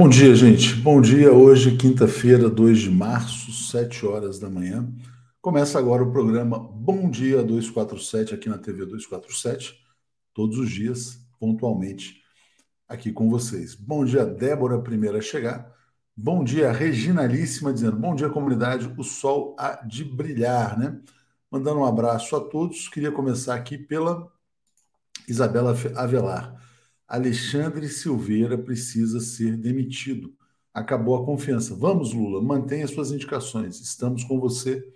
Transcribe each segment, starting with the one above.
Bom dia, gente. Bom dia. Hoje, quinta-feira, 2 de março, 7 horas da manhã. Começa agora o programa Bom Dia 247 aqui na TV 247, todos os dias, pontualmente, aqui com vocês. Bom dia, Débora, primeira a chegar. Bom dia, Reginalíssima, dizendo: Bom dia, comunidade. O sol há de brilhar, né? Mandando um abraço a todos. Queria começar aqui pela Isabela Avelar. Alexandre Silveira precisa ser demitido. Acabou a confiança. Vamos, Lula, mantenha suas indicações. Estamos com você.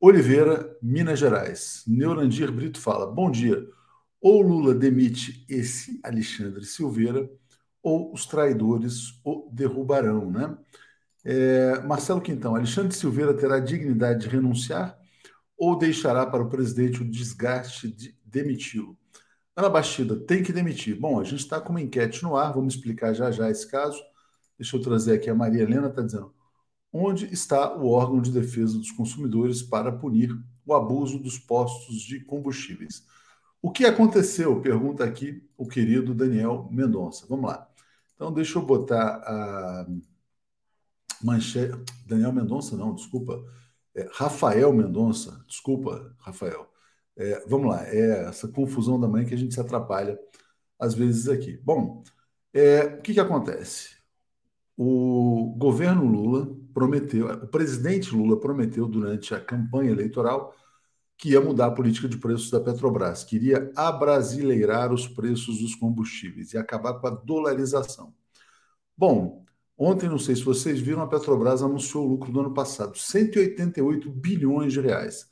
Oliveira, Minas Gerais. Neurandir Brito fala: Bom dia. Ou Lula demite esse Alexandre Silveira, ou os traidores o derrubarão, né? É, Marcelo Quintão, Alexandre Silveira terá dignidade de renunciar ou deixará para o presidente o desgaste de demiti-lo? Ana Bastida, tem que demitir. Bom, a gente está com uma enquete no ar, vamos explicar já já esse caso. Deixa eu trazer aqui a Maria Helena, está dizendo. Onde está o órgão de defesa dos consumidores para punir o abuso dos postos de combustíveis? O que aconteceu? Pergunta aqui o querido Daniel Mendonça. Vamos lá. Então, deixa eu botar a manchete. Daniel Mendonça, não, desculpa. É, Rafael Mendonça, desculpa, Rafael. É, vamos lá, é essa confusão da mãe que a gente se atrapalha às vezes aqui. Bom, é, o que, que acontece? O governo Lula prometeu, o presidente Lula prometeu durante a campanha eleitoral que ia mudar a política de preços da Petrobras, queria abrasileirar os preços dos combustíveis e acabar com a dolarização. Bom, ontem, não sei se vocês viram, a Petrobras anunciou o lucro do ano passado, 188 bilhões de reais.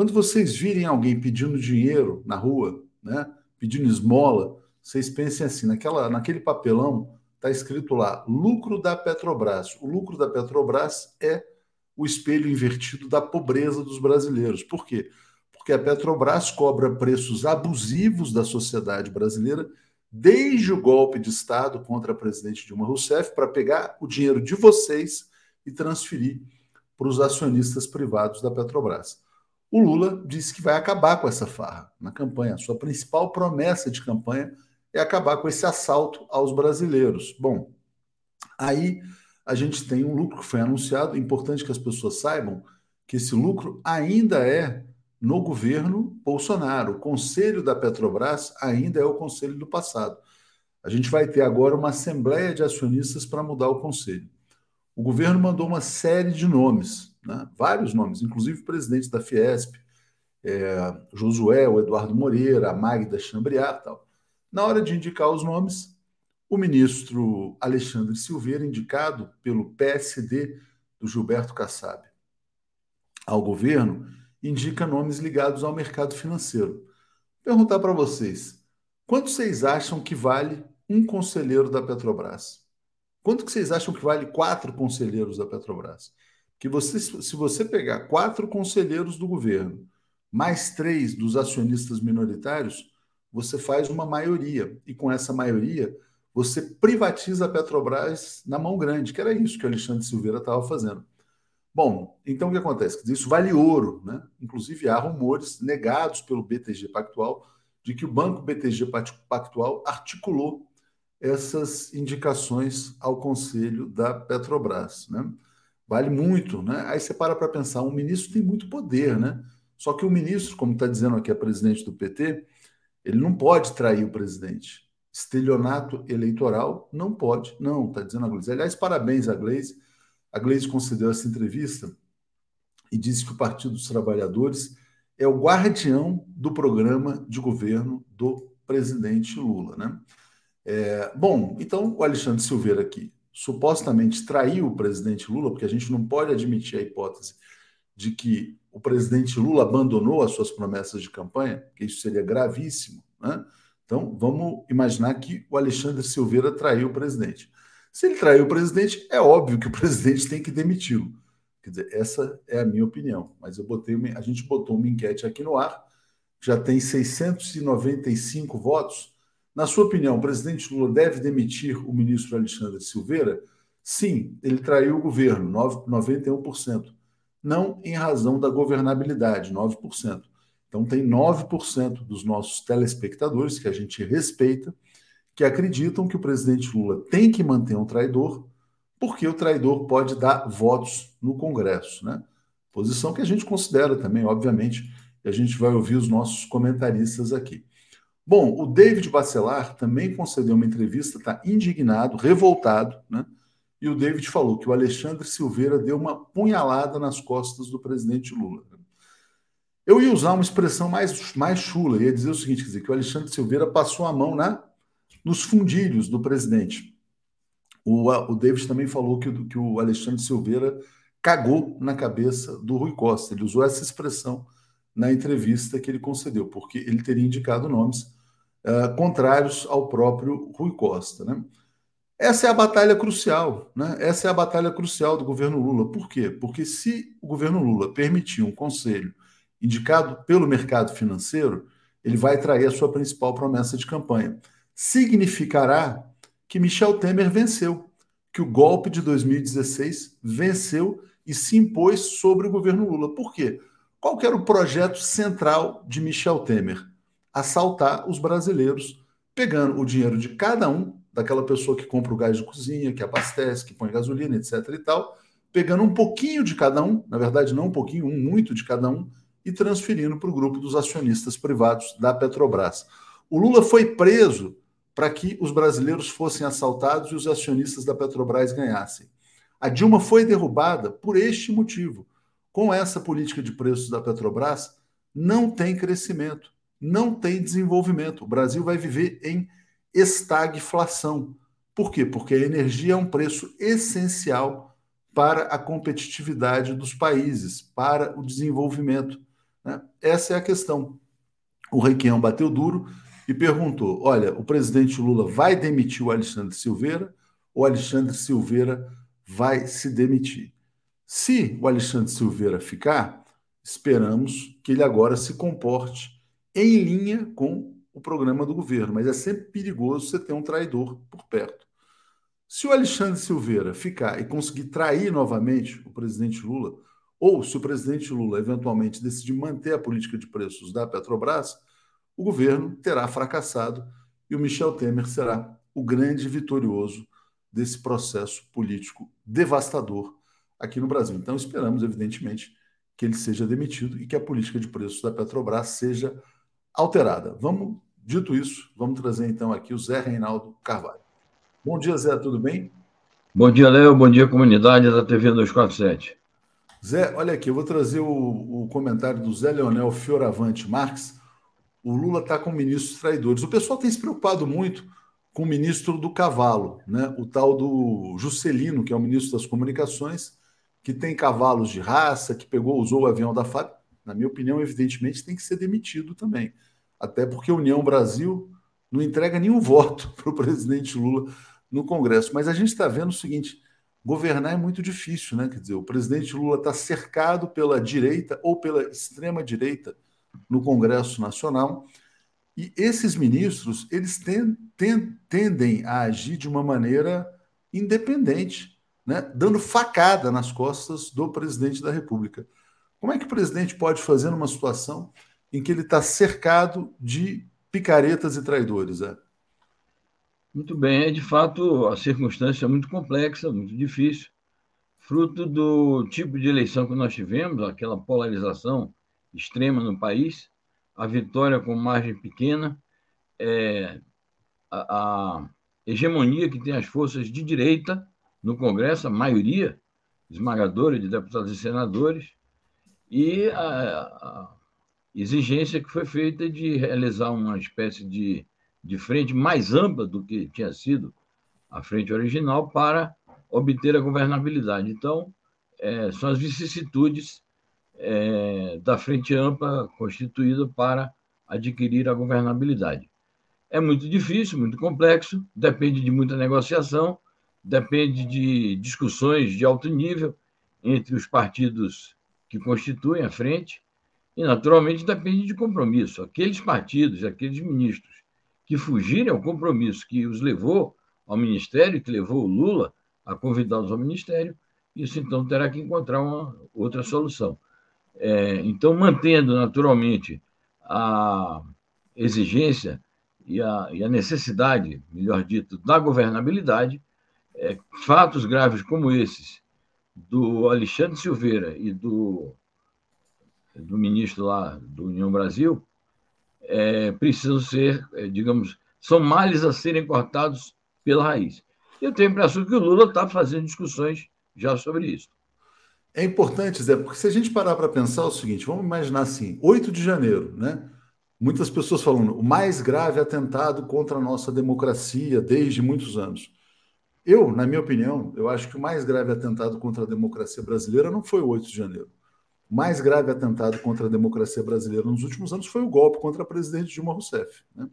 Quando vocês virem alguém pedindo dinheiro na rua, né, pedindo esmola, vocês pensem assim, naquela, naquele papelão está escrito lá, lucro da Petrobras. O lucro da Petrobras é o espelho invertido da pobreza dos brasileiros. Por quê? Porque a Petrobras cobra preços abusivos da sociedade brasileira desde o golpe de Estado contra a presidente Dilma Rousseff para pegar o dinheiro de vocês e transferir para os acionistas privados da Petrobras. O Lula disse que vai acabar com essa farra na campanha. Sua principal promessa de campanha é acabar com esse assalto aos brasileiros. Bom, aí a gente tem um lucro que foi anunciado. Importante que as pessoas saibam que esse lucro ainda é no governo Bolsonaro. O conselho da Petrobras ainda é o conselho do passado. A gente vai ter agora uma assembleia de acionistas para mudar o conselho. O governo mandou uma série de nomes né? vários nomes, inclusive presidentes da Fiesp, é, Josué, o Eduardo Moreira, a Magda Chambriat tal. Na hora de indicar os nomes, o ministro Alexandre Silveira, indicado pelo PSD do Gilberto Kassab ao governo, indica nomes ligados ao mercado financeiro. Vou perguntar para vocês, quanto vocês acham que vale um conselheiro da Petrobras? Quanto que vocês acham que vale quatro conselheiros da Petrobras? Que você, se você pegar quatro conselheiros do governo, mais três dos acionistas minoritários, você faz uma maioria. E com essa maioria, você privatiza a Petrobras na mão grande, que era isso que o Alexandre Silveira estava fazendo. Bom, então o que acontece? Isso vale ouro, né? Inclusive há rumores negados pelo BTG Pactual de que o banco BTG Pactual articulou essas indicações ao conselho da Petrobras, né? Vale muito, né? Aí você para para pensar, um ministro tem muito poder, né? Só que o ministro, como está dizendo aqui a presidente do PT, ele não pode trair o presidente. Estelionato eleitoral não pode, não, está dizendo a Gleice. Aliás, parabéns a Gleice a Gleisi concedeu essa entrevista e disse que o Partido dos Trabalhadores é o guardião do programa de governo do presidente Lula. Né? É, bom, então o Alexandre Silveira aqui supostamente traiu o presidente Lula, porque a gente não pode admitir a hipótese de que o presidente Lula abandonou as suas promessas de campanha, que isso seria gravíssimo. Né? Então, vamos imaginar que o Alexandre Silveira traiu o presidente. Se ele traiu o presidente, é óbvio que o presidente tem que demiti-lo. Quer dizer, essa é a minha opinião. Mas eu botei a gente botou uma enquete aqui no ar, já tem 695 votos. Na sua opinião, o presidente Lula deve demitir o ministro Alexandre Silveira? Sim, ele traiu o governo, 91%. Não em razão da governabilidade, 9%. Então, tem 9% dos nossos telespectadores, que a gente respeita, que acreditam que o presidente Lula tem que manter um traidor, porque o traidor pode dar votos no Congresso, né? Posição que a gente considera também, obviamente, e a gente vai ouvir os nossos comentaristas aqui. Bom, o David Bacelar também concedeu uma entrevista, está indignado, revoltado, né? E o David falou que o Alexandre Silveira deu uma punhalada nas costas do presidente Lula. Eu ia usar uma expressão mais, mais chula, ia dizer o seguinte: quer dizer, que o Alexandre Silveira passou a mão na nos fundilhos do presidente. O, o David também falou que, que o Alexandre Silveira cagou na cabeça do Rui Costa. Ele usou essa expressão na entrevista que ele concedeu, porque ele teria indicado nomes uh, contrários ao próprio Rui Costa. Né? Essa é a batalha crucial, né? Essa é a batalha crucial do governo Lula. Por quê? Porque se o governo Lula permitir um conselho indicado pelo mercado financeiro, ele vai trair a sua principal promessa de campanha significará que Michel Temer venceu, que o golpe de 2016 venceu e se impôs sobre o governo Lula. Por quê? Qual era o projeto central de Michel Temer? Assaltar os brasileiros, pegando o dinheiro de cada um, daquela pessoa que compra o gás de cozinha, que abastece, que põe gasolina, etc. e tal, pegando um pouquinho de cada um, na verdade, não um pouquinho, um muito de cada um, e transferindo para o grupo dos acionistas privados da Petrobras. O Lula foi preso para que os brasileiros fossem assaltados e os acionistas da Petrobras ganhassem. A Dilma foi derrubada por este motivo. Com essa política de preços da Petrobras, não tem crescimento, não tem desenvolvimento. O Brasil vai viver em estagflação. Por quê? Porque a energia é um preço essencial para a competitividade dos países, para o desenvolvimento. Né? Essa é a questão. O Requião bateu duro e perguntou: olha, o presidente Lula vai demitir o Alexandre Silveira ou Alexandre Silveira vai se demitir? Se o Alexandre Silveira ficar, esperamos que ele agora se comporte em linha com o programa do governo, mas é sempre perigoso você ter um traidor por perto. Se o Alexandre Silveira ficar e conseguir trair novamente o presidente Lula, ou se o presidente Lula eventualmente decidir manter a política de preços da Petrobras, o governo terá fracassado e o Michel Temer será o grande vitorioso desse processo político devastador aqui no Brasil. Então, esperamos, evidentemente, que ele seja demitido e que a política de preços da Petrobras seja alterada. Vamos, dito isso, vamos trazer então aqui o Zé Reinaldo Carvalho. Bom dia, Zé, tudo bem? Bom dia, Léo. Bom dia, comunidade da TV 247. Zé, olha aqui, eu vou trazer o, o comentário do Zé Leonel Fioravante Marques o Lula está com ministros traidores. O pessoal tem se preocupado muito com o ministro do cavalo, né? o tal do Juscelino, que é o ministro das comunicações, que tem cavalos de raça, que pegou, usou o avião da FAB. Na minha opinião, evidentemente, tem que ser demitido também. Até porque a União Brasil não entrega nenhum voto para o presidente Lula no Congresso. Mas a gente está vendo o seguinte: governar é muito difícil, né? Quer dizer, o presidente Lula está cercado pela direita ou pela extrema direita no Congresso Nacional. E esses ministros, eles ten, ten, tendem a agir de uma maneira independente, né? dando facada nas costas do presidente da República. Como é que o presidente pode fazer numa situação em que ele está cercado de picaretas e traidores? É? Muito bem, é de fato a circunstância é muito complexa, muito difícil, fruto do tipo de eleição que nós tivemos, aquela polarização extrema no país, a vitória com margem pequena, é, a, a hegemonia que tem as forças de direita no Congresso, a maioria esmagadora de deputados e senadores, e a, a exigência que foi feita de realizar uma espécie de, de frente mais ampla do que tinha sido a frente original para obter a governabilidade. Então, é, são as vicissitudes é, da frente ampla constituída para adquirir a governabilidade. É muito difícil, muito complexo, depende de muita negociação, depende de discussões de alto nível entre os partidos que constituem a frente, e, naturalmente, depende de compromisso. Aqueles partidos, aqueles ministros que fugirem ao compromisso que os levou ao ministério, que levou o Lula a convidá-los ao ministério, isso então terá que encontrar uma outra solução. É, então, mantendo naturalmente a exigência e a, e a necessidade, melhor dito, da governabilidade, é, fatos graves como esses do Alexandre Silveira e do, do ministro lá do União Brasil é, precisam ser, é, digamos, são males a serem cortados pela raiz. Eu tenho a impressão que o Lula está fazendo discussões já sobre isso. É importante, Zé, porque se a gente parar para pensar o seguinte, vamos imaginar assim, 8 de janeiro, né? Muitas pessoas falando o mais grave atentado contra a nossa democracia desde muitos anos. Eu, na minha opinião, eu acho que o mais grave atentado contra a democracia brasileira não foi o 8 de janeiro. O mais grave atentado contra a democracia brasileira nos últimos anos foi o golpe contra a presidente Dilma Rousseff. Né?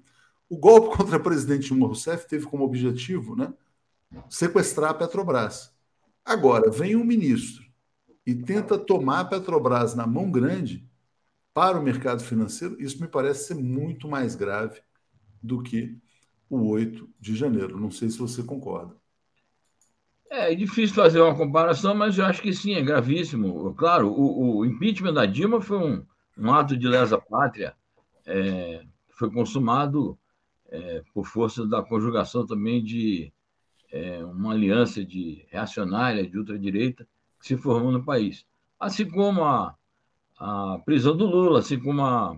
O golpe contra a presidente Dilma Rousseff teve como objetivo né, sequestrar a Petrobras. Agora, vem um ministro e tenta tomar a Petrobras na mão grande para o mercado financeiro, isso me parece ser muito mais grave do que o 8 de janeiro. Não sei se você concorda. É, difícil fazer uma comparação, mas eu acho que sim, é gravíssimo. Claro, o, o impeachment da Dilma foi um, um ato de lesa pátria, é, foi consumado é, por força da conjugação também de é, uma aliança de reacionária, de ultradireita, que se formou no país. Assim como a, a prisão do Lula, assim como a,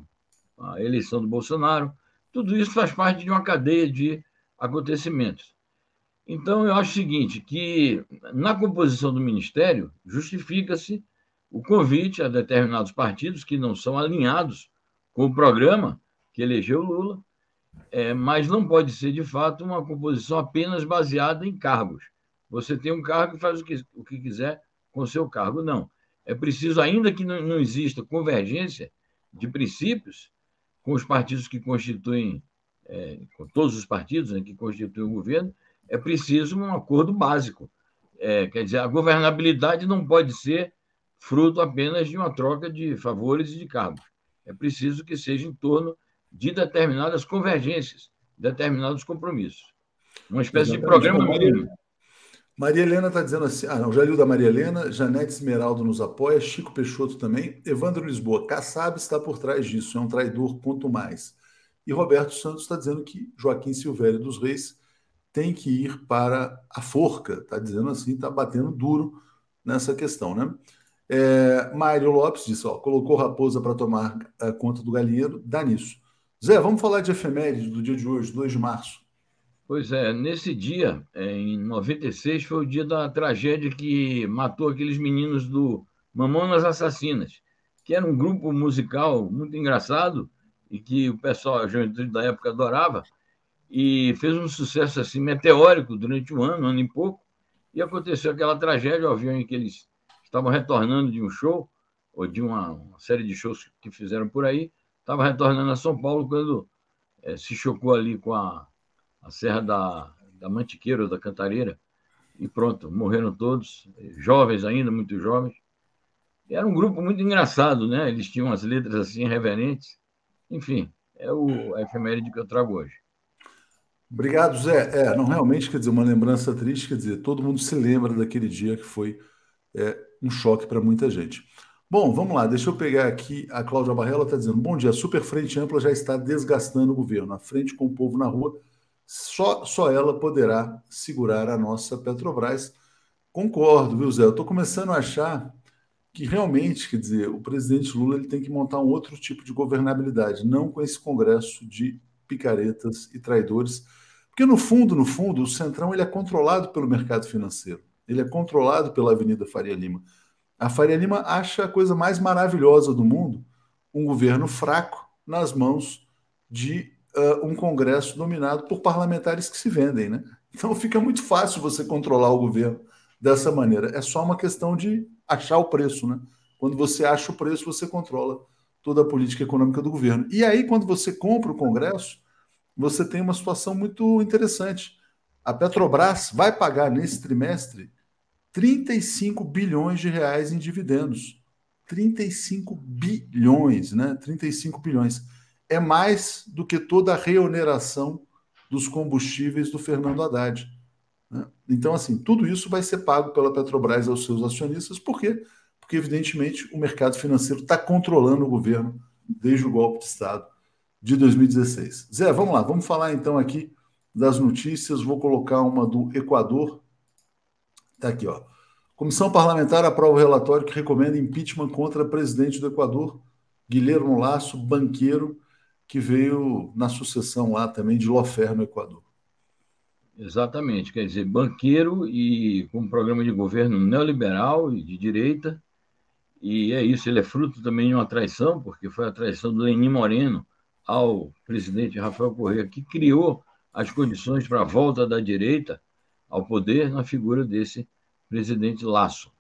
a eleição do Bolsonaro, tudo isso faz parte de uma cadeia de acontecimentos. Então, eu acho o seguinte, que na composição do Ministério, justifica-se o convite a determinados partidos que não são alinhados com o programa que elegeu Lula, é, mas não pode ser, de fato, uma composição apenas baseada em cargos. Você tem um cargo e faz o que, o que quiser com seu cargo. Não. É preciso, ainda que não, não exista convergência de princípios com os partidos que constituem, é, com todos os partidos né, que constituem o governo, é preciso um acordo básico. É, quer dizer, a governabilidade não pode ser fruto apenas de uma troca de favores e de cargos. É preciso que seja em torno de determinadas convergências, determinados compromissos. Uma espécie de programa mínimo. Maria Helena está dizendo assim: ah, não, já li o da Maria Helena, Janete Esmeraldo nos apoia, Chico Peixoto também, Evandro Lisboa, Kassab está por trás disso, é um traidor, quanto mais. E Roberto Santos está dizendo que Joaquim Silvério dos Reis tem que ir para a forca, está dizendo assim, está batendo duro nessa questão, né? É, Mário Lopes disse, ó, colocou Raposa para tomar a conta do galinheiro, dá nisso. Zé, vamos falar de efemérides do dia de hoje, 2 de março. Pois é, nesse dia, é, em 96, foi o dia da tragédia que matou aqueles meninos do Mamonas Assassinas, que era um grupo musical muito engraçado e que o pessoal, a da época adorava, e fez um sucesso assim meteórico durante um ano, um ano e pouco, e aconteceu aquela tragédia, o avião em que eles estavam retornando de um show, ou de uma, uma série de shows que fizeram por aí, estava retornando a São Paulo quando é, se chocou ali com a, a Serra da, da Mantiqueira, da Cantareira, e pronto, morreram todos, jovens ainda, muito jovens. E era um grupo muito engraçado, né? Eles tinham as letras assim reverentes. Enfim, é o, a efeméride que eu trago hoje. Obrigado, Zé. É, não, realmente, quer dizer, uma lembrança triste, quer dizer, todo mundo se lembra daquele dia que foi é, um choque para muita gente. Bom, vamos lá, deixa eu pegar aqui. A Cláudia Barrela está dizendo: bom dia, a super frente ampla já está desgastando o governo. A frente com o povo na rua, só, só ela poderá segurar a nossa Petrobras. Concordo, viu, Zé? Eu estou começando a achar que realmente, quer dizer, o presidente Lula ele tem que montar um outro tipo de governabilidade, não com esse congresso de picaretas e traidores porque no fundo, no fundo, o Centrão ele é controlado pelo mercado financeiro. Ele é controlado pela Avenida Faria Lima. A Faria Lima acha a coisa mais maravilhosa do mundo, um governo fraco nas mãos de uh, um Congresso dominado por parlamentares que se vendem, né? Então fica muito fácil você controlar o governo dessa maneira. É só uma questão de achar o preço, né? Quando você acha o preço, você controla toda a política econômica do governo. E aí, quando você compra o Congresso, você tem uma situação muito interessante. A Petrobras vai pagar nesse trimestre 35 bilhões de reais em dividendos. 35 bilhões, né? 35 bilhões. É mais do que toda a reoneração dos combustíveis do Fernando Haddad. Né? Então, assim, tudo isso vai ser pago pela Petrobras aos seus acionistas, por quê? Porque, evidentemente, o mercado financeiro está controlando o governo desde o golpe de Estado de 2016. Zé, vamos lá, vamos falar então aqui das notícias. Vou colocar uma do Equador. Está aqui, ó. Comissão parlamentar aprova o relatório que recomenda impeachment contra presidente do Equador, Guilherme Lasso, banqueiro, que veio na sucessão lá também de Lofer no Equador. Exatamente, quer dizer, banqueiro e com um programa de governo neoliberal e de direita, e é isso, ele é fruto também de uma traição, porque foi a traição do Lenin Moreno, ao presidente Rafael Correa, que criou as condições para a volta da direita ao poder na figura desse presidente Laço.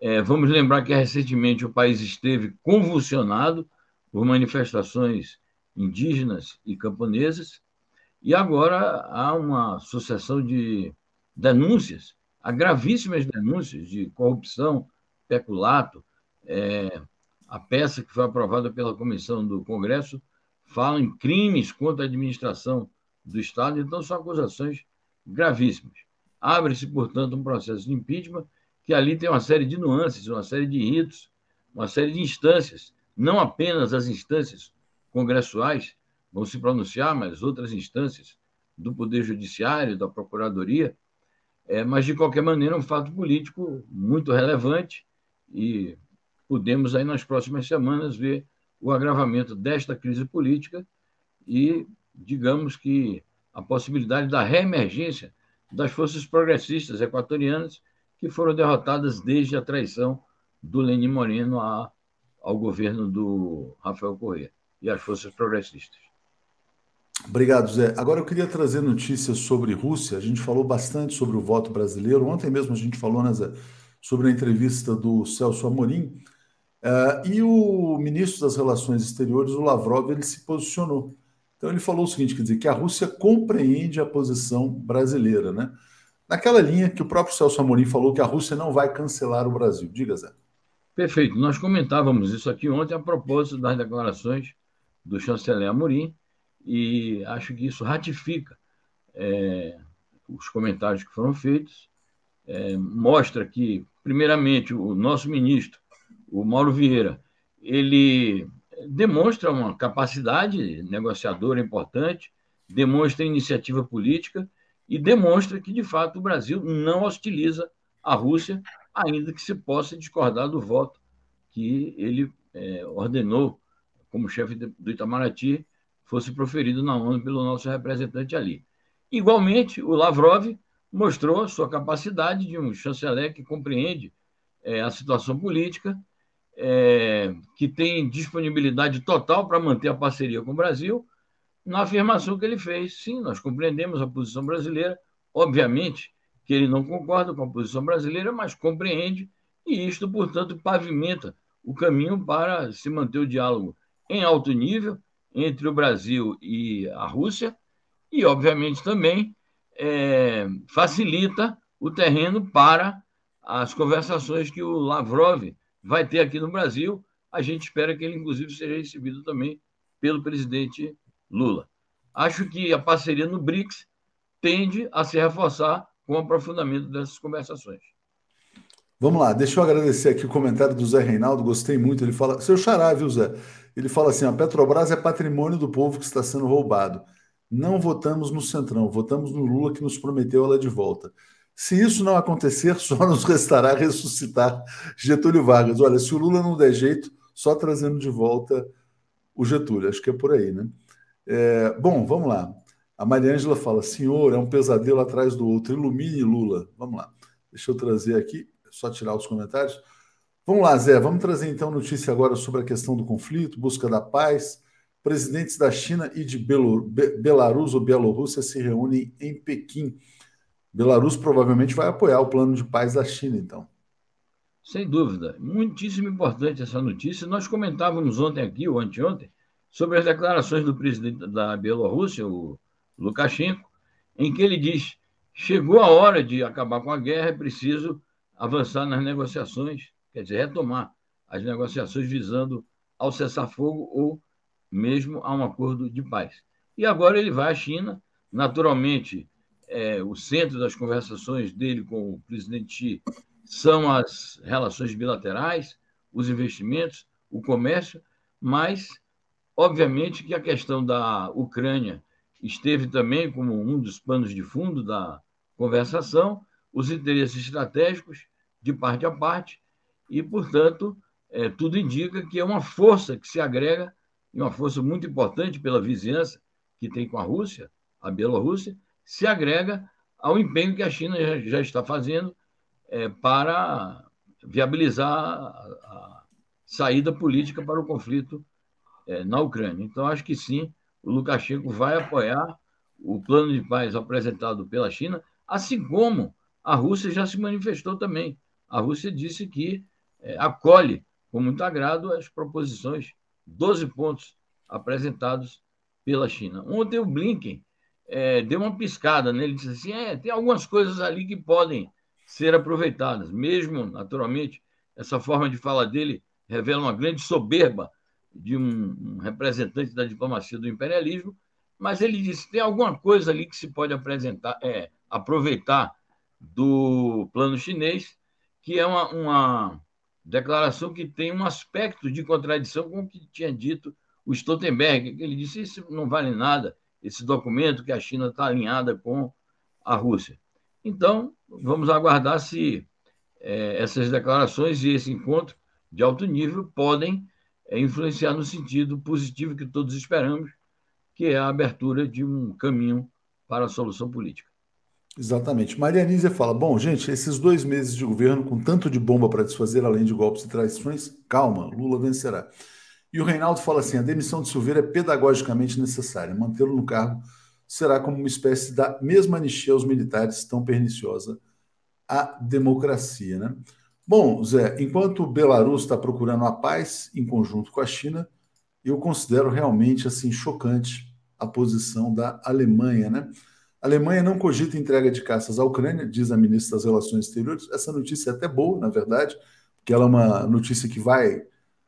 É, vamos lembrar que recentemente o país esteve convulsionado por manifestações indígenas e camponesas, e agora há uma sucessão de denúncias, há gravíssimas denúncias de corrupção, peculato. É, a peça que foi aprovada pela comissão do Congresso falam em crimes contra a administração do Estado, então são acusações gravíssimas. Abre-se, portanto, um processo de impeachment que ali tem uma série de nuances, uma série de ritos, uma série de instâncias, não apenas as instâncias congressuais vão se pronunciar, mas outras instâncias do Poder Judiciário, da Procuradoria, é, mas de qualquer maneira é um fato político muito relevante e podemos aí nas próximas semanas ver o agravamento desta crise política e, digamos que, a possibilidade da reemergência das forças progressistas equatorianas que foram derrotadas desde a traição do Lenin Moreno a, ao governo do Rafael Correa e às forças progressistas. Obrigado, Zé. Agora eu queria trazer notícias sobre Rússia. A gente falou bastante sobre o voto brasileiro. Ontem mesmo a gente falou, né, Zé, sobre a entrevista do Celso Amorim. Uh, e o ministro das Relações Exteriores, o Lavrov, ele se posicionou. Então ele falou o seguinte, quer dizer, que a Rússia compreende a posição brasileira, né? Naquela linha que o próprio Celso Amorim falou que a Rússia não vai cancelar o Brasil. Diga, Zé. Perfeito. Nós comentávamos isso aqui ontem a propósito das declarações do chanceler Amorim e acho que isso ratifica é, os comentários que foram feitos, é, mostra que, primeiramente, o nosso ministro o Mauro Vieira, ele demonstra uma capacidade negociadora importante, demonstra iniciativa política e demonstra que, de fato, o Brasil não hostiliza a Rússia, ainda que se possa discordar do voto que ele é, ordenou, como chefe do Itamaraty, fosse proferido na ONU pelo nosso representante ali. Igualmente, o Lavrov mostrou sua capacidade de um chanceler que compreende é, a situação política é, que tem disponibilidade total para manter a parceria com o Brasil, na afirmação que ele fez. Sim, nós compreendemos a posição brasileira, obviamente que ele não concorda com a posição brasileira, mas compreende, e isto, portanto, pavimenta o caminho para se manter o diálogo em alto nível entre o Brasil e a Rússia, e, obviamente, também é, facilita o terreno para as conversações que o Lavrov vai ter aqui no Brasil. A gente espera que ele, inclusive, seja recebido também pelo presidente Lula. Acho que a parceria no BRICS tende a se reforçar com o aprofundamento dessas conversações. Vamos lá, deixa eu agradecer aqui o comentário do Zé Reinaldo, gostei muito. Ele fala, seu xará, viu, Zé? Ele fala assim: a Petrobras é patrimônio do povo que está sendo roubado. Não votamos no Centrão, votamos no Lula que nos prometeu ela de volta. Se isso não acontecer, só nos restará ressuscitar Getúlio Vargas. Olha, se o Lula não der jeito, só trazendo de volta o Getúlio. Acho que é por aí, né? É, bom, vamos lá. A Mariângela fala: senhor, é um pesadelo atrás do outro. Ilumine Lula. Vamos lá. Deixa eu trazer aqui, só tirar os comentários. Vamos lá, Zé. Vamos trazer então notícia agora sobre a questão do conflito, busca da paz. Presidentes da China e de Belarus ou Bielorrússia se reúnem em Pequim. Belarus provavelmente vai apoiar o plano de paz da China, então. Sem dúvida. Muitíssimo importante essa notícia. Nós comentávamos ontem aqui, ou anteontem, sobre as declarações do presidente da Bielorrússia, o Lukashenko, em que ele diz: chegou a hora de acabar com a guerra, é preciso avançar nas negociações, quer dizer, retomar as negociações visando ao cessar-fogo ou mesmo a um acordo de paz. E agora ele vai à China, naturalmente, é, o centro das conversações dele com o presidente Xi são as relações bilaterais, os investimentos, o comércio, mas, obviamente, que a questão da Ucrânia esteve também como um dos panos de fundo da conversação, os interesses estratégicos de parte a parte, e, portanto, é, tudo indica que é uma força que se agrega, e uma força muito importante pela vizinhança que tem com a Rússia, a Bielorrússia, se agrega ao empenho que a China já, está fazendo é, para viabilizar a, a, saída política para o conflito é, na Ucrânia. Então, acho que sim, o Lukashenko vai apoiar o plano de paz apresentado pela China, assim como a Rússia já se manifestou também. A Rússia disse que é, acolhe com muito agrado as proposições, 12 pontos apresentados pela China. Ontem o Blinken é, deu uma piscada, né? ele disse assim: é, tem algumas coisas ali que podem ser aproveitadas, mesmo, naturalmente, essa forma de fala dele revela uma grande soberba de um, um representante da diplomacia do imperialismo, mas ele disse tem alguma coisa ali que se pode apresentar, é, aproveitar do plano chinês, que é uma, uma declaração que tem um aspecto de contradição com o que tinha dito o Stoltenberg, que ele disse isso não vale nada, esse documento que a China está alinhada com a Rússia. Então, vamos aguardar se é, essas declarações e esse encontro de alto nível podem é, influenciar no sentido positivo que todos esperamos, que é a abertura de um caminho para a solução política. Exatamente. Maria Nízia fala: bom, gente, esses dois meses de governo com tanto de bomba para desfazer, além de golpes e traições, calma, Lula vencerá. E o Reinaldo fala assim: a demissão de Silveira é pedagogicamente necessária. Mantê-lo no cargo será como uma espécie da mesma anistia aos militares tão perniciosa à democracia. Né? Bom, Zé, enquanto Belarus está procurando a paz em conjunto com a China, eu considero realmente assim chocante a posição da Alemanha, né? A Alemanha não cogita entrega de caças à Ucrânia, diz a ministra das Relações Exteriores. Essa notícia é até boa, na verdade, porque ela é uma notícia que vai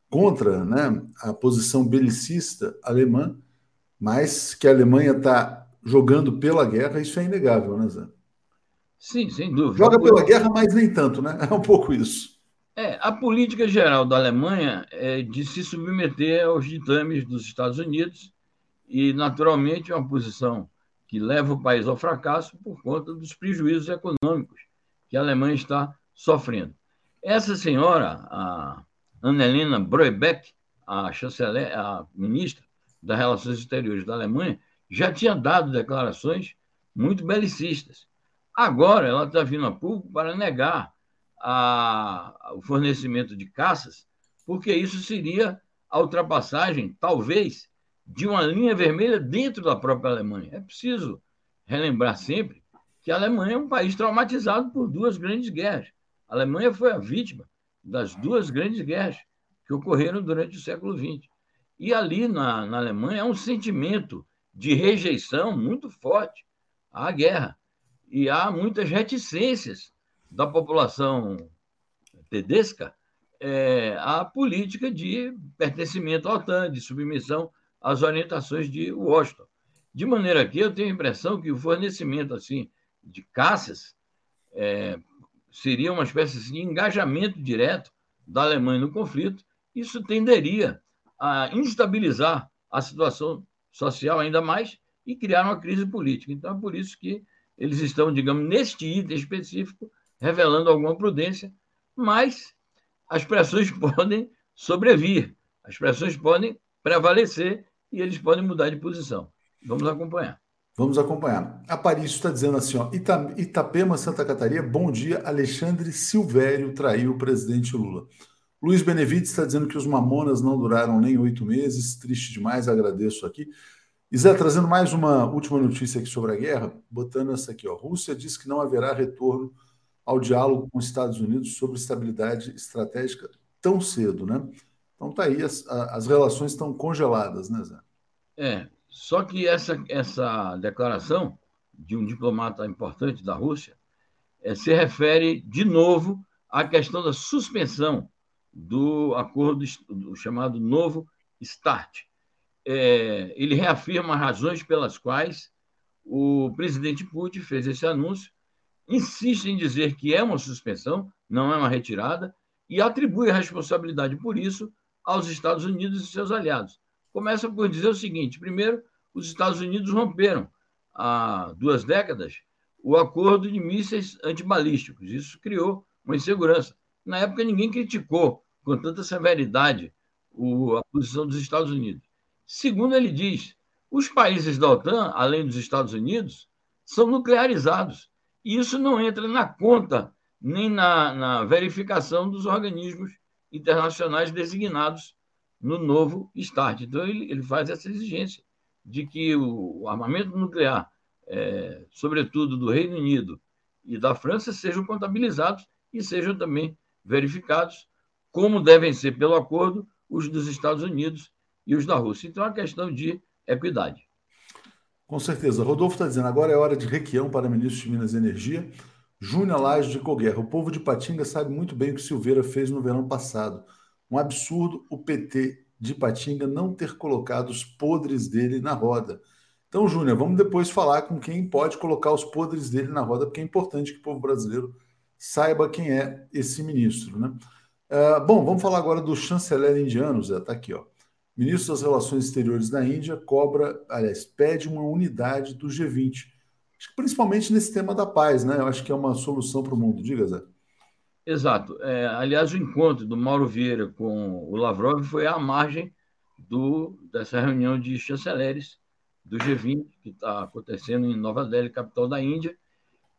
contra né, a posição belicista alemã, mas que a Alemanha está jogando pela guerra, isso é inegável, né, Zé? Sim, sem dúvida. Joga pela guerra, mas nem tanto, né? É um pouco isso. É, a política geral da Alemanha é de se submeter aos ditames dos Estados Unidos e, naturalmente, é uma posição que leva o país ao fracasso por conta dos prejuízos econômicos que a Alemanha está sofrendo. Essa senhora, a Annelena Broebeck, a chanceler, a ministra das Relações Exteriores da Alemanha, já tinha dado declarações muito belicistas. Agora ela está vindo a público para negar a, o fornecimento de caças, porque isso seria a ultrapassagem, talvez, de uma linha vermelha dentro da própria Alemanha. É preciso relembrar sempre que a Alemanha é um país traumatizado por duas grandes guerras. A Alemanha foi a vítima das duas grandes guerras que ocorreram durante o século XX. E ali na, na Alemanha há um sentimento de rejeição muito forte à guerra. E há muitas reticências da população tedesca é, à política de pertencimento à OTAN, de submissão às orientações de Washington. De maneira que eu tenho a impressão que o fornecimento assim de caças é, seria uma espécie assim, de engajamento direto da Alemanha no conflito. Isso tenderia a instabilizar a situação social ainda mais e criar uma crise política. Então, é por isso que eles estão, digamos, neste item específico, revelando alguma prudência, mas as pressões podem sobrevir, as pressões podem prevalecer e eles podem mudar de posição. Vamos acompanhar. Vamos acompanhar. Aparício está dizendo assim, ó, Ita, Itapema, Santa Catarina, bom dia, Alexandre Silvério traiu o presidente Lula. Luiz Benevides está dizendo que os mamonas não duraram nem oito meses, triste demais, agradeço aqui. E Zé, trazendo mais uma última notícia aqui sobre a guerra, botando essa aqui, ó. Rússia diz que não haverá retorno ao diálogo com os Estados Unidos sobre estabilidade estratégica tão cedo, né? Então tá aí, as, as relações estão congeladas, né, Zé? É, só que essa, essa declaração de um diplomata importante da Rússia é, se refere de novo à questão da suspensão do acordo do chamado Novo START, é, ele reafirma as razões pelas quais o presidente Putin fez esse anúncio, insiste em dizer que é uma suspensão, não é uma retirada, e atribui a responsabilidade por isso aos Estados Unidos e seus aliados. Começa por dizer o seguinte: primeiro, os Estados Unidos romperam há duas décadas o acordo de mísseis antibalísticos. Isso criou uma insegurança. Na época, ninguém criticou com tanta severidade a posição dos Estados Unidos. Segundo ele diz, os países da OTAN, além dos Estados Unidos, são nuclearizados. E isso não entra na conta nem na, na verificação dos organismos internacionais designados no novo START. Então, ele, ele faz essa exigência de que o, armamento nuclear, é, sobretudo do Reino Unido e da França, sejam contabilizados e sejam também verificados, como devem ser, pelo acordo, os dos Estados Unidos e os da Rússia. Então, é uma questão de equidade. Com certeza. Rodolfo está dizendo, agora é hora de requião para ministro de Minas e Energia. Júnior Laje de Coguerra. O povo de Patinga sabe muito bem o que Silveira fez no verão passado. Um absurdo o PT de Patinga não ter colocado os podres dele na roda. Então, Júnior, vamos depois falar com quem pode colocar os podres dele na roda, porque é importante que o povo brasileiro saiba quem é esse ministro. Né? Uh, bom, vamos falar agora do chanceler indiano, Zé. Está aqui, ó ministro das Relações Exteriores da Índia cobra, aliás, pede uma unidade do G20. Acho que principalmente nesse tema da paz, né? Eu acho que é uma solução para o mundo. Diga, Zé. Exato. É, aliás, o encontro do Mauro Vieira com o Lavrov foi à margem do, dessa reunião de chanceleres do G20, que está acontecendo em Nova Delhi, capital da Índia,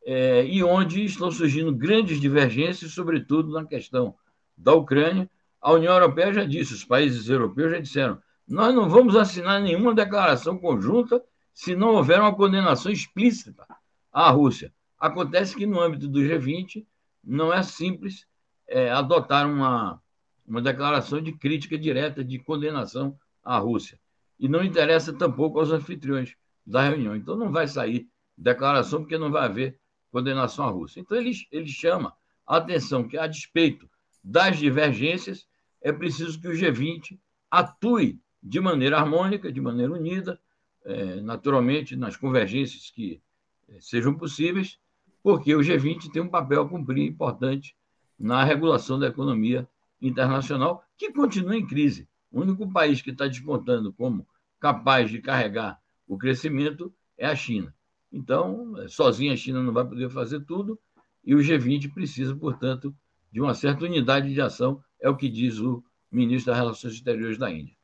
é, e onde estão surgindo grandes divergências, sobretudo na questão da Ucrânia, a União Europeia já disse, os países europeus já disseram, nós não vamos assinar nenhuma declaração conjunta se não houver uma condenação explícita à Rússia. Acontece que no âmbito do G20 não é simples é, adotar uma, uma declaração de crítica direta, de condenação à Rússia. E não interessa tampouco aos anfitriões da reunião. Então não vai sair declaração porque não vai haver condenação à Rússia. Então ele, ele chama a atenção que, a despeito das divergências, é preciso que o G20 atue de maneira harmônica, de maneira unida, é, naturalmente nas convergências que é, sejam possíveis, porque o G20 tem um papel a cumprir importante na regulação da economia internacional, que continua em crise. O único país que está descontando como capaz de carregar o crescimento é a China. Então, sozinha a China não vai poder fazer tudo, e o G20 precisa, portanto, de uma certa unidade de ação, é o que diz o ministro das Relações Exteriores da Índia.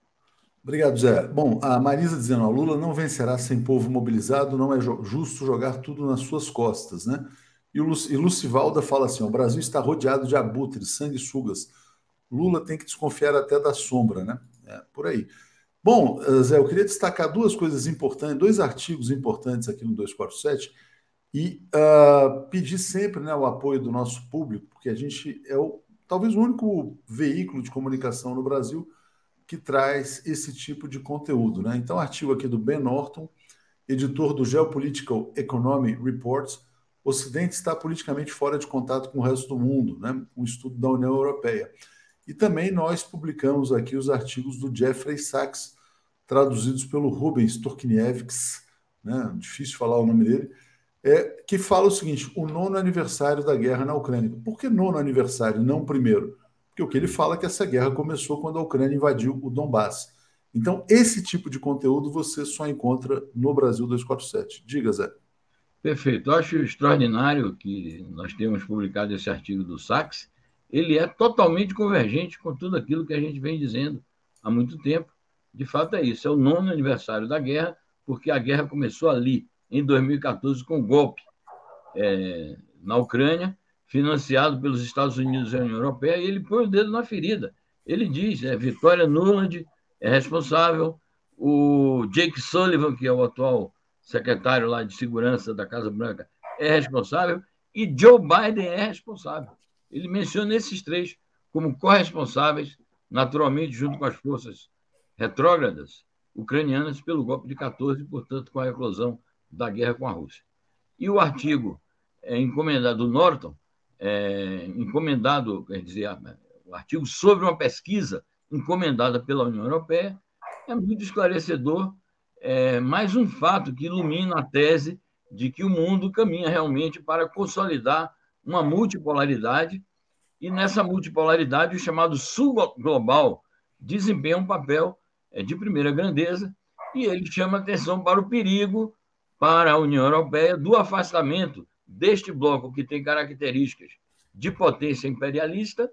Obrigado, Zé. Bom, a Marisa dizendo, Lula não vencerá sem povo mobilizado, não é justo jogar tudo nas suas costas, né? E, o e Lucivalda fala assim, o Brasil está rodeado de abutres, sanguessugas. Lula tem que desconfiar até da sombra, né? É, por aí. Bom, Zé, eu queria destacar duas coisas importantes, dois artigos importantes aqui no 247, e uh, pedir sempre né, o apoio do nosso público, porque a gente é o, talvez o único veículo de comunicação no Brasil que traz esse tipo de conteúdo. Né? Então, artigo aqui do Ben Norton, editor do Geopolitical Economy Reports, Ocidente está politicamente fora de contato com o resto do mundo, né? um estudo da União Europeia. E também nós publicamos aqui os artigos do Jeffrey Sachs, traduzidos pelo Rubens Turknievics, né? difícil falar o nome dele, é, que fala o seguinte: o nono aniversário da guerra na Ucrânia. Por que nono aniversário, não primeiro? Porque o que ele fala é que essa guerra começou quando a Ucrânia invadiu o Donbass. Então, esse tipo de conteúdo você só encontra no Brasil 247. Diga, Zé. Perfeito. Eu acho extraordinário que nós temos publicado esse artigo do Sachs. Ele é totalmente convergente com tudo aquilo que a gente vem dizendo há muito tempo. De fato, é isso. É o nono aniversário da guerra, porque a guerra começou ali, em 2014, com o golpe é, na Ucrânia, financiado pelos Estados Unidos e a União Europeia, e ele põe o dedo na ferida. Ele diz: é, Vitória Nuland é responsável, o Jake Sullivan, que é o atual secretário lá de segurança da Casa Branca, é responsável, e Joe Biden é responsável. Ele menciona esses três como corresponsáveis, naturalmente, junto com as forças retrógradas ucranianas, pelo golpe de 14 e, portanto, com a eclosão da guerra com a Rússia. E o artigo é, encomendado do Norton, é, encomendado, quer dizer, o artigo sobre uma pesquisa encomendada pela União Europeia, é muito esclarecedor é mais um fato que ilumina a tese de que o mundo caminha realmente para consolidar uma multipolaridade, e nessa multipolaridade o chamado sul global desempenha um papel é, de primeira grandeza, e ele chama atenção para o perigo para a União Europeia do afastamento deste bloco que tem características de potência imperialista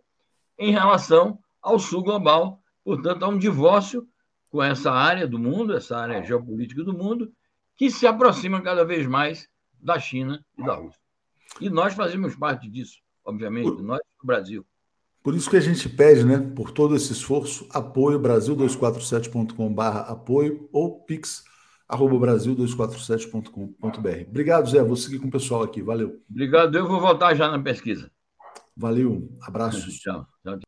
em relação ao sul global, portanto, há um divórcio com essa área do mundo, essa área geopolítica do mundo, que se aproxima cada vez mais da China e da Rússia. E nós fazemos parte disso, obviamente, por, nós do Brasil. Por isso que a gente pede, né, por todo esse esforço, apoio brasil247.com.br apoio ou pix arroba brasil247.com.br. Obrigado, Zé. Vou seguir com o pessoal aqui. Valeu. Obrigado. Eu vou voltar já na pesquisa. Valeu. Abraços. tchau. tchau.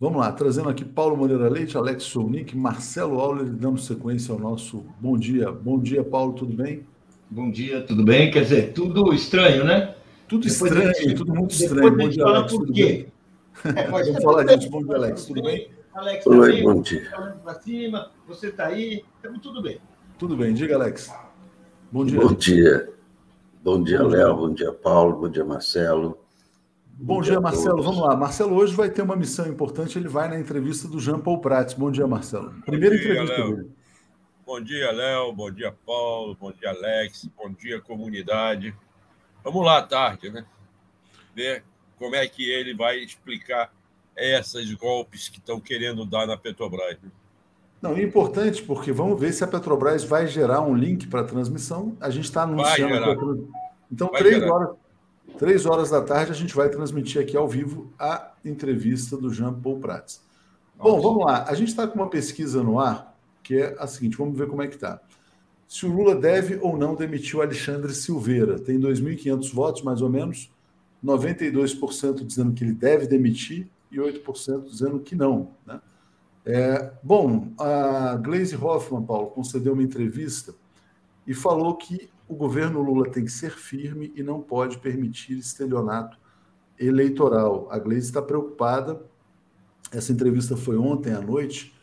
Vamos lá, trazendo aqui Paulo Moreira Leite, Alex Sounik, Marcelo Auler, dando sequência ao nosso bom dia. Bom dia, Paulo, tudo bem? Bom dia, tudo bem? Quer dizer, tudo estranho, né? Tudo depois estranho, gente, tudo muito estranho. Bom dia, Alex, por quê? É, Vamos falar disso. Bom dia, Alex, tudo bem? Alex, Oi, bem? bom dia. Para cima, você está aí, estamos tudo bem. Tudo bem, diga, Alex. Bom dia. Bom dia. Bom dia, Léo. Bom dia, Paulo. Bom dia, Marcelo. Bom, dia, Marcelo. Vamos lá. Marcelo hoje vai ter uma missão importante. Ele vai na entrevista do Jean Paul Prats. Bom dia, Marcelo. Primeira dia, entrevista Léo. dele. Bom dia, Léo. Bom dia, Paulo. Bom dia, Alex. Bom dia, comunidade. Vamos lá à tarde, né? Ver como é que ele vai explicar esses golpes que estão querendo dar na Petrobras. Né? Não, é importante porque vamos ver se a Petrobras vai gerar um link para a transmissão. A gente está anunciando. Então, vai três horas Três horas da tarde a gente vai transmitir aqui ao vivo a entrevista do Jean Paul Prats. Bom, vamos lá. A gente está com uma pesquisa no ar que é a seguinte: vamos ver como é que está. Se o Lula deve ou não demitir o Alexandre Silveira. Tem 2.500 votos, mais ou menos. 92% dizendo que ele deve demitir e 8% dizendo que não. Né? É, bom, a Glaze Hoffman, Paulo, concedeu uma entrevista e falou que o governo Lula tem que ser firme e não pode permitir estelionato eleitoral. A Gleisi está preocupada. Essa entrevista foi ontem à noite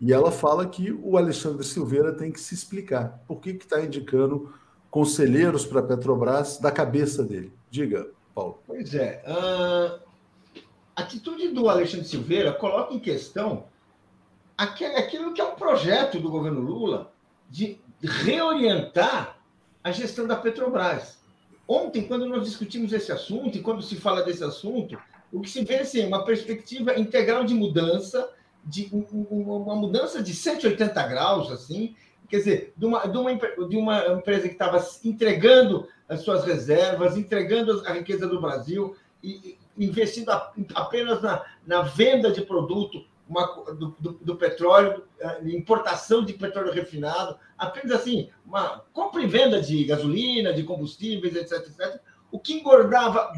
e ela fala que o Alexandre Silveira tem que se explicar. Por que está indicando conselheiros para a Petrobras da cabeça dele? Diga, Paulo. Pois é. A atitude do Alexandre Silveira coloca em questão aquilo que é um projeto do governo Lula de reorientar a gestão da Petrobras. Ontem, quando nós discutimos esse assunto, e quando se fala desse assunto, o que se vê assim, uma perspectiva integral de mudança, de uma mudança de 180 graus, assim, quer dizer, de uma, de uma, de uma empresa que estava entregando as suas reservas, entregando a riqueza do Brasil, e investindo apenas na, na venda de produto uma, do, do, do, petróleo, eh, importação de petróleo refinado, apenas assim, uma compra e venda de gasolina, de combustíveis, etc, etc, o que engordava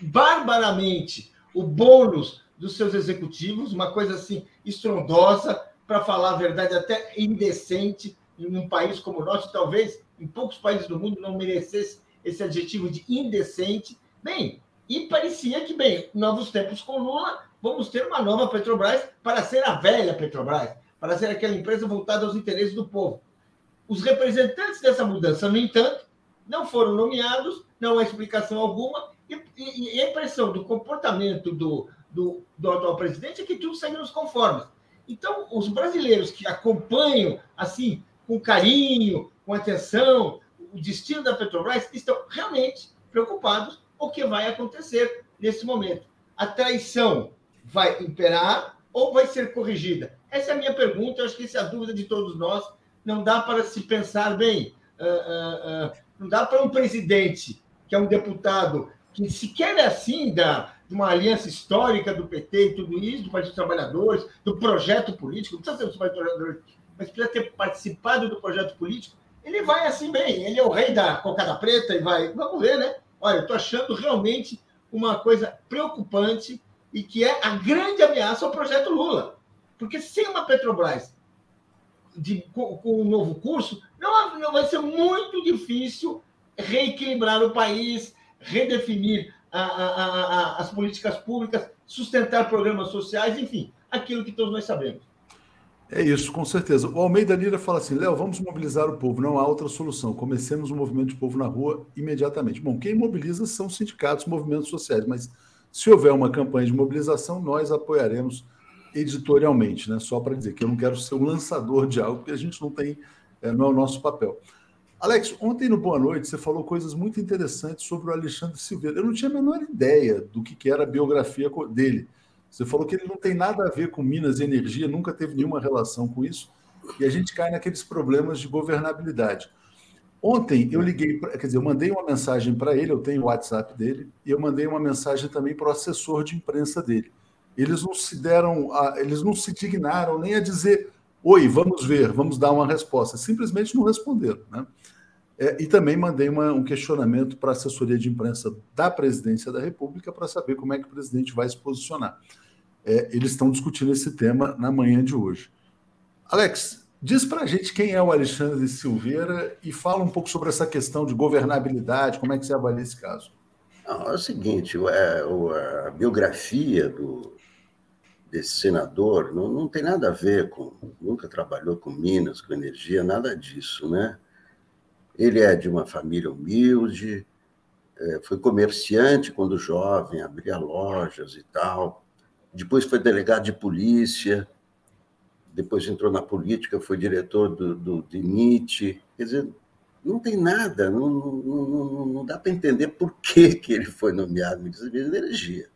barbaramente o bônus dos seus executivos, uma coisa assim estrondosa, para falar a verdade, até indecente em um país como o nosso, talvez em poucos países do mundo não merecesse esse adjetivo de indecente. Bem, e parecia que, bem, novos tempos com Lula, vamos ter uma nova Petrobras para ser a velha Petrobras, para ser aquela empresa voltada aos interesses do povo. Os representantes dessa mudança, no entanto, não foram nomeados, não há explicação alguma, e, e, e a impressão do comportamento do, do, do atual presidente é que tudo segue nos conformes. Então, os brasileiros que acompanham, assim, com carinho, com atenção, o destino da Petrobras, estão realmente preocupados o que vai acontecer nesse momento. A traição vai imperar ou vai ser corrigida? Essa é a minha pergunta, eu acho que essa é a dúvida de todos nós. Não dá para se pensar bem, uh, uh, uh, não dá para um presidente, que é um deputado, que sequer é assim da, de uma aliança histórica do PT e tudo isso, do Partido dos Trabalhadores, do projeto político, não precisa ser do Partido dos Trabalhadores, mas precisa ter participado do projeto político, ele vai assim bem, ele é o rei da cocada preta e vai. Vamos ver, né? Olha, eu estou achando realmente uma coisa preocupante e que é a grande ameaça ao projeto Lula. Porque sem uma Petrobras de, com, com um novo curso, não, não vai ser muito difícil reequilibrar o país, redefinir a, a, a, as políticas públicas, sustentar programas sociais, enfim, aquilo que todos nós sabemos. É isso, com certeza. O Almeida Lira fala assim: Léo, vamos mobilizar o povo, não há outra solução. Comecemos o movimento de povo na rua imediatamente. Bom, quem mobiliza são sindicatos, movimentos sociais, mas se houver uma campanha de mobilização, nós apoiaremos editorialmente, né? Só para dizer que eu não quero ser um lançador de algo, porque a gente não tem, é, não é o nosso papel. Alex, ontem no Boa Noite você falou coisas muito interessantes sobre o Alexandre Silveira. Eu não tinha a menor ideia do que, que era a biografia dele. Você falou que ele não tem nada a ver com Minas e Energia, nunca teve nenhuma relação com isso, e a gente cai naqueles problemas de governabilidade. Ontem eu liguei, quer dizer, eu mandei uma mensagem para ele, eu tenho o WhatsApp dele, e eu mandei uma mensagem também para o assessor de imprensa dele. Eles não se deram, a, eles não se dignaram nem a dizer, oi, vamos ver, vamos dar uma resposta. Simplesmente não responderam. Né? É, e também mandei uma, um questionamento para a assessoria de imprensa da presidência da República para saber como é que o presidente vai se posicionar é, eles estão discutindo esse tema na manhã de hoje. Alex, diz para a gente quem é o Alexandre Silveira e fala um pouco sobre essa questão de governabilidade, como é que você avalia esse caso? Não, é o seguinte, é, a biografia do, desse senador não, não tem nada a ver com. Nunca trabalhou com Minas, com energia, nada disso, né? Ele é de uma família humilde, é, foi comerciante quando jovem, abria lojas e tal depois foi delegado de polícia, depois entrou na política, foi diretor do, do DINIT. Quer dizer, não tem nada, não, não, não, não dá para entender por que, que ele foi nomeado ministro da Energia.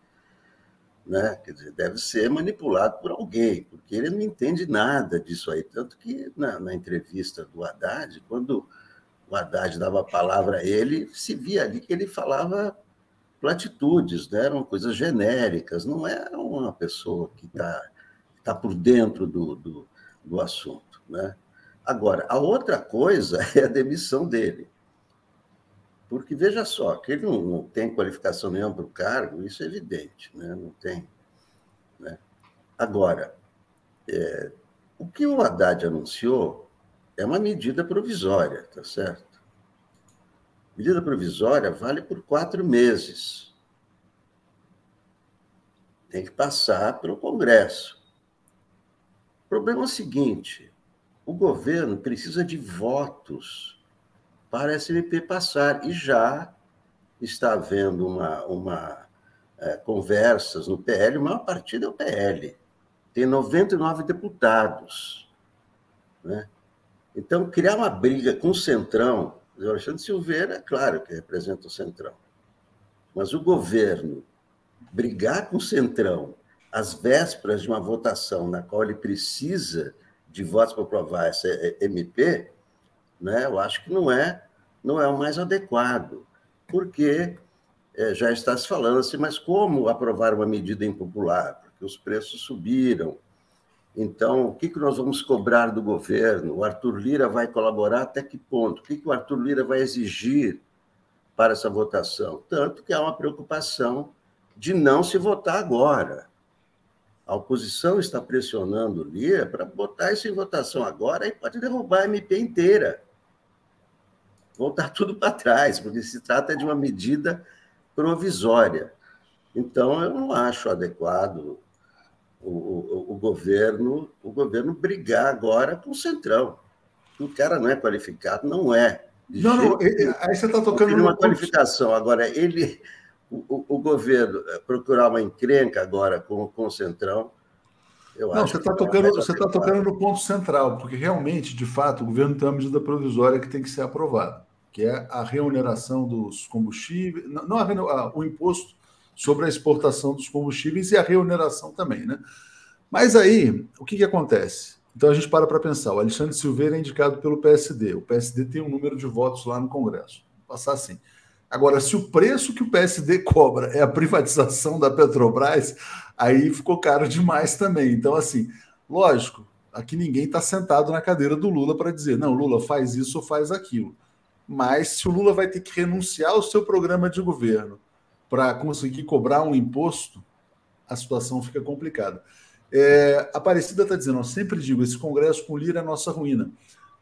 Né? Quer dizer, deve ser manipulado por alguém, porque ele não entende nada disso aí. Tanto que na, na entrevista do Haddad, quando Haddad dava a palavra a ele, se via ali que ele falava platitudes, né? eram coisas genéricas, não é uma pessoa que está tá por dentro do, do, do assunto. Né? Agora, a outra coisa é a demissão dele. Porque, veja só, que ele não, não tem qualificação nenhuma para o cargo, isso é evidente, né? não tem. Né? Agora, é, o que o Haddad anunciou é uma medida provisória, tá certo? Medida provisória vale por quatro meses. Tem que passar pelo Congresso. O problema é o seguinte: o governo precisa de votos para a SMP passar, e já está havendo uma, uma é, conversas no PL, o maior partido é o PL. Tem 99 deputados. Né? Então, criar uma briga com o Centrão o Alexandre Silveira, é claro que representa o Centrão. Mas o governo brigar com o Centrão às vésperas de uma votação na qual ele precisa de votos para aprovar essa MP, né, eu acho que não é, não é o mais adequado, porque é, já está se falando assim, mas como aprovar uma medida impopular? Porque os preços subiram, então, o que, que nós vamos cobrar do governo? O Arthur Lira vai colaborar até que ponto? O que, que o Arthur Lira vai exigir para essa votação? Tanto que há uma preocupação de não se votar agora. A oposição está pressionando o Lira para botar isso em votação agora e pode derrubar a MP inteira. Voltar tudo para trás, porque se trata de uma medida provisória. Então, eu não acho adequado o, o, o, governo o governo brigar agora com o Centrão. O cara não é qualificado, não é. Não, não, aí você está tocando numa qualificação. Agora, ele, o, o, governo eh, procurar uma encrenca agora com, com o Centrão, eu não, você está é tocando, você tá tocando no ponto central, porque realmente, de fato, o governo tem uma medida provisória que tem que ser aprovada, que é a remuneração dos combustíveis, não a, a, o imposto sobre a exportação dos combustíveis e a remuneração também, né? Mas aí, o que, que acontece? Então a gente para para pensar. O Alexandre Silveira é indicado pelo PSD. O PSD tem um número de votos lá no Congresso. Vou passar assim. Agora, se o preço que o PSD cobra é a privatização da Petrobras, aí ficou caro demais também. Então, assim, lógico, aqui ninguém está sentado na cadeira do Lula para dizer, não, Lula faz isso ou faz aquilo. Mas se o Lula vai ter que renunciar ao seu programa de governo para conseguir cobrar um imposto, a situação fica complicada. É, Aparecida está dizendo, eu sempre digo, esse Congresso com Lira é nossa ruína.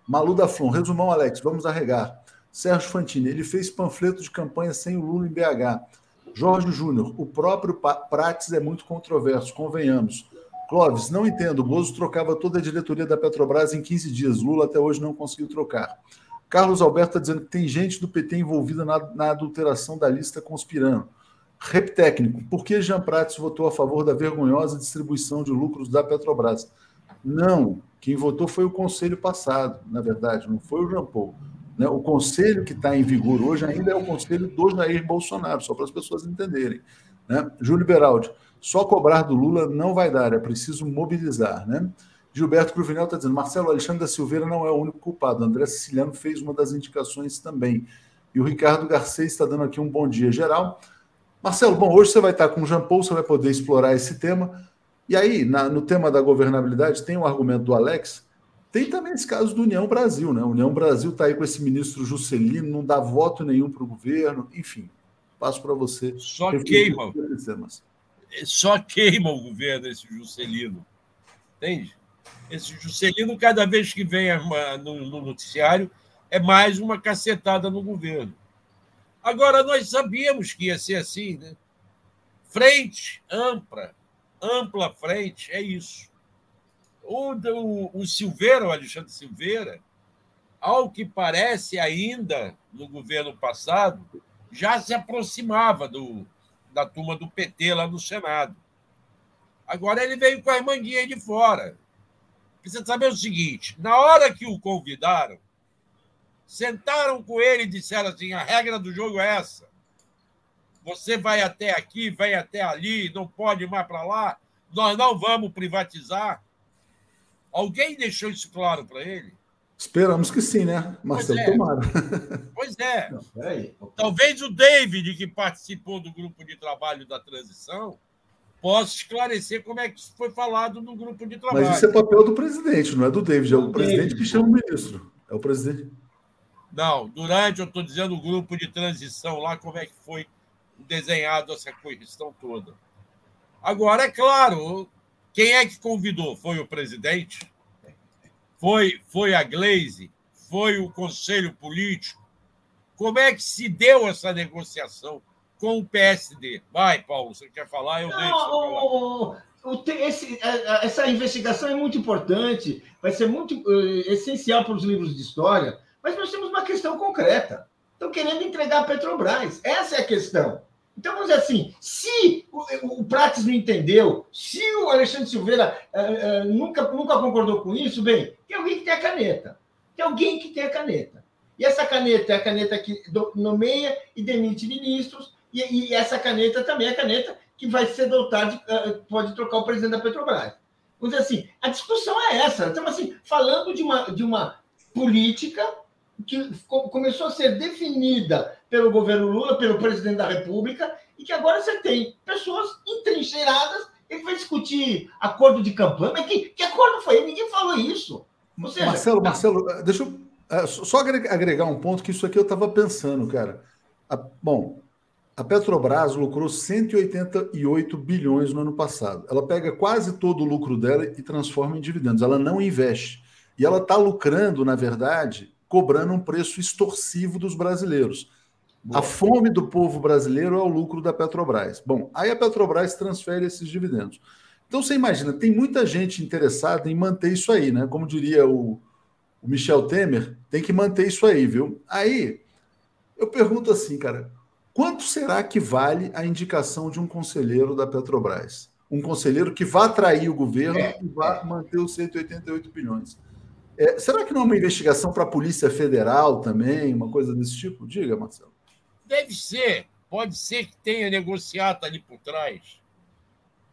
Malu da Flon, resumão, Alex, vamos arregar. Sérgio Fantini, ele fez panfleto de campanha sem o Lula em BH. Jorge Júnior, o próprio Prates é muito controverso, convenhamos. Clóvis, não entendo. O Bozo trocava toda a diretoria da Petrobras em 15 dias. Lula até hoje não conseguiu trocar. Carlos Alberto está dizendo que tem gente do PT envolvida na, na adulteração da lista conspirando. Rep técnico, por que Jean Prates votou a favor da vergonhosa distribuição de lucros da Petrobras? Não, quem votou foi o conselho passado, na verdade, não foi o Jean Paul. Né? O conselho que está em vigor hoje ainda é o conselho do Jair Bolsonaro, só para as pessoas entenderem. Né? Júlio Beraldi, só cobrar do Lula não vai dar, é preciso mobilizar. Né? Gilberto Cruvinel está dizendo: Marcelo Alexandre da Silveira não é o único culpado. André Siciliano fez uma das indicações também. E o Ricardo Garcês está dando aqui um bom dia geral. Marcelo, bom, hoje você vai estar com o Jean Paul, você vai poder explorar esse tema. E aí, na, no tema da governabilidade, tem o um argumento do Alex, tem também esse caso do União Brasil, né? A União Brasil está aí com esse ministro Juscelino, não dá voto nenhum para o governo, enfim. Passo para você. Só queima. Só queima o governo esse Juscelino. Entende? Esse Juscelino, cada vez que vem no, no noticiário, é mais uma cacetada no governo. Agora, nós sabíamos que ia ser assim, né? Frente ampla, ampla frente, é isso. O, o, o Silveira, o Alexandre Silveira, ao que parece ainda no governo passado, já se aproximava do, da turma do PT lá no Senado. Agora ele veio com a manguinhas de fora. Precisa saber o seguinte: na hora que o convidaram, Sentaram com ele e disseram assim: a regra do jogo é essa. Você vai até aqui, vai até ali, não pode ir mais para lá. Nós não vamos privatizar. Alguém deixou isso claro para ele? Esperamos que sim, né? Marcelo pois é. Tomara. Pois é. Talvez o David, que participou do grupo de trabalho da transição, possa esclarecer como é que isso foi falado no grupo de trabalho. Mas isso é papel do presidente, não é do David. É o presidente que chama o ministro. É o presidente. Não, durante, eu estou dizendo, o grupo de transição lá, como é que foi desenhado essa questão toda. Agora, é claro, quem é que convidou? Foi o presidente? Foi, foi a Glaze? Foi o conselho político? Como é que se deu essa negociação com o PSD? Vai, Paulo, você quer falar? Eu Não, deixo. O, o, esse, essa investigação é muito importante, vai ser muito uh, essencial para os livros de história, mas nós temos uma questão concreta. Estão querendo entregar a Petrobras. Essa é a questão. Então, vamos dizer assim: se o, o Prates não entendeu, se o Alexandre Silveira uh, uh, nunca, nunca concordou com isso, bem, tem alguém que tem a caneta. Tem alguém que tem a caneta. E essa caneta é a caneta que nomeia e demite ministros, e, e essa caneta também é a caneta que vai ser dotada, uh, pode trocar o presidente da Petrobras. Vamos dizer assim, a discussão é essa. Estamos assim, falando de uma, de uma política que começou a ser definida pelo governo Lula, pelo presidente da República, e que agora você tem pessoas entrincheiradas. Ele vai discutir acordo de campanha, mas que, que acordo foi? Ninguém falou isso. Seja, Marcelo, Marcelo, deixa eu é, só agregar um ponto que isso aqui eu estava pensando, cara. A, bom, a Petrobras lucrou 188 bilhões no ano passado. Ela pega quase todo o lucro dela e transforma em dividendos. Ela não investe. E ela está lucrando, na verdade, cobrando um preço extorsivo dos brasileiros. Boa. A fome do povo brasileiro é o lucro da Petrobras. Bom, aí a Petrobras transfere esses dividendos. Então você imagina, tem muita gente interessada em manter isso aí, né? Como diria o, o Michel Temer, tem que manter isso aí, viu? Aí eu pergunto assim, cara, quanto será que vale a indicação de um conselheiro da Petrobras? Um conselheiro que vá atrair o governo é, e vá é. manter os 188 bilhões. É, será que não é uma investigação para a Polícia Federal também, uma coisa desse tipo? Diga, Marcelo. Deve ser. Pode ser que tenha negociado ali por trás.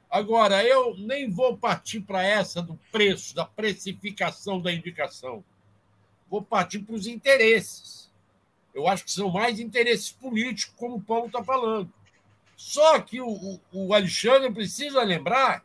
Agora, eu nem vou partir para essa do preço, da precificação da indicação. Vou partir para os interesses. Eu acho que são mais interesses políticos, como o Paulo está falando. Só que o, o Alexandre precisa lembrar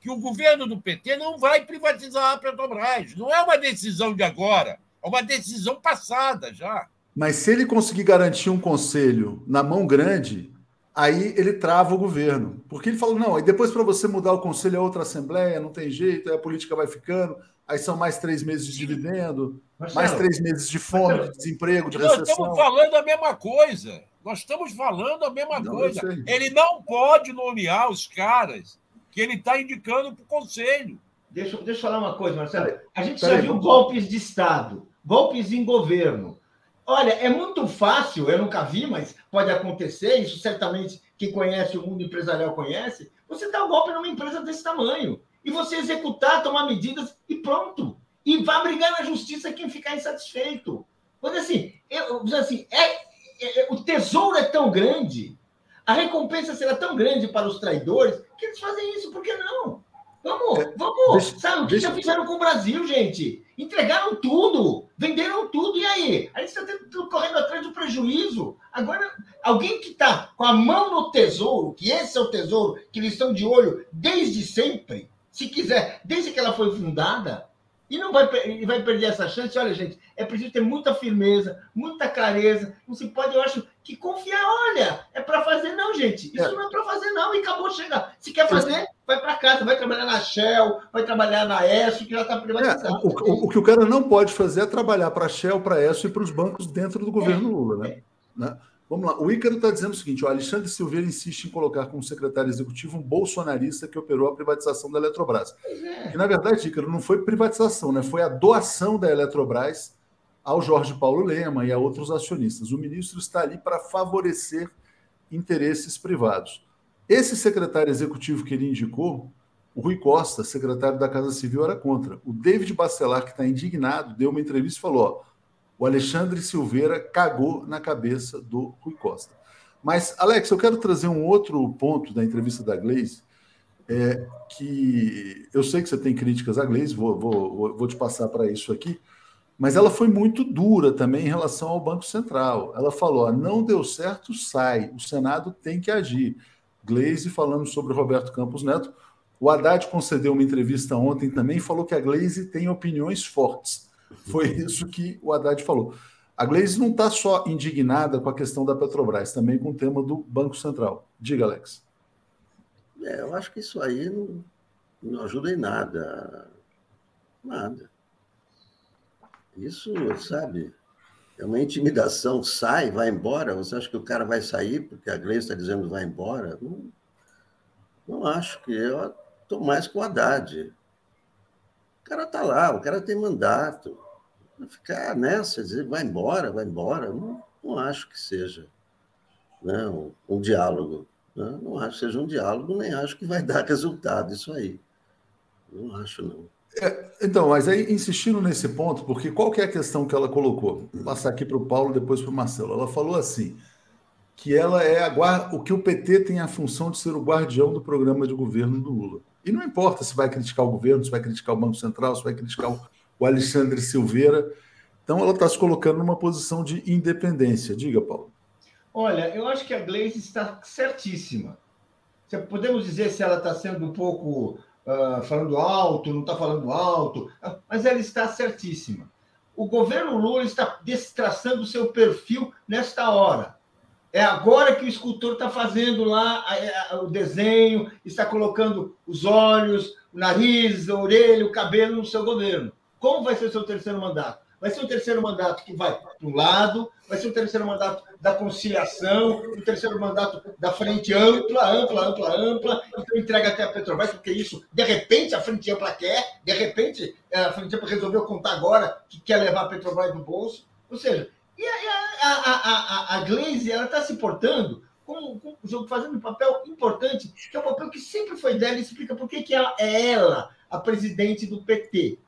que o governo do PT não vai privatizar a Petrobras. Não é uma decisão de agora, é uma decisão passada já. Mas se ele conseguir garantir um conselho na mão grande, aí ele trava o governo. Porque ele falou: não, aí depois para você mudar o conselho é outra assembleia, não tem jeito, a política vai ficando, aí são mais três meses de dividendo, Marcelo, mais três meses de fome, Marcelo, de desemprego, de recessão. Nós estamos falando a mesma coisa. Nós estamos falando a mesma não, coisa. Ele não pode nomear os caras que ele está indicando para o Conselho. Deixa, deixa eu falar uma coisa, Marcelo. A gente já viu golpes de Estado, golpes em governo. Olha, é muito fácil, eu nunca vi, mas pode acontecer, isso certamente quem conhece o mundo empresarial conhece. Você dá um golpe numa empresa desse tamanho e você executar, tomar medidas e pronto. E vai brigar na justiça quem ficar insatisfeito. Mas assim, eu, assim é, é, é, o tesouro é tão grande a recompensa será tão grande para os traidores que eles fazem isso, por que não? Vamos, é, vamos. Deixa, Sabe o que já fizeram com o Brasil, gente? Entregaram tudo, venderam tudo, e aí? A gente está correndo atrás do prejuízo. Agora, alguém que está com a mão no tesouro, que esse é o tesouro que eles estão de olho desde sempre, se quiser, desde que ela foi fundada, e não vai, vai perder essa chance. Olha, gente, é preciso ter muita firmeza, muita clareza. Não se pode, eu acho, que confiar. Olha, é para fazer, não, gente. Isso é. não é para fazer, não. E acabou, chega. Se quer fazer, vai para casa, vai trabalhar na Shell, vai trabalhar na ESO, que já está privatizado. É, o, o, o, que o cara não pode fazer é trabalhar para a Shell, para a ESO e para os bancos dentro do governo é, Lula, né? É. né? Vamos lá. O Ícaro está dizendo o seguinte: o Alexandre Silveira insiste em colocar como secretário executivo um bolsonarista que operou a privatização da Eletrobras. É. E, na verdade, Ícaro, não foi privatização, né? foi a doação da Eletrobras ao Jorge Paulo Lema e a outros acionistas. O ministro está ali para favorecer interesses privados. Esse secretário executivo que ele indicou, o Rui Costa, secretário da Casa Civil, era contra. O David Bacelar, que está indignado, deu uma entrevista e falou: ó, o Alexandre Silveira cagou na cabeça do Rui Costa. Mas, Alex, eu quero trazer um outro ponto da entrevista da Gleisi, é, que eu sei que você tem críticas à Gleisi, vou, vou, vou te passar para isso aqui, mas ela foi muito dura também em relação ao Banco Central. Ela falou: não deu certo, sai, o Senado tem que agir. Gleisi falando sobre Roberto Campos Neto. O Haddad concedeu uma entrevista ontem também e falou que a Gleisi tem opiniões fortes. Foi isso que o Haddad falou. A Gleisi não está só indignada com a questão da Petrobras, também com o tema do Banco Central. Diga, Alex. É, eu acho que isso aí não, não ajuda em nada. Nada. Isso, sabe, é uma intimidação. Sai, vai embora. Você acha que o cara vai sair porque a Gleisi está dizendo vai embora? Não, não acho que. Eu estou mais com o Haddad. O cara está lá, o cara tem mandato. Ficar nessa, dizer vai embora, vai embora, não, não acho que seja né, um, um diálogo. Né? Não acho que seja um diálogo, nem acho que vai dar resultado isso aí. Não acho, não. É, então, mas aí insistindo nesse ponto, porque qual que é a questão que ela colocou? Vou passar aqui para o Paulo, depois para o Marcelo. Ela falou assim: que ela é a guarda, o que o PT tem a função de ser o guardião do programa de governo do Lula. E não importa se vai criticar o governo, se vai criticar o Banco Central, se vai criticar o Alexandre Silveira. Então ela está se colocando numa posição de independência. Diga, Paulo. Olha, eu acho que a Gleice está certíssima. Podemos dizer se ela está sendo um pouco uh, falando alto, não está falando alto, mas ela está certíssima. O governo Lula está destraçando o seu perfil nesta hora. É agora que o escultor está fazendo lá o desenho, está colocando os olhos, o nariz, a orelha, o cabelo no seu governo. Como vai ser o seu terceiro mandato? vai ser um terceiro mandato que vai para um lado, vai ser um terceiro mandato da conciliação, um terceiro mandato da frente ampla, ampla, ampla, ampla, então entrega até a Petrobras, porque isso, de repente, a frente ampla quer, de repente, a frente ampla resolveu contar agora que quer levar a Petrobras no bolso. Ou seja, e a, a, a, a, Glaze, ela está se portando com, com o jogo fazendo um papel importante, que é um papel que sempre foi dela, e explica por que, que ela é ela, a presidente do PT.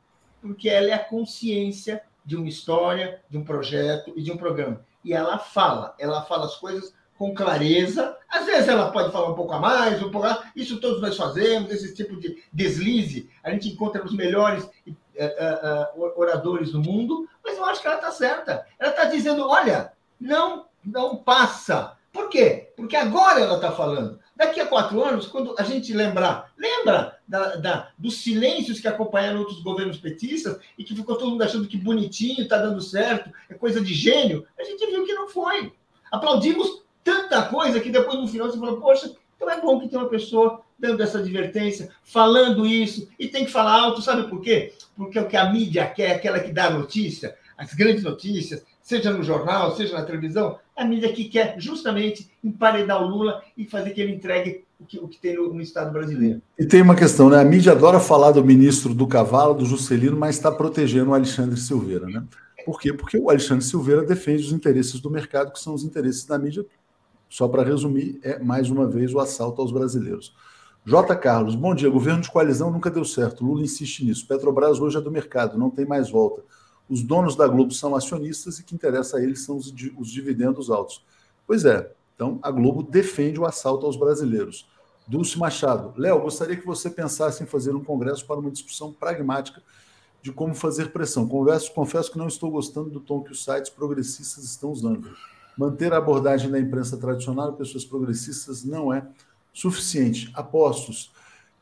Porque ela é a consciência de uma história, de um projeto e de um programa. E ela fala, ela fala as coisas com clareza. Às vezes ela pode falar um pouco a mais, um pouco a... isso todos nós fazemos, esse tipo de deslize, a gente encontra os melhores uh, uh, uh, oradores do mundo, mas eu acho que ela está certa. Ela está dizendo, olha, não, não passa. Por quê? Porque agora ela está falando. Daqui a quatro anos, quando a gente lembrar, lembra da, da, dos silêncios que acompanharam outros governos petistas e que ficou todo mundo achando que bonitinho, está dando certo, é coisa de gênio, a gente viu que não foi. Aplaudimos tanta coisa que depois no final você falou, poxa, então é bom que tem uma pessoa dando essa advertência, falando isso, e tem que falar alto, sabe por quê? Porque o que a mídia quer, aquela que dá a notícia, as grandes notícias, seja no jornal, seja na televisão, a mídia que quer justamente emparedar o Lula e fazer que ele entregue o que, o que tem no, no, Estado brasileiro. E tem uma questão, né? A mídia adora falar do ministro do cavalo, do Juscelino, mas está protegendo o Alexandre Silveira, né? Por quê? Porque o Alexandre Silveira defende os interesses do mercado, que são os interesses da mídia. Só para resumir, é mais uma vez o assalto aos brasileiros. J. Carlos, bom dia. Governo de coalizão nunca deu certo. Lula insiste nisso. Petrobras hoje é do mercado, não tem mais volta os donos da Globo são acionistas e que interessa a eles são os, os dividendos altos. Pois é, então a Globo defende o assalto aos brasileiros. Dulce Machado, Léo, gostaria que você pensasse em fazer um congresso para uma discussão pragmática de como fazer pressão. Converso, confesso que não estou gostando do tom que os sites progressistas estão usando. Manter a abordagem da imprensa tradicional pessoas progressistas não é suficiente. Apostos.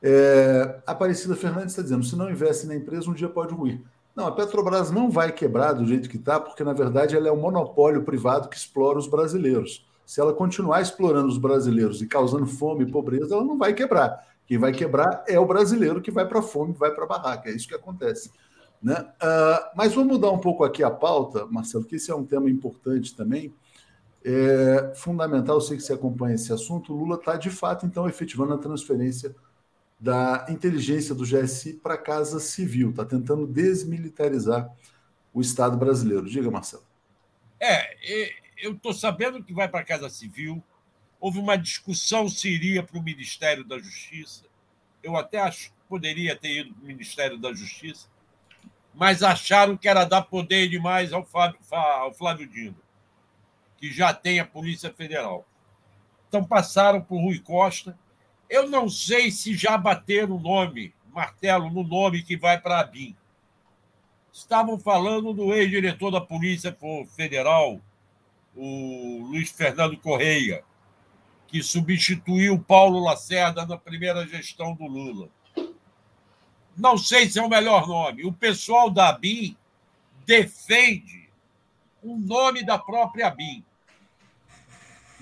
É, Aparecida Fernandes está dizendo: se não investe na empresa, um dia pode ruir. Não, a Petrobras não vai quebrar do jeito que está, porque, na verdade, ela é um monopólio privado que explora os brasileiros. Se ela continuar explorando os brasileiros e causando fome e pobreza, ela não vai quebrar. Quem vai quebrar é o brasileiro que vai para a fome, vai para a barraca. É isso que acontece. Né? Uh, mas vamos mudar um pouco aqui a pauta, Marcelo, que esse é um tema importante também. É fundamental, eu sei que você acompanha esse assunto. Lula está, de fato, então, efetivando a transferência da inteligência do GSI para a Casa Civil, está tentando desmilitarizar o Estado brasileiro. Diga, Marcelo. É, eu estou sabendo que vai para a Casa Civil. Houve uma discussão se iria para o Ministério da Justiça. Eu até acho que poderia ter ido para o Ministério da Justiça, mas acharam que era dar poder demais ao Flávio, ao Flávio Dino, que já tem a Polícia Federal. Então passaram por Rui Costa, eu não sei se já bateram o nome, martelo no nome que vai para a BIM. Estavam falando do ex-diretor da Polícia Federal, o Luiz Fernando Correia, que substituiu Paulo Lacerda na primeira gestão do Lula. Não sei se é o melhor nome. O pessoal da BIM defende o nome da própria BIM.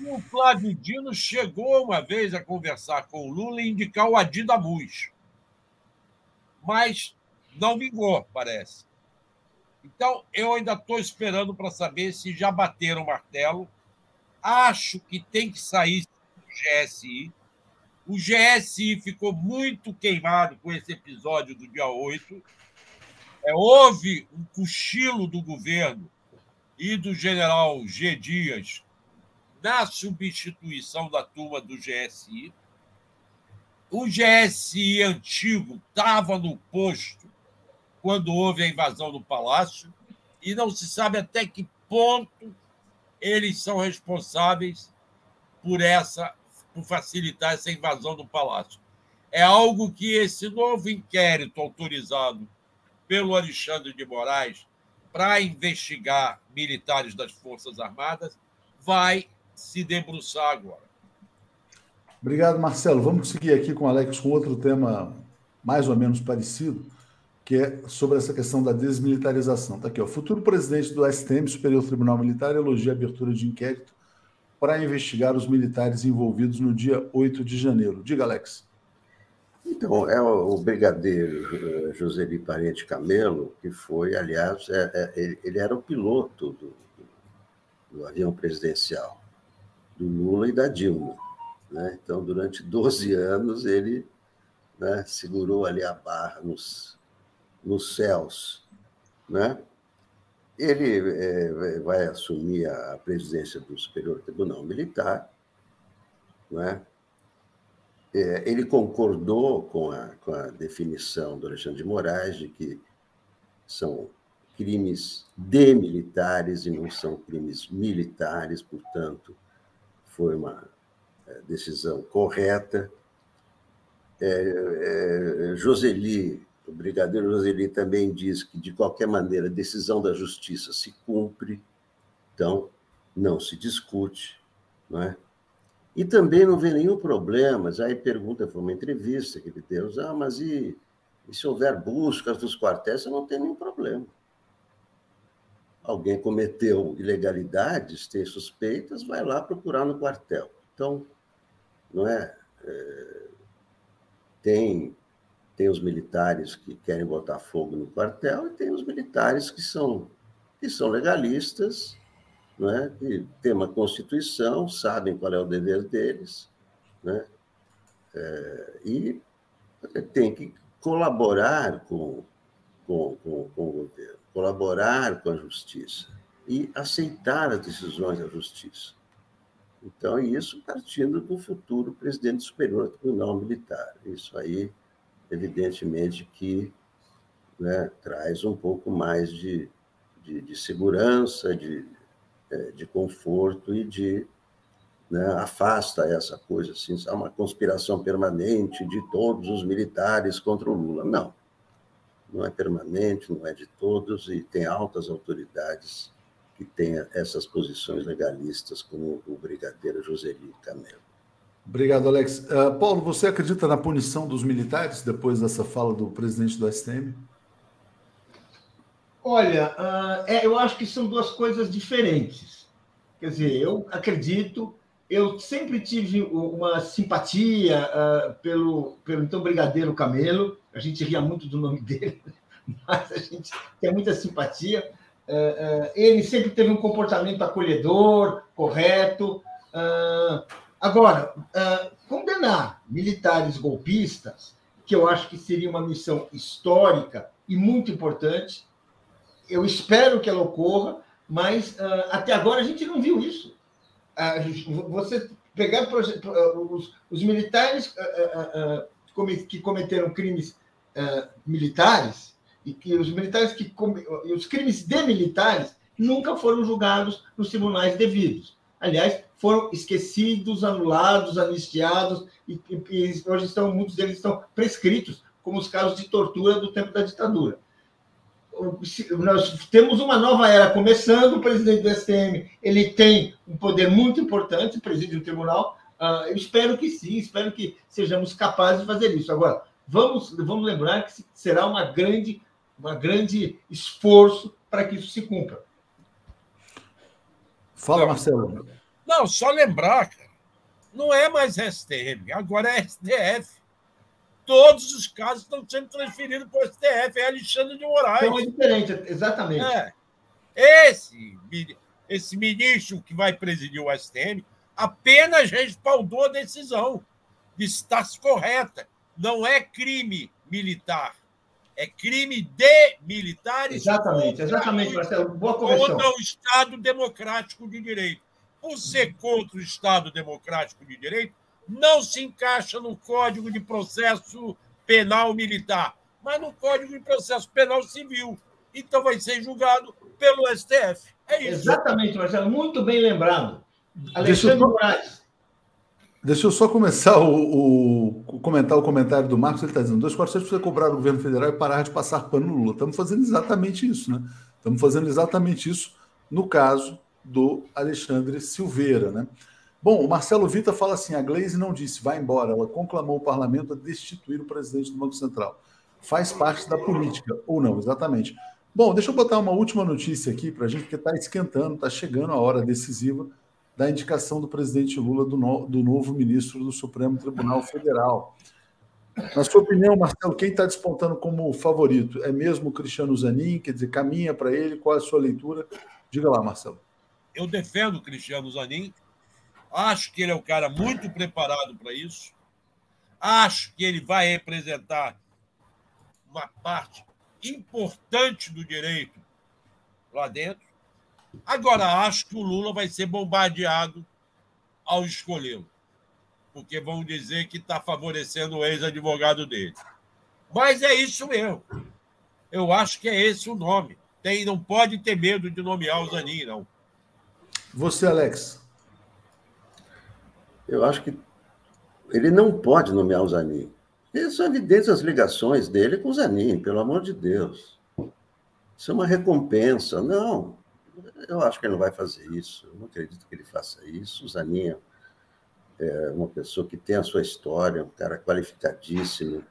O Flávio Dino chegou uma vez a conversar com o Lula e indicar o Adidamus. Mas não vingou, parece. Então, eu ainda estou esperando para saber se já bateram o martelo. Acho que tem que sair do GSI. O GSI ficou muito queimado com esse episódio do dia 8. É, houve um cochilo do governo e do general G. Dias na substituição da turma do GSI. O GSI antigo estava no posto quando houve a invasão do palácio e não se sabe até que ponto eles são responsáveis por essa por facilitar essa invasão do palácio. É algo que esse novo inquérito autorizado pelo Alexandre de Moraes para investigar militares das Forças Armadas vai se debruçar agora. Obrigado, Marcelo. Vamos seguir aqui com o Alex com outro tema mais ou menos parecido, que é sobre essa questão da desmilitarização. Está aqui, o futuro presidente do STM, Superior Tribunal Militar, elogia a abertura de inquérito para investigar os militares envolvidos no dia 8 de janeiro. Diga, Alex. Então, é o brigadeiro eh, Joseli Parente Camelo, que foi, aliás, é, é, ele era o piloto do, do, avião presidencial, do Lula e da Dilma. Né? Então, durante 12 anos, ele né, segurou ali a barra nos, nos céus. Né? Ele é, vai assumir a presidência do Superior Tribunal Militar, né? É, ele concordou com a, com a definição do Alexandre de Moraes de que são crimes de militares e não são crimes militares, portanto, foi uma é, decisão correta. É, é, Joseli, o brigadeiro Joseli também diz que, de qualquer maneira, a decisão da justiça se cumpre, então não se discute, não é? E também não vê nenhum problema. Aí pergunta, foi uma entrevista que ele deu, ah, mas e, e se houver buscas dos quartéis, não tem nenhum problema. Alguém cometeu ilegalidades, tem suspeitas, vai lá procurar no quartel. Então, não é, é tem tem os militares que querem botar fogo no quartel e tem os militares que são que são legalistas né, que uma Constituição, sabem qual é o dever deles, né, é, e tem que colaborar com, com, com, com, o governo, colaborar com a justiça e aceitar as decisões da justiça. Então, isso partindo do futuro presidente superior do Tribunal Militar. Isso aí, evidentemente, que né, traz um pouco mais de, de, de segurança, de, de conforto e de né, afasta essa coisa assim, é uma conspiração permanente de todos os militares contra o Lula. Não, não é permanente, não é de todos e tem altas autoridades que têm essas posições legalistas, como o brigadeiro Joseli Camelo. Obrigado, Alex. Uh, Paulo, você acredita na punição dos militares depois dessa fala do presidente do STM? Olha, uh, é, eu acho que são duas coisas diferentes. Quer dizer, eu acredito, eu sempre tive uma simpatia uh, pelo, pelo então Brigadeiro Camelo, a gente ria muito do nome dele, mas a gente tem muita simpatia. Uh, ele sempre teve um comportamento acolhedor, correto. agora, condenar militares golpistas, que eu acho que seria uma missão histórica e muito importante, eu espero que ela ocorra, mas uh, até agora a gente não viu isso. Uh, você pegar os, os militares uh, que cometeram crimes militares e que os militares que os crimes de militares nunca foram julgados nos tribunais devidos. Aliás, foram esquecidos, anulados, anistiados e, e hoje estão muitos deles estão prescritos, como os casos de tortura do tempo da ditadura nós temos uma nova era começando, o presidente do STM ele tem um poder muito importante, preside o tribunal, uh, eu espero que sim, espero que sejamos capazes de fazer isso. Agora, vamos, vamos lembrar que será uma grande, uma grande esforço para que isso se cumpra. Fala, Marcelo. Não, só lembrar, cara, não é mais STM, agora é STF todos os casos estão sendo transferidos para o STF. É Alexandre de Moraes. Então é diferente, exatamente. É. Esse, esse ministro que vai presidir o STM apenas respaldou a decisão de estar correta. Não é crime militar. É crime de militares. Exatamente, exatamente, Marcelo. Boa correção. Contra o Estado Democrático de Direito. Por ser contra o Estado Democrático de Direito, não se encaixa no Código de Processo Penal Militar, mas no Código de Processo Penal Civil. Então vai ser julgado pelo STF. É isso. Exatamente, Marcelo. Muito bem lembrado. Alexandre Deixa Moraes. Deixa eu só começar o, o, comentar o comentário do Marcos. Ele está dizendo: 246 precisa cobrar do governo federal e parar de passar pano no Lula. Estamos fazendo exatamente isso, né? Estamos fazendo exatamente isso no caso do Alexandre Silveira, né? Bom, o Marcelo Vita fala assim: a Glaze não disse vai embora, ela conclamou o parlamento a destituir o presidente do Banco Central. Faz parte da política, ou não, exatamente. Bom, deixa eu botar uma última notícia aqui para a gente, porque está esquentando, está chegando a hora decisiva da indicação do presidente Lula do, no, do novo ministro do Supremo Tribunal Federal. Na sua opinião, Marcelo, quem está despontando como favorito? É mesmo o Cristiano Zanin? Quer dizer, caminha para ele? Qual é a sua leitura? Diga lá, Marcelo. Eu defendo o Cristiano Zanin. Acho que ele é um cara muito preparado para isso. Acho que ele vai representar uma parte importante do direito lá dentro. Agora, acho que o Lula vai ser bombardeado ao escolhê-lo, porque vão dizer que está favorecendo o ex-advogado dele. Mas é isso mesmo. Eu acho que é esse o nome. Tem, não pode ter medo de nomear o Zanin, não. Você, Alex? Eu acho que ele não pode nomear o Zanin. São evidentes as ligações dele com o Zanin, pelo amor de Deus. Isso é uma recompensa. Não, eu acho que ele não vai fazer isso. Eu não acredito que ele faça isso. O Zanin é uma pessoa que tem a sua história, um cara qualificadíssimo,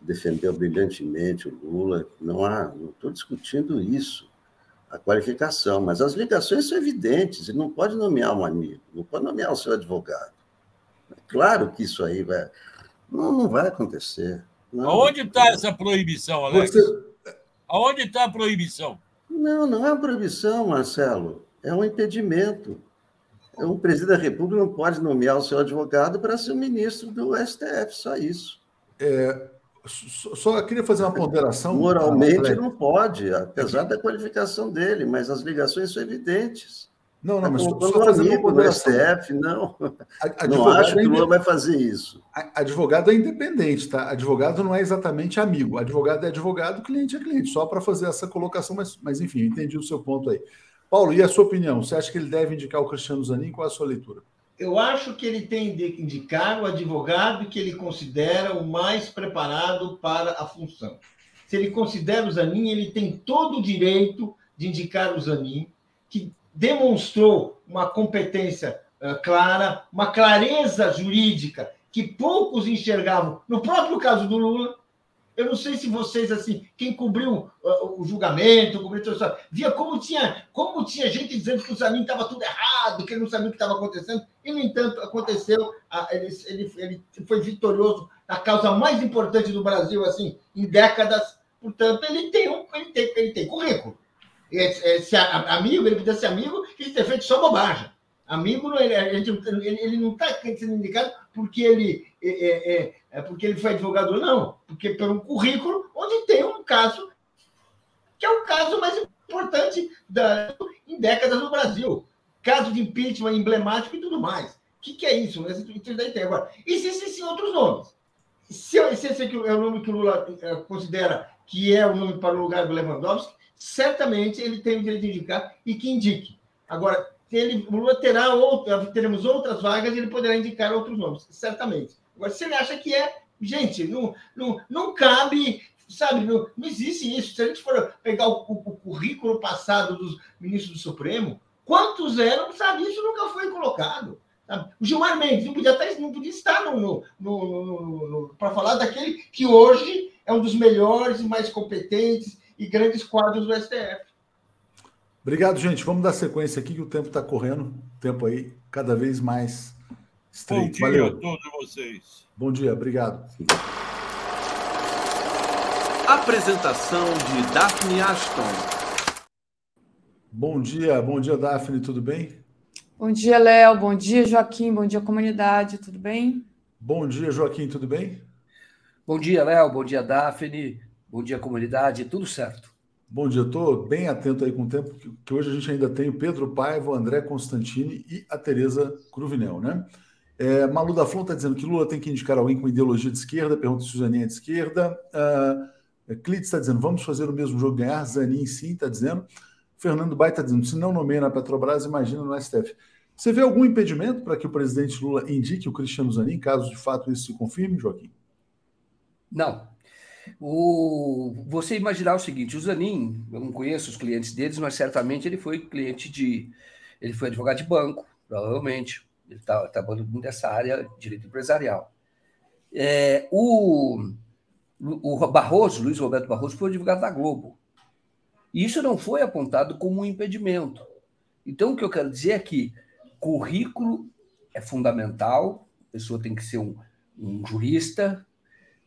defendeu brilhantemente o Lula. Não há, não estou discutindo isso, a qualificação, mas as ligações são evidentes. Ele não pode nomear um amigo, não pode nomear o seu advogado. É claro que isso aí vai, não, não vai acontecer. Não. Onde está essa proibição, Alex? Você... Aonde está a proibição? Não, não é uma proibição, Marcelo. É um impedimento. O presidente da República não pode nomear o seu advogado para ser o ministro do STF, só isso. É, só queria fazer uma ponderação. Moralmente não pode, apesar da qualificação dele, mas as ligações são evidentes. Não, não, mas só, só fazendo amigo do STF, não. não acho que o Lula vai fazer isso. Advogado é independente, tá? Advogado não é exatamente amigo. Advogado é advogado, cliente é cliente. Só para fazer essa colocação, mas, mas enfim, entendi o seu ponto aí. Paulo, e a sua opinião? Você acha que ele deve indicar o Cristiano Zanin? Qual é a sua leitura? Eu acho que ele tem de indicar o advogado que ele considera o mais preparado para a função. Se ele considera o Zanin, ele tem todo o direito de indicar o Zanin, que demonstrou uma competência uh, clara, uma clareza jurídica que poucos enxergavam. No próprio caso do Lula, eu não sei se vocês, assim, quem cobriu uh, o julgamento, cobriu tudo via como tinha, como tinha gente dizendo que o Zanin estava tudo errado, que ele não sabia o que estava acontecendo, e, no entanto, aconteceu, uh, ele, ele, ele foi vitorioso na causa mais importante do Brasil, assim, em décadas. Portanto, ele tem, um, ele tem, ele tem currículo. Esse amigo, ele podia ser amigo e ter feito só bobagem. Amigo, ele, ele, não está sendo indicado porque ele, é, é, é, é, porque ele foi advogado, não. Porque pelo currículo, onde tem um caso que é o caso mais importante da, em décadas no Brasil. Caso de impeachment emblemático e tudo mais. O que, que é isso? Isso daí tem. Agora, existem outros nomes. Se, se esse é o nome que o Lula eh, considera que é o nome para o lugar do Lewandowski, certamente ele tem o direito de indicar e que indique. Agora, ele, o Lula terá outra, teremos outras vagas e ele poderá indicar outros nomes, certamente. Agora, se ele acha que é, gente, não, não, não cabe, sabe, não, não existe isso. Se a gente for pegar o, o, o currículo passado dos ministros do Supremo, quantos eram, sabe, isso nunca foi colocado. O Gilmar Mendes não podia estar, não podia estar no, no, no, no para falar daquele que hoje é um dos melhores e mais competentes e grandes quadros do STF. Obrigado, gente. Vamos dar sequência aqui, que o tempo está correndo. O tempo aí cada vez mais estreito. Bom dia Valeu. a todos vocês. Bom dia, obrigado. Apresentação de Daphne Ashton. Bom dia, bom dia, Daphne, tudo bem? Bom dia, Léo. Bom dia, Joaquim. Bom dia, comunidade. Tudo bem? Bom dia, Joaquim. Tudo bem? Bom dia, Léo. Bom dia, Daphne. Bom dia, comunidade. Tudo certo. Bom dia, estou bem atento aí com o tempo, que hoje a gente ainda tem o Pedro Paiva, o André Constantini e a Tereza Cruvinel, né? É, Malu da Flon está dizendo que Lula tem que indicar alguém com ideologia de esquerda, pergunta se o Zanin é de esquerda. Uh, Clitz está dizendo, vamos fazer o mesmo jogo, ganhar. Zanin sim, está dizendo. Fernando Bai está dizendo, se não nomeia na Petrobras, imagina no STF. Você vê algum impedimento para que o presidente Lula indique o Cristiano Zanin, caso de fato isso se confirme, Joaquim? Não, o, você imaginar o seguinte: o Zanin, eu não conheço os clientes deles, mas certamente ele foi cliente de. Ele foi advogado de banco, provavelmente. Ele está tá trabalhando nessa área de direito empresarial. É, o, o Barroso, Luiz Roberto Barroso, foi advogado da Globo. E isso não foi apontado como um impedimento. Então, o que eu quero dizer é que currículo é fundamental, a pessoa tem que ser um, um jurista,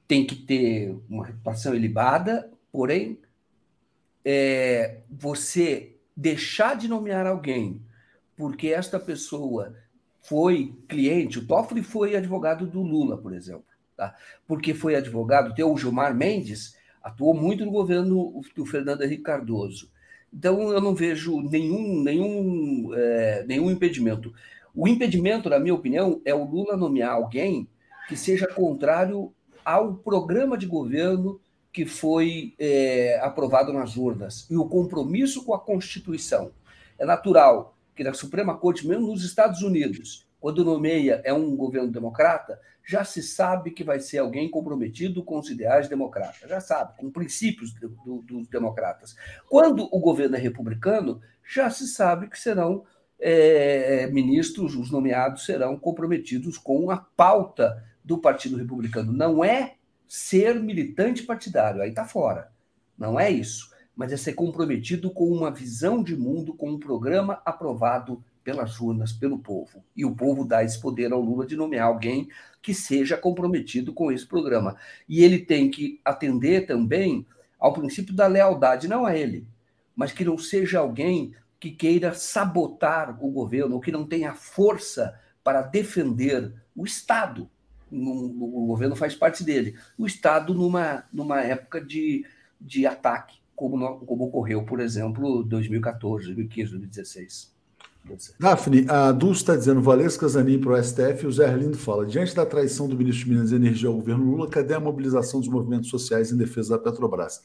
tem que ter uma reputação ilibada, porém, é, você deixar de nomear alguém porque esta pessoa foi cliente, o Toffoli foi advogado do Lula, por exemplo, tá? porque foi advogado, tem o Gilmar Mendes, atuou muito no governo do Fernando Henrique Cardoso. Então, eu não vejo nenhum, nenhum, é, nenhum impedimento. O impedimento, na minha opinião, é o Lula nomear alguém que seja contrário ao programa de governo que foi é, aprovado nas urnas e o compromisso com a Constituição. É natural que na Suprema Corte, mesmo nos Estados Unidos, quando nomeia é um governo democrata, já se sabe que vai ser alguém comprometido com os ideais democratas, já sabe, com princípios do, do, dos democratas. Quando o governo é republicano, já se sabe que serão é, ministros, os nomeados serão comprometidos com a pauta do Partido Republicano. Não é ser militante partidário, aí está fora. Não é isso. Mas é ser comprometido com uma visão de mundo, com um programa aprovado pelas urnas, pelo povo. E o povo dá esse poder ao Lula de nomear alguém que seja comprometido com esse programa. E ele tem que atender também ao princípio da lealdade, não a ele, mas que não seja alguém que queira sabotar o governo, ou que não tenha força para defender o Estado. O governo faz parte dele. O Estado numa, numa época de, de ataque, como, como ocorreu, por exemplo, 2014, 2015, 2016. Daphne, a Dulce está dizendo Valesca Zanin para o STF o Zé Arlindo fala: diante da traição do ministro de Minas e Energia ao governo Lula, cadê a mobilização dos movimentos sociais em defesa da Petrobras?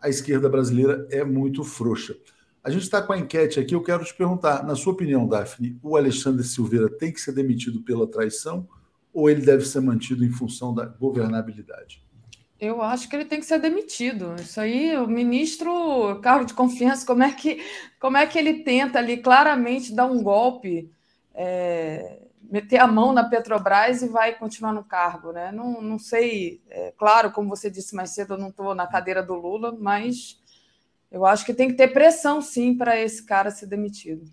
A esquerda brasileira é muito frouxa. A gente está com a enquete aqui, eu quero te perguntar, na sua opinião, Daphne, o Alexandre Silveira tem que ser demitido pela traição ou ele deve ser mantido em função da governabilidade? Eu acho que ele tem que ser demitido. Isso aí, o ministro, cargo de confiança, como é que, como é que ele tenta ali claramente dar um golpe, é, meter a mão na Petrobras e vai continuar no cargo, né? Não, não sei, é, claro, como você disse mais cedo, eu não estou na cadeira do Lula, mas eu acho que tem que ter pressão, sim, para esse cara ser demitido.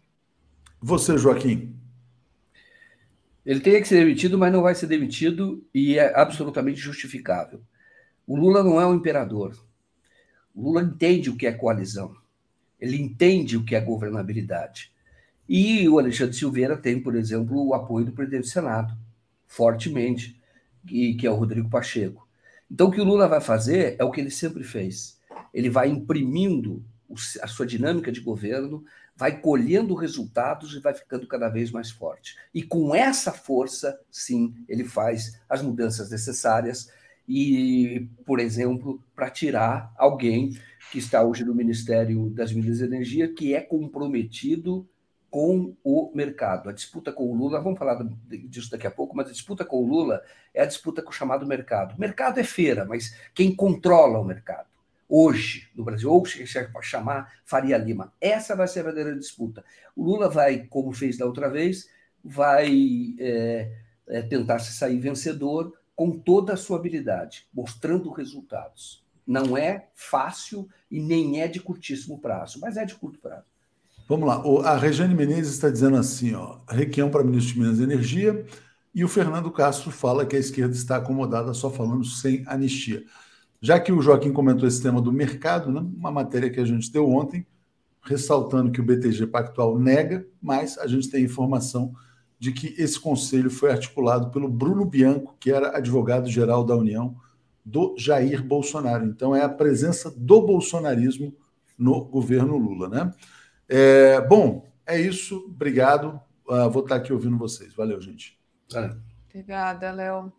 Você, Joaquim? Ele teria que ser demitido, mas não vai ser demitido e é absolutamente justificável. O Lula não é um imperador. O Lula entende o que é coalizão. Ele entende o que é governabilidade. E o Alexandre Silveira tem, por exemplo, o apoio do presidente do Senado, fortemente, que é o Rodrigo Pacheco. Então, o que o Lula vai fazer é o que ele sempre fez ele vai imprimindo a sua dinâmica de governo, vai colhendo resultados e vai ficando cada vez mais forte. E com essa força, sim, ele faz as mudanças necessárias e, por exemplo, para tirar alguém que está hoje no Ministério das Minas e Energia, que é comprometido com o mercado. A disputa com o Lula, vamos falar disso daqui a pouco, mas a disputa com o Lula é a disputa com o chamado mercado. Mercado é feira, mas quem controla o mercado? Hoje no Brasil, ou se chamar Faria Lima. Essa vai ser a verdadeira disputa. O Lula vai, como fez da outra vez, vai é, é, tentar se sair vencedor com toda a sua habilidade, mostrando resultados. Não é fácil e nem é de curtíssimo prazo, mas é de curto prazo. Vamos lá. A Regiane Menezes está dizendo assim: ó, requião para ministro de Minas e Energia, e o Fernando Castro fala que a esquerda está acomodada só falando sem anistia. Já que o Joaquim comentou esse tema do mercado, né, uma matéria que a gente deu ontem, ressaltando que o BTG Pactual nega, mas a gente tem informação de que esse conselho foi articulado pelo Bruno Bianco, que era advogado-geral da União do Jair Bolsonaro. Então é a presença do bolsonarismo no governo Lula, né? É, bom, é isso. Obrigado. Uh, vou estar aqui ouvindo vocês. Valeu, gente. Obrigada, Léo.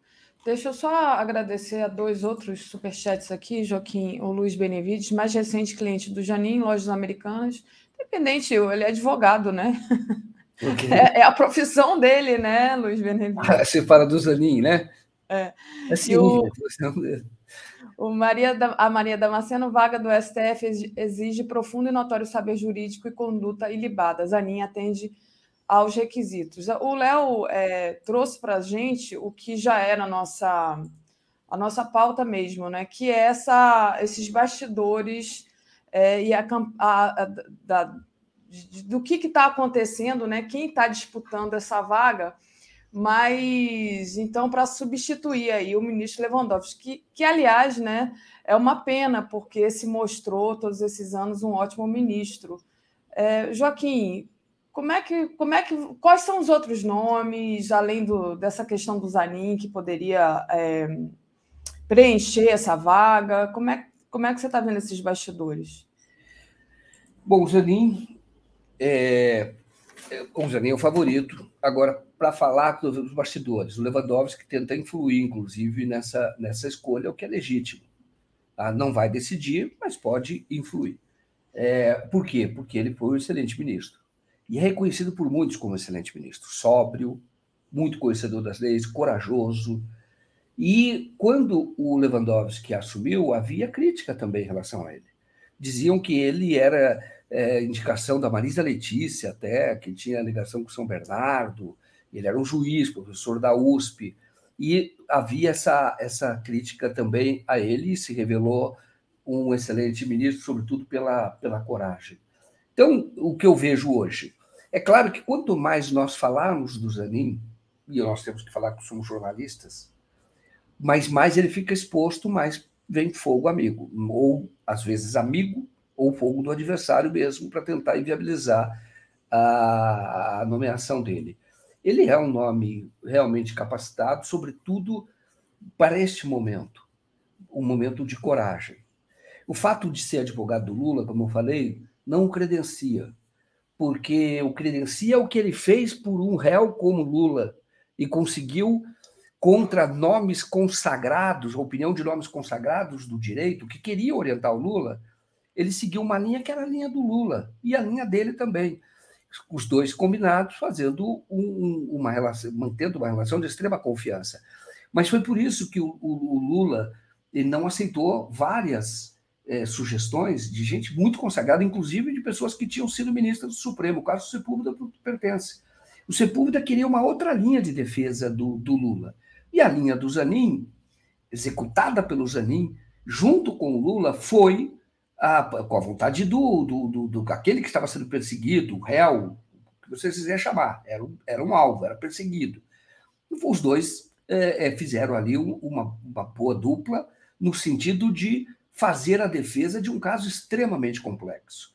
Deixa eu só agradecer a dois outros superchats aqui, Joaquim, o Luiz Benevides, mais recente cliente do Janin, Lojas Americanas. Independente, ele é advogado, né? Okay. É, é, a profissão dele, né, Luiz Benevides? Você fala do Zanin, né? É. Assim, o, o Maria da, a Maria Damasceno, vaga do STF, exige profundo e notório saber jurídico e conduta ilibada. Zanin atende aos requisitos. O Léo é, trouxe para a gente o que já era a nossa, a nossa pauta mesmo, né? que é essa, esses bastidores é, e a, a, a da, do que está acontecendo, né? quem está disputando essa vaga mas então para substituir aí o ministro Lewandowski, que, que aliás, né, é uma pena porque se mostrou todos esses anos um ótimo ministro. É, Joaquim, como é que, como é que, quais são os outros nomes além do, dessa questão do Zanin que poderia é, preencher essa vaga? Como é, como é que você está vendo esses bastidores? Bom, o Zanin é, é, o Zanin é o favorito. Agora, para falar dos bastidores. O Lewandowski tenta influir, inclusive, nessa, nessa escolha, o que é legítimo. Tá? Não vai decidir, mas pode influir. É, por quê? Porque ele foi um excelente ministro. E é reconhecido por muitos como excelente ministro. Sóbrio, muito conhecedor das leis, corajoso. E quando o Lewandowski assumiu, havia crítica também em relação a ele. Diziam que ele era é, indicação da Marisa Letícia, até, que tinha ligação com São Bernardo, ele era um juiz, professor da USP, e havia essa, essa crítica também a ele, e se revelou um excelente ministro, sobretudo pela, pela coragem. Então, o que eu vejo hoje? É claro que quanto mais nós falarmos do Zanin, e nós temos que falar que somos jornalistas, mas mais ele fica exposto, mais vem fogo amigo, ou às vezes amigo, ou fogo do adversário mesmo, para tentar inviabilizar a, nomeação dele. Ele é um nome realmente capacitado, sobretudo para este momento, um momento de coragem. O fato de ser advogado do Lula, como eu falei, não o credencia, porque o credencia o que ele fez por um réu como Lula e conseguiu contra nomes consagrados, opinião de nomes consagrados do direito que queriam orientar o Lula, ele seguiu uma linha que era a linha do Lula e a linha dele também os dois combinados, fazendo um, uma relação, mantendo uma relação de extrema confiança. Mas foi por isso que o, o, o Lula ele não aceitou várias é, sugestões de gente muito consagrada, inclusive de pessoas que tinham sido ministras do Supremo. O caso do Sepúlveda pertence. O Sepúlveda queria uma outra linha de defesa do, do Lula. E a linha do Zanin, executada pelo Zanin, junto com o Lula, foi a, com a vontade do, do, do, do, aquele que estava sendo perseguido, o réu, que vocês quiserem chamar, era um, era um alvo, era perseguido. Os dois é, é, fizeram ali uma, uma boa dupla no sentido de fazer a defesa de um caso extremamente complexo.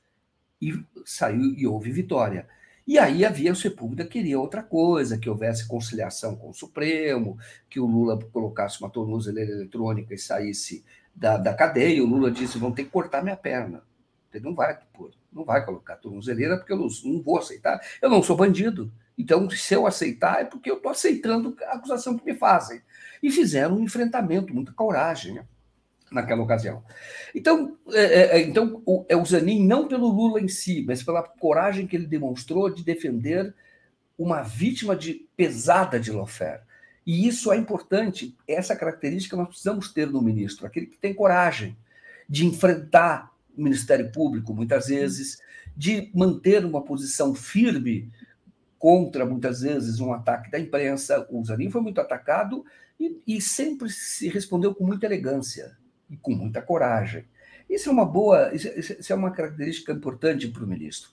E saiu e houve vitória. E aí havia o Sepúlveda queria outra coisa, que houvesse conciliação com o Supremo, que o Lula colocasse uma tornozeleira eletrônica e saísse da, da cadeia, o Lula disse: vão ter que cortar minha perna. Ele não vai pôr, não vai colocar tornozeleira, porque eu não, não vou aceitar. Eu não sou bandido. Então, se eu aceitar, é porque eu estou aceitando a acusação que me fazem. E fizeram um enfrentamento, muita coragem né, naquela ocasião. Então, é, é, é então o, é o Zanin, não pelo Lula em si, mas pela coragem que ele demonstrou de defender uma vítima de pesada de Lofer. E isso é importante, essa característica nós precisamos ter no ministro, aquele que tem coragem de enfrentar o Ministério Público, muitas vezes, de manter uma posição firme contra, muitas vezes, um ataque da imprensa. O Zanin foi muito atacado e, e sempre se respondeu com muita elegância e com muita coragem. Isso é uma boa, isso é uma característica importante para o ministro.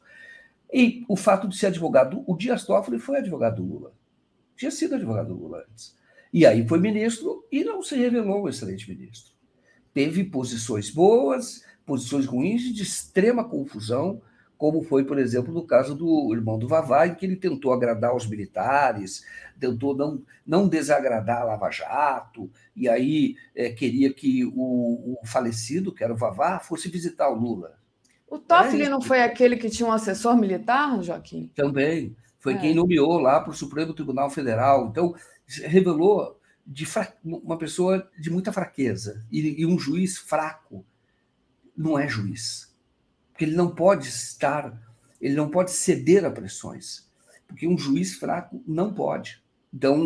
E o fato de ser advogado, o Dias Toffoli foi advogado do Lula tinha sido advogado do Lula antes. E aí foi ministro e não se revelou um excelente ministro. Teve posições boas, posições ruins de extrema confusão, como foi, por exemplo, no caso do irmão do Vavá, em que ele tentou agradar os militares, tentou não, não desagradar a Lava Jato, e aí é, queria que o, o, falecido, que era o Vavá, fosse visitar o Lula. O Toffoli não foi aquele que tinha um assessor militar, Joaquim? Também foi é. quem nomeou lá para o Supremo Tribunal Federal. Então, revelou de fra... uma pessoa de muita fraqueza. E, e, um juiz fraco não é juiz. Ele não pode estar, ele não pode ceder a pressões. Porque um juiz fraco não pode. Então,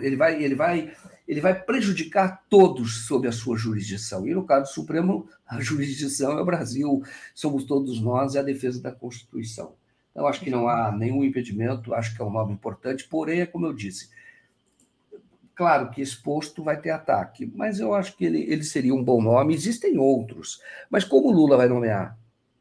ele vai, ele vai, ele vai prejudicar todos sob a sua jurisdição. E no caso do Supremo, a jurisdição é o Brasil, somos todos nós, é a defesa da Constituição. Eu acho que não há nenhum impedimento, acho que é um nome importante, porém, é como eu disse, claro que esse posto vai ter ataque, mas eu acho que ele, ele seria um bom nome. Existem outros, mas como Lula vai nomear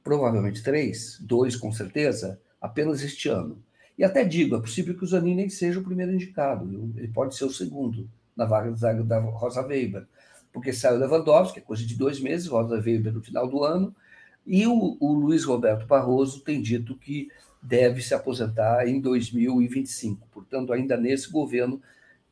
provavelmente três, dois com certeza, apenas este ano, E até digo, é possível que o Zanin nem seja o primeiro indicado, ele pode ser o segundo na vaga da Rosa Weber, porque saiu Lewandowski, é coisa de dois meses, Rosa Weber no final do ano, e o, o Luiz Roberto Barroso tem dito que deve se aposentar em 2025. Portanto, ainda nesse governo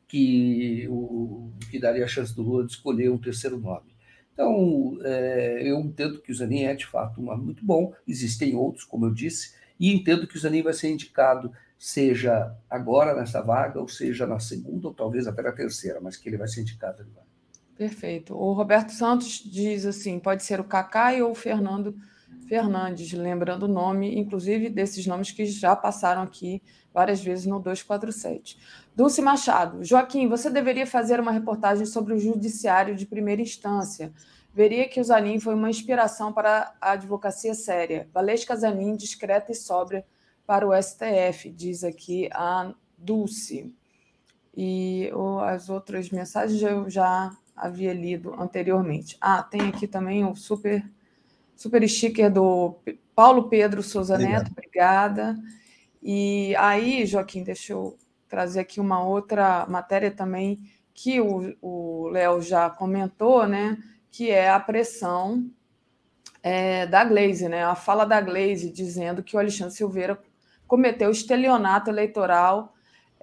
que, o, que daria a chance do Lula de escolher um terceiro nome. Então, é, eu entendo que o Zanin é, de fato, um muito bom. Existem outros, como eu disse, e entendo que o Zanin vai ser indicado, seja agora nessa vaga, ou seja na segunda, ou talvez até na terceira, mas que ele vai ser indicado. Perfeito. O Roberto Santos diz assim: pode ser o Kaká ou o Fernando Fernandes, lembrando o nome, inclusive, desses nomes que já passaram aqui várias vezes no 247. Dulce Machado, Joaquim, você deveria fazer uma reportagem sobre o judiciário de primeira instância. Veria que o Zanin foi uma inspiração para a advocacia séria. Valesca Zanin, discreta e sóbria para o STF, diz aqui a Dulce. E as outras mensagens eu já havia lido anteriormente. Ah, tem aqui também o super super sticker do Paulo Pedro Souza Obrigado. Neto, obrigada. E aí, Joaquim, deixa eu trazer aqui uma outra matéria também que o Léo já comentou, né? Que é a pressão é, da Glaze, né? A fala da Glaze dizendo que o Alexandre Silveira cometeu estelionato eleitoral é,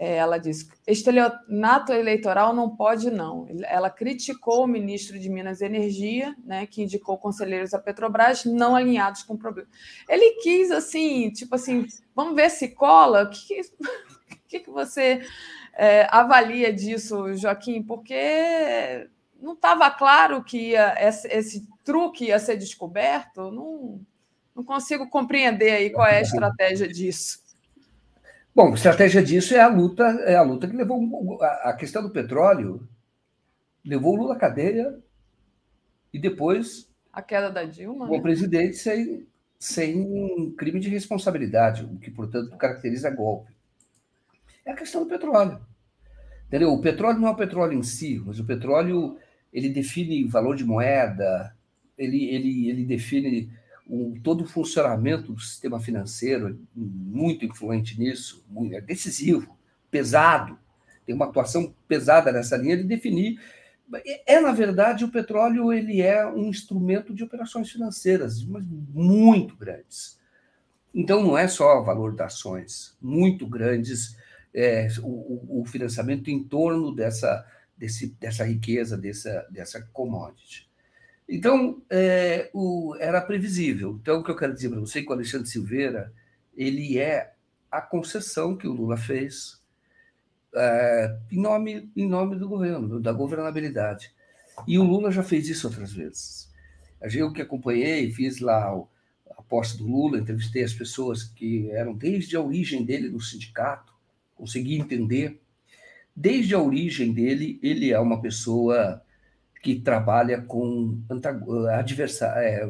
ela disse: estelionato eleitoral não pode, não. Ela criticou o ministro de Minas e Energia, né, que indicou conselheiros da Petrobras não alinhados com o problema. Ele quis, assim, tipo assim, vamos ver se cola. O que, que, que você é, avalia disso, Joaquim? Porque não estava claro que ia, esse, esse, truque ia ser descoberto. Não, não consigo compreender aí qual é a estratégia disso. Bom, a estratégia disso é a luta, é a luta que levou a questão do petróleo levou o Lula à cadeia e depois a queda da Dilma, o né? presidente sem, sem crime de responsabilidade, o que portanto caracteriza golpe. É a questão do petróleo. Entendeu? O petróleo não é o petróleo em si, mas o petróleo ele define valor de moeda, ele, ele, ele define o, todo o funcionamento do sistema financeiro, muito influente nisso, muito, é decisivo, pesado, tem uma atuação pesada nessa linha de definir. É, na verdade, o petróleo ele é um instrumento de operações financeiras, mas muito grandes. Então, não é só valor das ações, muito grandes, é, o, o, financiamento em torno dessa, desse, dessa riqueza, dessa, dessa commodity. Então, é, o, era previsível. Então, o que eu quero dizer para você é que o Alexandre Silveira ele é a concessão que o Lula fez é, em, nome, em nome do governo, da governabilidade. E o Lula já fez isso outras vezes. Eu que acompanhei, fiz lá a posse do Lula, entrevistei as pessoas que eram desde a origem dele no sindicato, consegui entender. Desde a origem dele, ele é uma pessoa que trabalha com é,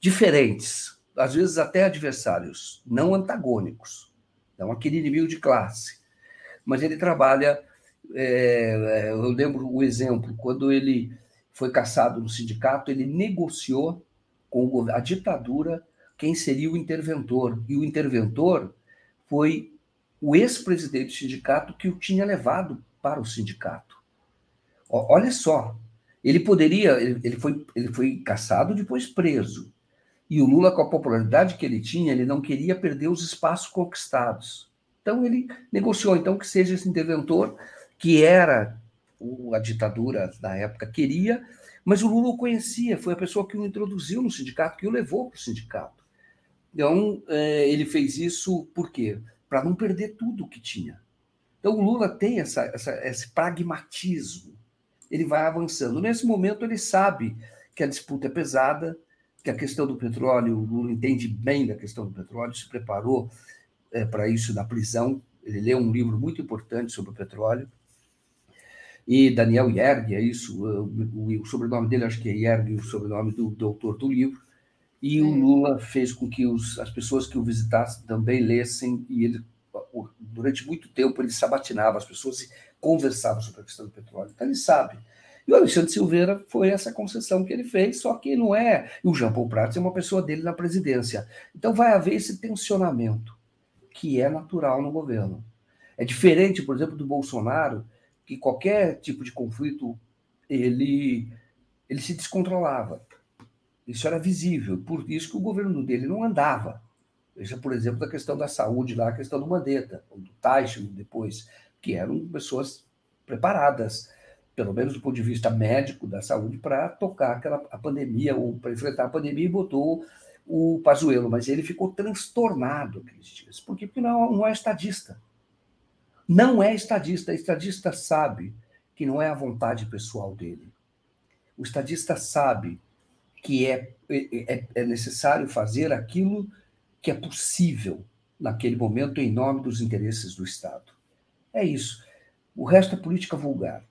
diferentes, às vezes até adversários, não antagônicos, não aquele inimigo de classe. Mas ele trabalha. É eu lembro o exemplo, quando ele foi caçado no sindicato, ele negociou com a ditadura quem seria o interventor. E o interventor foi o ex-presidente do sindicato que o tinha levado para o sindicato. Olha só, ele poderia, ele foi, ele foi caçado, depois preso. E o Lula, com a popularidade que ele tinha, ele não queria perder os espaços conquistados. Então ele negociou então que seja esse interventor que era a ditadura da época queria, mas o Lula o conhecia, foi a pessoa que o introduziu no sindicato, que o levou para o sindicato. Então é, ele fez isso por quê? Para não perder tudo o que tinha. Então o Lula tem essa, essa, esse pragmatismo ele vai avançando. Nesse momento, ele sabe que a disputa é pesada, que a questão do petróleo, o Lula entende bem da questão do petróleo, se preparou é, para isso na prisão. Ele leu um livro muito importante sobre o petróleo. E Daniel Yerg, é isso, o, o sobrenome dele acho que é Yerg, o sobrenome do, do autor do livro. E o Lula fez com que os, as pessoas que o visitassem também lessem, e ele, durante muito tempo, ele sabatinava as pessoas conversava sobre a questão do petróleo. Então ele sabe. E o Alexandre Silveira foi essa concessão que ele fez, só que não é. E o Jean Paul Prats é uma pessoa dele na presidência. Então vai haver esse tensionamento que é natural no governo. É diferente, por exemplo, do Bolsonaro, que qualquer tipo de conflito ele, ele se descontrolava. Isso era visível, por isso que o governo dele não andava. Veja, por exemplo, da questão da saúde lá, a questão do Mandetta, do Teichmann depois, que eram pessoas preparadas, pelo menos do ponto de vista médico da saúde, para tocar aquela a pandemia, ou para enfrentar a pandemia, e botou o Pazuello, mas ele ficou transtornado aqueles dias. Por quê? Porque não, não é estadista. Não é estadista. O estadista sabe que não é a vontade pessoal dele. O estadista sabe que é, é, é necessário fazer aquilo que é possível naquele momento em nome dos interesses do Estado. É isso. O resto é política vulgar.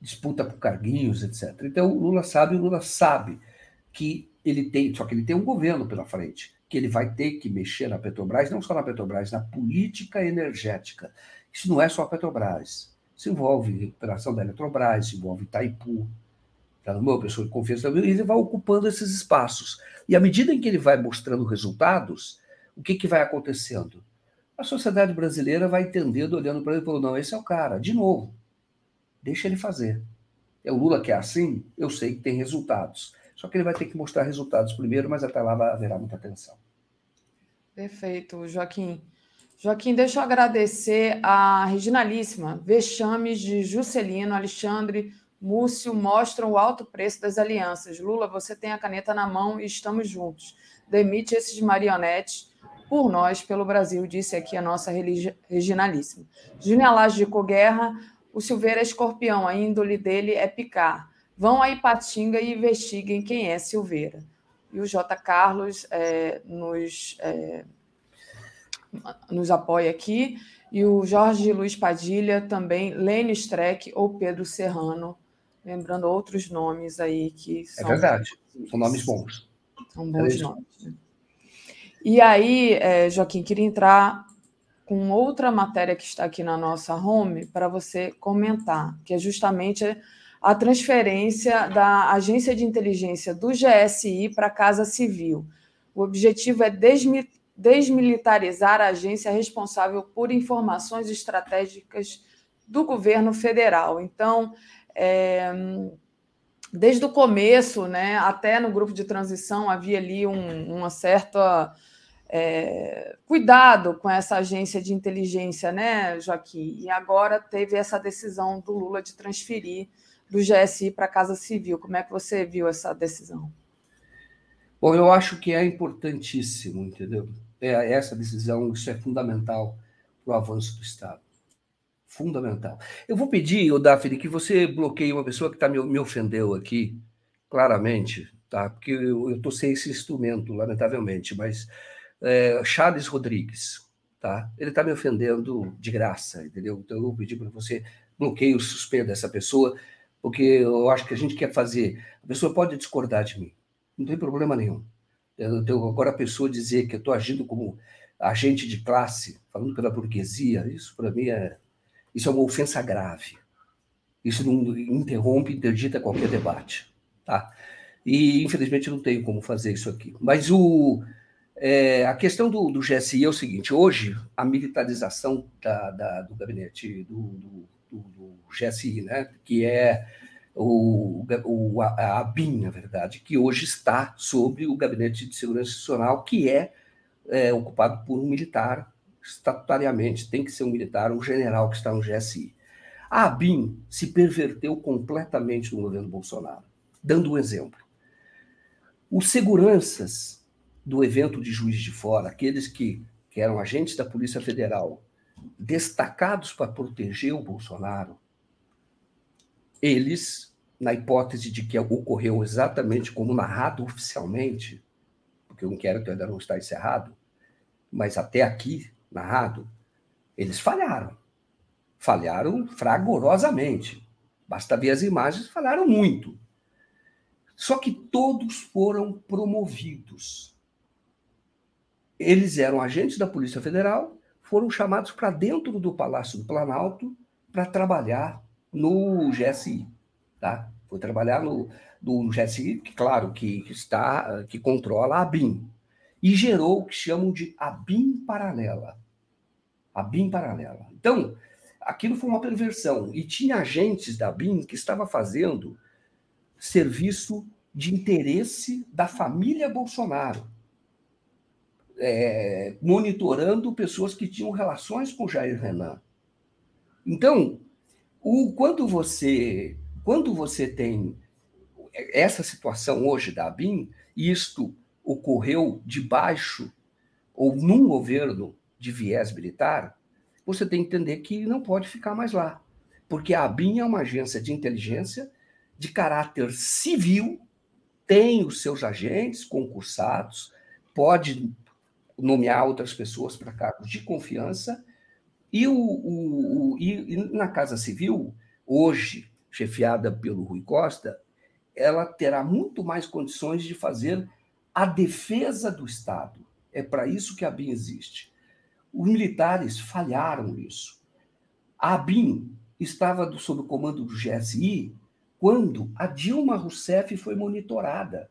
Disputa por carguinhos, etc. Então, o Lula sabe, o Lula sabe que ele tem, só que ele tem um governo pela frente, que ele vai ter que mexer na Petrobras, não só na Petrobras, na política energética. Isso não é só a Petrobras. Isso envolve recuperação da Eletrobras, envolve Itaipu, tá no meu pessoa de confiança, e ele vai ocupando esses espaços. E à medida em que ele vai mostrando resultados, o que, que vai acontecendo? A sociedade brasileira vai entendendo, olhando para ele e falando: não, esse é o cara, de novo, deixa ele fazer. É o Lula que é assim, eu sei que tem resultados. Só que ele vai ter que mostrar resultados primeiro, mas até lá haverá muita atenção. Perfeito, Joaquim. Joaquim, deixa eu agradecer a Reginalíssima. Vexames de Juscelino, Alexandre, Múcio mostram o alto preço das alianças. Lula, você tem a caneta na mão e estamos juntos. Demite esses marionetes por nós, pelo Brasil, disse aqui a nossa Reginalíssima. Júnior de Coguerra, o Silveira é escorpião, a índole dele é picar. Vão a Ipatinga e investiguem quem é Silveira. E o J. Carlos é, nos, é, nos apoia aqui. E o Jorge Luiz Padilha também, Lênio Streck ou Pedro Serrano, lembrando outros nomes aí que é são. É verdade, são nomes bons. São bons é nomes. Né? E aí, é, Joaquim, queria entrar com outra matéria que está aqui na nossa home para você comentar, que é justamente a transferência da agência de inteligência do GSI para a Casa Civil. O objetivo é desmilitarizar a agência responsável por informações estratégicas do governo federal. Então, é, desde o começo, né, até no grupo de transição, havia ali um, uma certa é, cuidado com essa agência de inteligência, né, Joaquim? E agora teve essa decisão do Lula de transferir do GSI para a Casa Civil. Como é que você viu essa decisão? Bom, eu acho que é importantíssimo, entendeu? É, essa decisão, isso é fundamental para o avanço do Estado. Fundamental. Eu vou pedir, o Daphne, que você bloqueie uma pessoa que tá, me, me ofendeu aqui, claramente, tá? Porque eu estou sem esse instrumento, lamentavelmente, mas é, Charles Rodrigues, tá? Ele está me ofendendo de graça, entendeu? Então eu vou pedir para você bloqueie o suspenda essa pessoa porque eu acho que a gente quer fazer. A pessoa pode discordar de mim, não tem problema nenhum. Eu, agora a pessoa dizer que eu estou agindo como agente de classe, falando pela burguesia, isso para mim é isso é uma ofensa grave. Isso não interrompe, interdita qualquer debate, tá? E infelizmente não tenho como fazer isso aqui. Mas o é, a questão do, do, GSI é o seguinte: hoje a militarização da, da, do gabinete do, do do, GSI, né? que é o, o, a, a BIM, na verdade, que hoje está sobre o Gabinete de Segurança Institucional, que é, é ocupado por um militar estatutariamente, tem que ser um militar, um general que está no GSI. A ABIN se perverteu completamente no governo Bolsonaro. Dando um exemplo. Os seguranças do evento de Juiz de Fora, aqueles que, que eram agentes da Polícia Federal, destacados para proteger o Bolsonaro, eles, na hipótese de que ocorreu exatamente como narrado oficialmente, porque o inquérito ainda não está encerrado, mas até aqui narrado, eles falharam. Falharam fragorosamente. Basta ver as imagens, falharam muito. Só que todos foram promovidos. Eles eram agentes da Polícia Federal foram chamados para dentro do Palácio do Planalto para trabalhar no GSI, tá? Foi trabalhar no, no GSI, que claro que está que controla a BIM e gerou o que chamam de a BIM paralela. a BIM paralela. Então, aquilo foi uma perversão. E tinha agentes da BIM que estava fazendo serviço de interesse da família Bolsonaro, é, monitorando pessoas que tinham relações com Jair Renan. Então, o, quando você quando você tem essa situação hoje da ABIN, isto ocorreu debaixo ou num governo de viés militar, você tem que entender que não pode ficar mais lá. Porque a ABIN é uma agência de inteligência de caráter civil, tem os seus agentes concursados, pode nomear outras pessoas para cargos de confiança, e, o, o, o e, e na Casa Civil, hoje, chefiada pelo Rui Costa, ela terá muito mais condições de fazer a defesa do Estado. É para isso que a BIM existe. Os militares falharam nisso. A BIM estava sob o comando do GSI quando a Dilma Rousseff foi monitorada.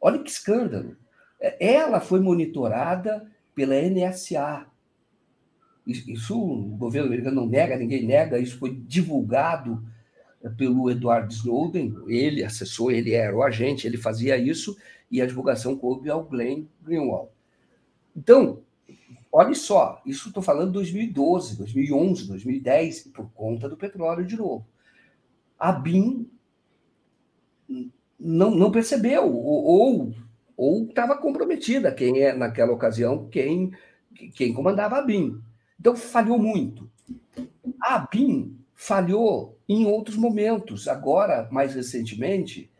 Olha que escândalo. Ela foi monitorada pela NSA. Isso o governo americano não nega, ninguém nega, isso foi divulgado pelo Edward Snowden, ele acessou, ele era o agente, ele fazia isso, e a divulgação coube ao Glenn Greenwald. Então, olha só, isso estou falando de 2012, 2011, 2010, por conta do petróleo de novo. A BIM não, não percebeu, ou ou estava comprometida quem é, naquela ocasião, quem, quem comandava a BIM. Então, falhou muito. A BIM falhou em outros momentos, agora, mais recentemente,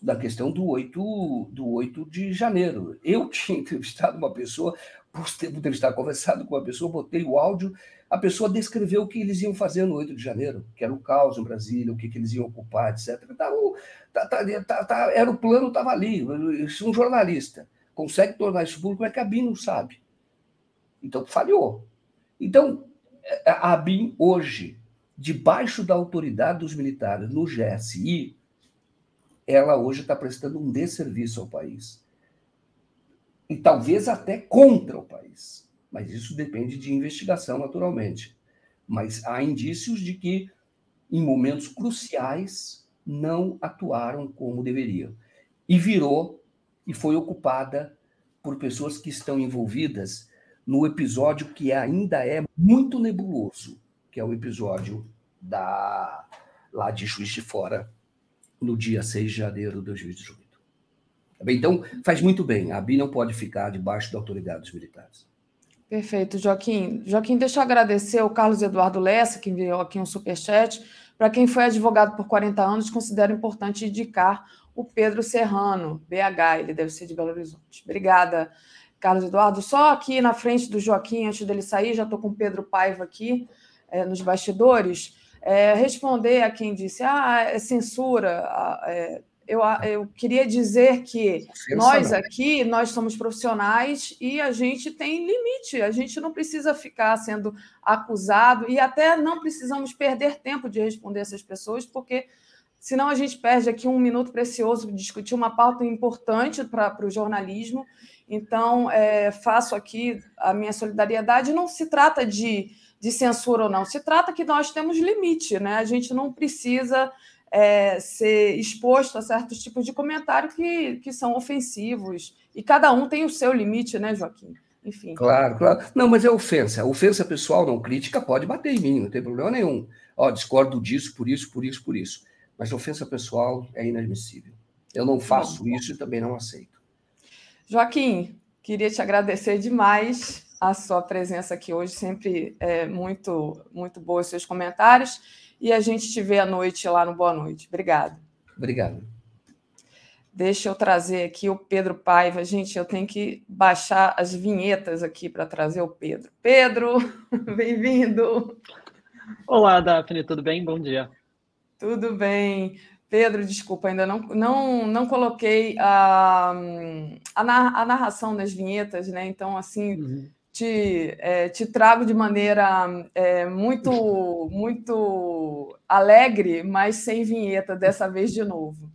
da questão do 8, do 8 de janeiro. Eu tinha entrevistado uma pessoa, por entrevistar, conversado com uma pessoa, botei o áudio, a pessoa descreveu o que eles iam fazer no 8 de janeiro, que era o caos em Brasília, o que, que eles iam ocupar, etc. Tá, tá, tá, tá, era o plano, estava ali. Um jornalista consegue tornar isso público, é que a BIM não sabe. Então, falhou. Então, a BIM hoje debaixo da autoridade dos militares no GSI, ela hoje está prestando um desserviço ao país. E talvez até contra o país. Mas isso depende de investigação, naturalmente. Mas há indícios de que, em momentos cruciais, não atuaram como deveriam. E virou e foi ocupada por pessoas que estão envolvidas no episódio que ainda é muito nebuloso, que é o episódio da lá de Juiz de Fora, no dia 6 de janeiro de 2018. Tá então, faz muito bem. A BI não pode ficar debaixo da autoridade dos militares. Perfeito, Joaquim. Joaquim, deixa eu agradecer o Carlos Eduardo Lessa, que enviou aqui um superchat. Para quem foi advogado por 40 anos, considero importante indicar o Pedro Serrano, BH, ele deve ser de Belo Horizonte. Obrigada, Carlos Eduardo. Só aqui na frente do Joaquim, antes dele sair, já estou com o Pedro Paiva aqui é, nos bastidores. É, responder a quem disse, ah, é censura. É, eu, eu queria dizer que nós aqui, nós somos profissionais e a gente tem limite, a gente não precisa ficar sendo acusado e até não precisamos perder tempo de responder essas pessoas, porque senão a gente perde aqui um minuto precioso de discutir uma pauta importante para o jornalismo então, é, faço aqui a minha solidariedade. Não se trata de, de censura ou não, se trata que nós temos limite, né? A gente não precisa é, ser exposto a certos tipos de comentário que, que são ofensivos. E cada um tem o seu limite, né, Joaquim? Enfim. Claro, claro. Não, mas é ofensa. Ofensa pessoal, não crítica, pode bater em mim, não tem problema nenhum. Ó, discordo disso, por isso, por isso, por isso. Mas ofensa pessoal é inadmissível. Eu não faço isso e também não aceito. Joaquim, queria te agradecer demais a sua presença aqui hoje, sempre é muito, muito boa os seus comentários. E a gente te vê à noite lá no Boa Noite. Obrigado. Obrigado. Deixa eu trazer aqui o Pedro Paiva. Gente, eu tenho que baixar as vinhetas aqui para trazer o Pedro. Pedro, bem-vindo. Olá, Daphne, tudo bem? Bom dia. Tudo bem. Pedro, desculpa, ainda não, não, não coloquei a, a, narração das vinhetas, né? Então, assim, uhum. Te, é, te trago de maneira é, muito, muito alegre, mas sem vinheta dessa vez de novo.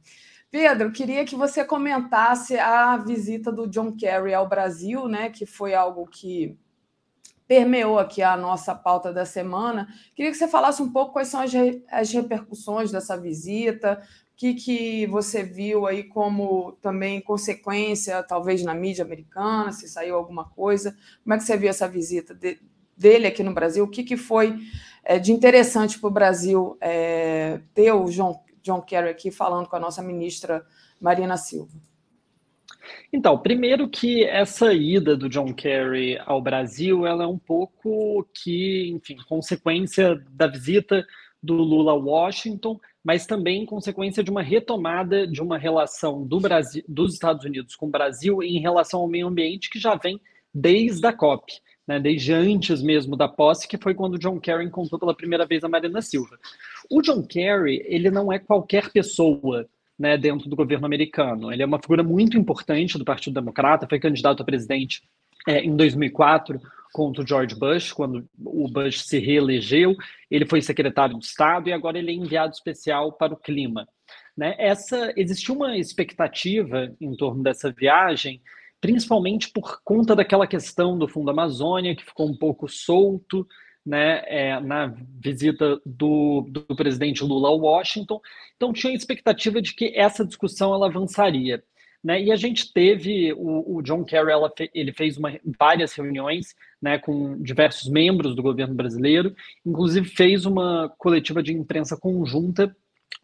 Pedro, queria que você comentasse a visita do John Kerry ao Brasil, né? Que foi algo que permeou aqui a nossa pauta da semana. Queria que você falasse um pouco quais são as, re, as repercussões dessa visita, que, que você viu aí como também consequência, talvez na mídia americana, se saiu alguma coisa. Como é que você viu essa visita de, dele aqui no Brasil? O que, que foi é, de interessante para o Brasil é, ter o John, John Kerry aqui falando com a nossa ministra Marina Silva? Então, primeiro que essa ida do John Kerry ao Brasil, ela é um pouco que, enfim, consequência da visita do Lula a Washington, mas também consequência de uma retomada de uma relação do Brasil, dos Estados Unidos com o Brasil em relação ao meio ambiente que já vem desde a COP, né, desde antes mesmo da posse, que foi quando John Kerry encontrou pela primeira vez a Marina Silva. O John Kerry, ele não é qualquer pessoa né, dentro do governo americano. Ele é uma figura muito importante do Partido Democrata, foi candidato a presidente é, em 2004 contra o George Bush, quando o Bush se reelegeu. Ele foi secretário de Estado e agora ele é enviado especial para o clima. Né? Essa existiu uma expectativa em torno dessa viagem, principalmente por conta daquela questão do Fundo Amazônia que ficou um pouco solto né, é, na visita do, do presidente Lula a Washington. Então, tinha a expectativa de que essa discussão ela avançaria. Né? E a gente teve o, o John Kerry, ela, ele fez uma, várias reuniões né, com diversos membros do governo brasileiro, inclusive fez uma coletiva de imprensa conjunta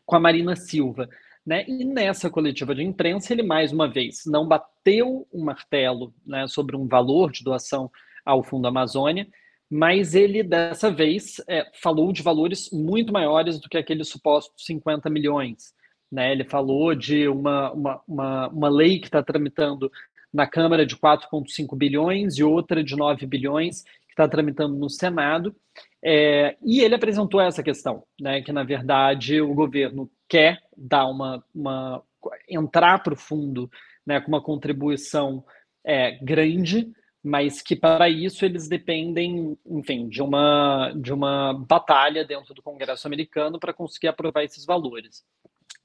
com a Marina Silva. Né? E nessa coletiva de imprensa, ele mais uma vez não bateu o um martelo né, sobre um valor de doação ao Fundo Amazônia, mas ele dessa vez é, falou de valores muito maiores do que aqueles supostos 50 milhões. Né? Ele falou de uma, uma, uma, uma lei que está tramitando na Câmara de 4,5 bilhões e outra de 9 bilhões que está tramitando no Senado. É, e ele apresentou essa questão, né, que na verdade o governo quer dar uma, uma entrar para o fundo né, com uma contribuição é, grande, mas que para isso eles dependem, enfim, de uma, de uma batalha dentro do Congresso americano para conseguir aprovar esses valores.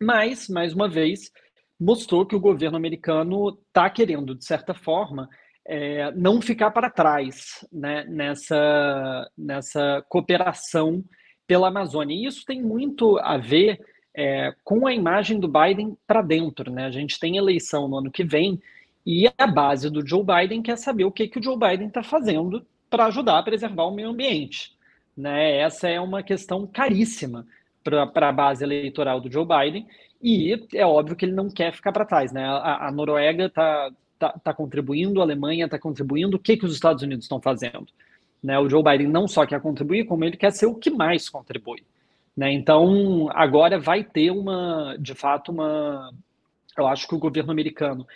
Mas, mais uma vez, mostrou que o governo americano está querendo, de certa forma, é, não ficar para trás né, nessa, nessa cooperação pela Amazônia. E isso tem muito a ver é, com a imagem do Biden para dentro. Né? A gente tem eleição no ano que vem e a base do Joe Biden quer saber o que, que o Joe Biden está fazendo para ajudar a preservar o meio ambiente. Né? Essa é uma questão caríssima para a base eleitoral do Joe Biden, e é óbvio que ele não quer ficar para trás. Né? A, a Noruega está tá, tá contribuindo, a Alemanha está contribuindo, o que, que os Estados Unidos estão fazendo? Né? O Joe Biden não só quer contribuir, como ele quer ser o que mais contribui. Né? Então, agora vai ter uma, de fato, uma. Eu acho que o governo americano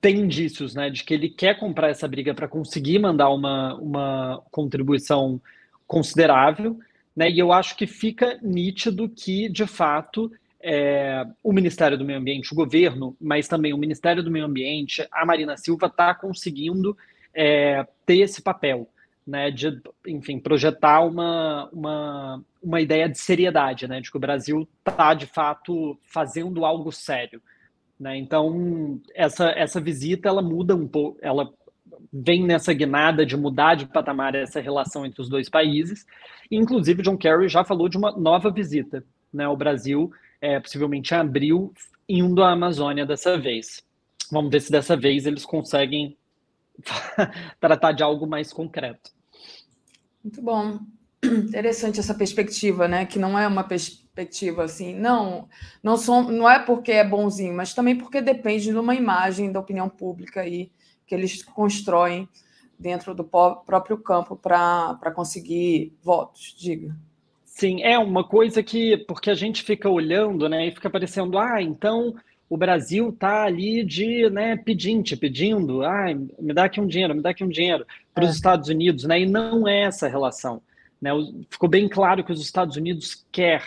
tem indícios né, de que ele quer comprar essa briga para conseguir mandar uma, uma contribuição considerável, né, e eu acho que fica nítido que, de fato, é, o Ministério do Meio Ambiente, o governo, mas também o Ministério do Meio Ambiente, a Marina Silva está conseguindo é, ter esse papel, né, de, enfim, projetar uma, uma, uma ideia de seriedade, né, de que o Brasil está, de fato, fazendo algo sério. Né? Então, essa, essa visita, ela muda um pouco, ela vem nessa guinada de mudar de patamar essa relação entre os dois países. Inclusive, John Kerry já falou de uma nova visita né, ao Brasil, é, possivelmente em abril, indo à Amazônia dessa vez. Vamos ver se dessa vez eles conseguem tratar de algo mais concreto. Muito bom. Interessante essa perspectiva, né? Que não é uma perspectiva assim, não, não são, não é porque é bonzinho, mas também porque depende de uma imagem da opinião pública aí que eles constroem dentro do próprio campo para conseguir votos, diga. Sim, é uma coisa que porque a gente fica olhando, né, e fica parecendo, ah, então o Brasil tá ali de, né, pedinte, pedindo, ah, me dá aqui um dinheiro, me dá aqui um dinheiro para os é. Estados Unidos, né? E não é essa relação. Né? Ficou bem claro que os Estados Unidos quer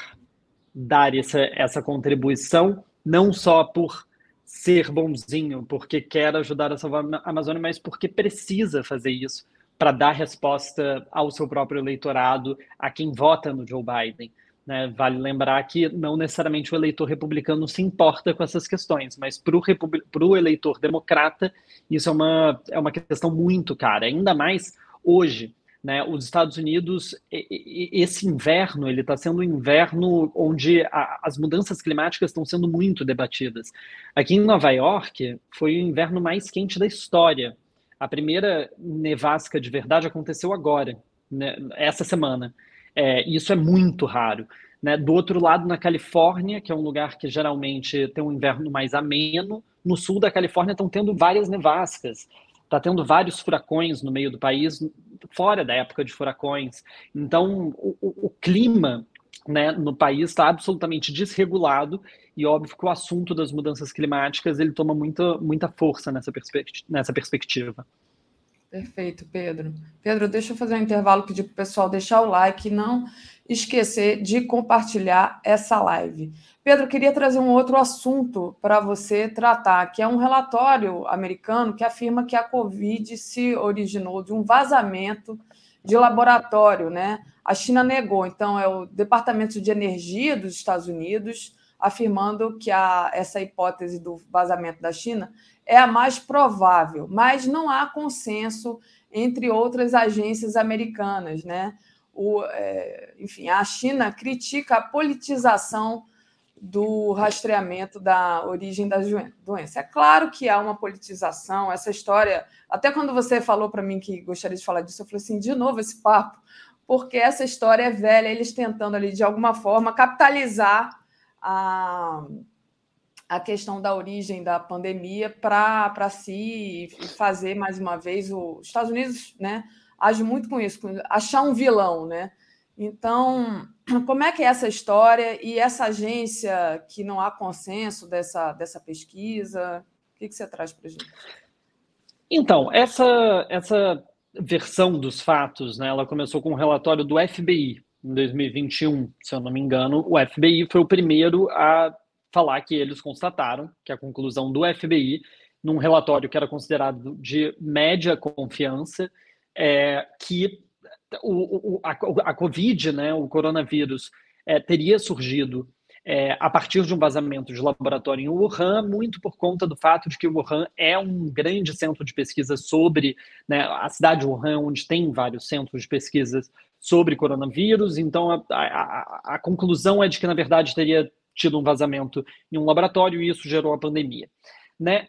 dar essa, essa contribuição, não só por ser bonzinho, porque quer ajudar a salvar a Amazônia, mas porque precisa fazer isso para dar resposta ao seu próprio eleitorado, a quem vota no Joe Biden. Né? Vale lembrar que não necessariamente o eleitor republicano se importa com essas questões, mas para o eleitor democrata, isso é uma, é uma questão muito cara, ainda mais hoje, Né? Os Estados Unidos, esse inverno, ele está sendo um inverno onde a, as mudanças climáticas estão sendo muito debatidas. Aqui em Nova York, foi o inverno mais quente da história. A primeira nevasca de verdade aconteceu agora, né, essa semana. É, isso é muito raro. Né? Do outro lado, na Califórnia, que é um lugar que geralmente tem um inverno mais ameno, no sul da Califórnia estão tendo várias nevascas está tendo vários furacões no meio do país, fora da época de furacões. Então, o, o, o clima né, no país está absolutamente desregulado e óbvio que o assunto das mudanças climáticas ele toma muita, muita força nessa, perspectiva, nessa perspectiva. Perfeito, Pedro. Pedro, deixa eu fazer um intervalo, pedir para o pessoal deixar o like não esquecer de compartilhar essa live. Pedro, queria trazer um outro assunto para você tratar, que é um relatório americano que afirma que a Covid se originou de um vazamento de laboratório, né? A China negou, então é o Departamento de Energia dos Estados Unidos afirmando que a, essa hipótese do vazamento da China é a mais provável, mas não há consenso entre outras agências americanas, né? O, é, enfim, a China critica a politização do rastreamento da origem da doença. É claro que há uma politização, essa história. Até quando você falou para mim que gostaria de falar disso, eu falei assim: de novo esse papo, porque essa história é velha, eles tentando ali, de alguma forma, capitalizar a, a questão da origem da pandemia para si fazer, mais uma vez, os Estados Unidos né, age muito com isso, achar um vilão, né? Então, como é que é essa história e essa agência que não há consenso dessa, dessa pesquisa? O que, que você traz para a gente? Então, essa, essa versão dos fatos, né, ela começou com um relatório do FBI em 2021, se eu não me engano. O FBI foi o primeiro a falar que eles constataram que a conclusão do FBI, num relatório que era considerado de média confiança, é que o, o, a, a Covid, né, o coronavírus, é, teria surgido é, a partir de um vazamento de laboratório em Wuhan, muito por conta do fato de que Wuhan é um grande centro de pesquisa sobre né, a cidade de Wuhan, onde tem vários centros de pesquisas sobre coronavírus. Então, a, a, a conclusão é de que, na verdade, teria tido um vazamento em um laboratório e isso gerou a pandemia. Né?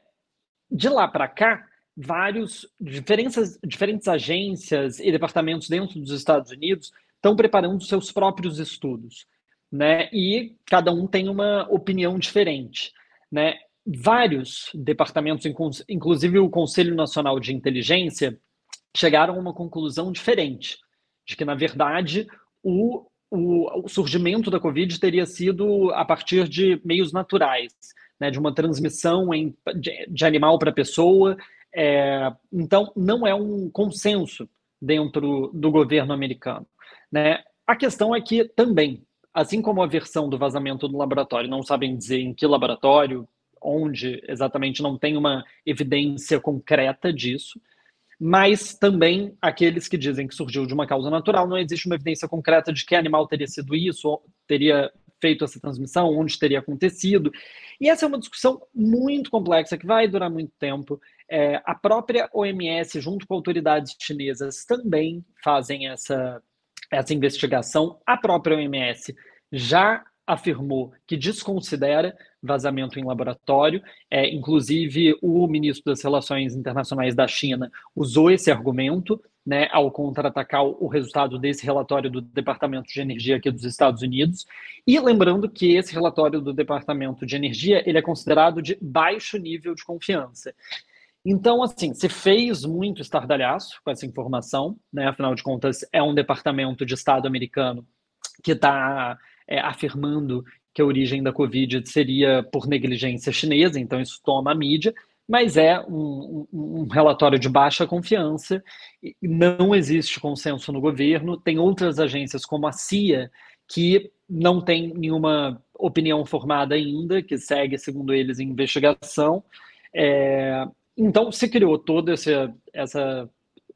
De lá para cá, vários diferentes, diferentes agências e departamentos dentro dos Estados Unidos estão preparando seus próprios estudos, né? E cada um tem uma opinião diferente, né? Vários departamentos, inclusive o Conselho Nacional de Inteligência, chegaram a uma conclusão diferente, de que na verdade o, o, o surgimento da Covid teria sido a partir de meios naturais, né, de uma transmissão em, de, de animal para pessoa é, então, não é um consenso dentro do governo americano. Né? A questão é que também, assim como a versão do vazamento do laboratório, não sabem dizer em que laboratório, onde exatamente não tem uma evidência concreta disso, mas também aqueles que dizem que surgiu de uma causa natural, não existe uma evidência concreta de que animal teria sido isso, teria feito essa transmissão, onde teria acontecido. E essa é uma discussão muito complexa que vai durar muito tempo. É, a própria OMS, junto com autoridades chinesas, também fazem essa, essa investigação. A própria OMS já afirmou que desconsidera vazamento em laboratório. É, inclusive, o ministro das Relações Internacionais da China usou esse argumento né, ao contra-atacar o resultado desse relatório do Departamento de Energia aqui dos Estados Unidos. E lembrando que esse relatório do Departamento de Energia ele é considerado de baixo nível de confiança. Então, assim, se fez muito estardalhaço com essa informação, né? Afinal de contas, é um departamento de Estado americano que está é, afirmando que a origem da Covid seria por negligência chinesa, então isso toma a mídia, mas é um, um, um relatório de baixa confiança, não existe consenso no governo, tem outras agências como a CIA que não tem nenhuma opinião formada ainda, que segue, segundo eles, em investigação. É, então, se criou todo esse, essa,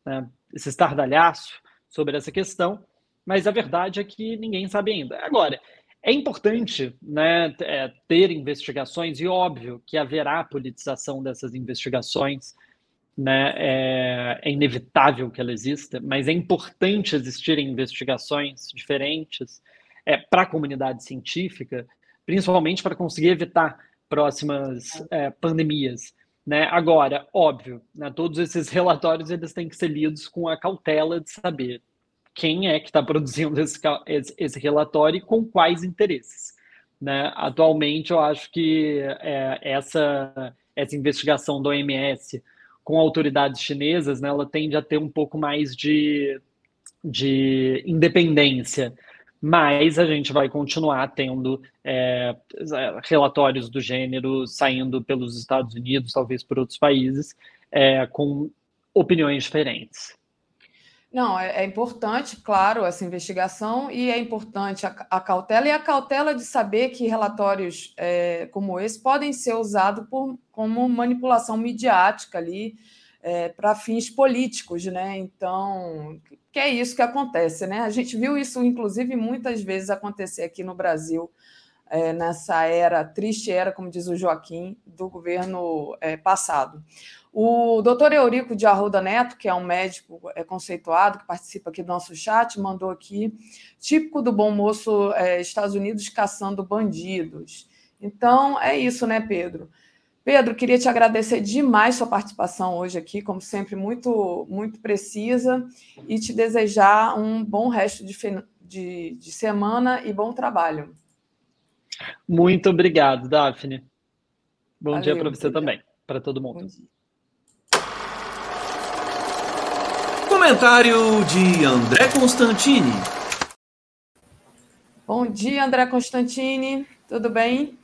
né, esse estardalhaço sobre essa questão, mas a verdade é que ninguém sabe ainda. Agora, é importante né, é, ter investigações, e óbvio que haverá politização dessas investigações, né? É, é, inevitável que ela exista, mas é importante existirem investigações diferentes é, para a comunidade científica, principalmente para conseguir evitar próximas é, pandemias. Né? Agora, óbvio, né, todos esses relatórios eles têm que ser lidos com a cautela de saber quem é que está produzindo esse, esse, relatório e com quais interesses. Né? Atualmente, eu acho que é, essa, essa investigação do OMS com autoridades chinesas, né, ela tende a ter um pouco mais de, de independência, mas a gente vai continuar tendo é, relatórios do gênero saindo pelos Estados Unidos, talvez por outros países, é, com opiniões diferentes. Não, é, é, importante, claro, essa investigação e é importante a, a, cautela e a cautela de saber que relatórios é, como esse podem ser usados como manipulação midiática ali é, para fins políticos, né? Então, que é isso que acontece, né? A gente viu isso, inclusive, muitas vezes acontecer aqui no Brasil. É, nessa era, triste era, como diz o Joaquim, do governo é, passado. O doutor Eurico de Arruda Neto, que é um médico é, conceituado, que participa aqui do nosso chat, mandou aqui, típico do bom moço é, Estados Unidos caçando bandidos. Então, é isso, né, Pedro? Pedro, queria te agradecer demais sua participação hoje aqui, como sempre, muito, muito precisa, e te desejar um bom resto de, de, de semana e bom trabalho. Muito obrigado, Daphne. Bom Valeu, dia para você também, para todo mundo. Comentário de André Constantini. Bom dia, André Constantini. Tudo bem?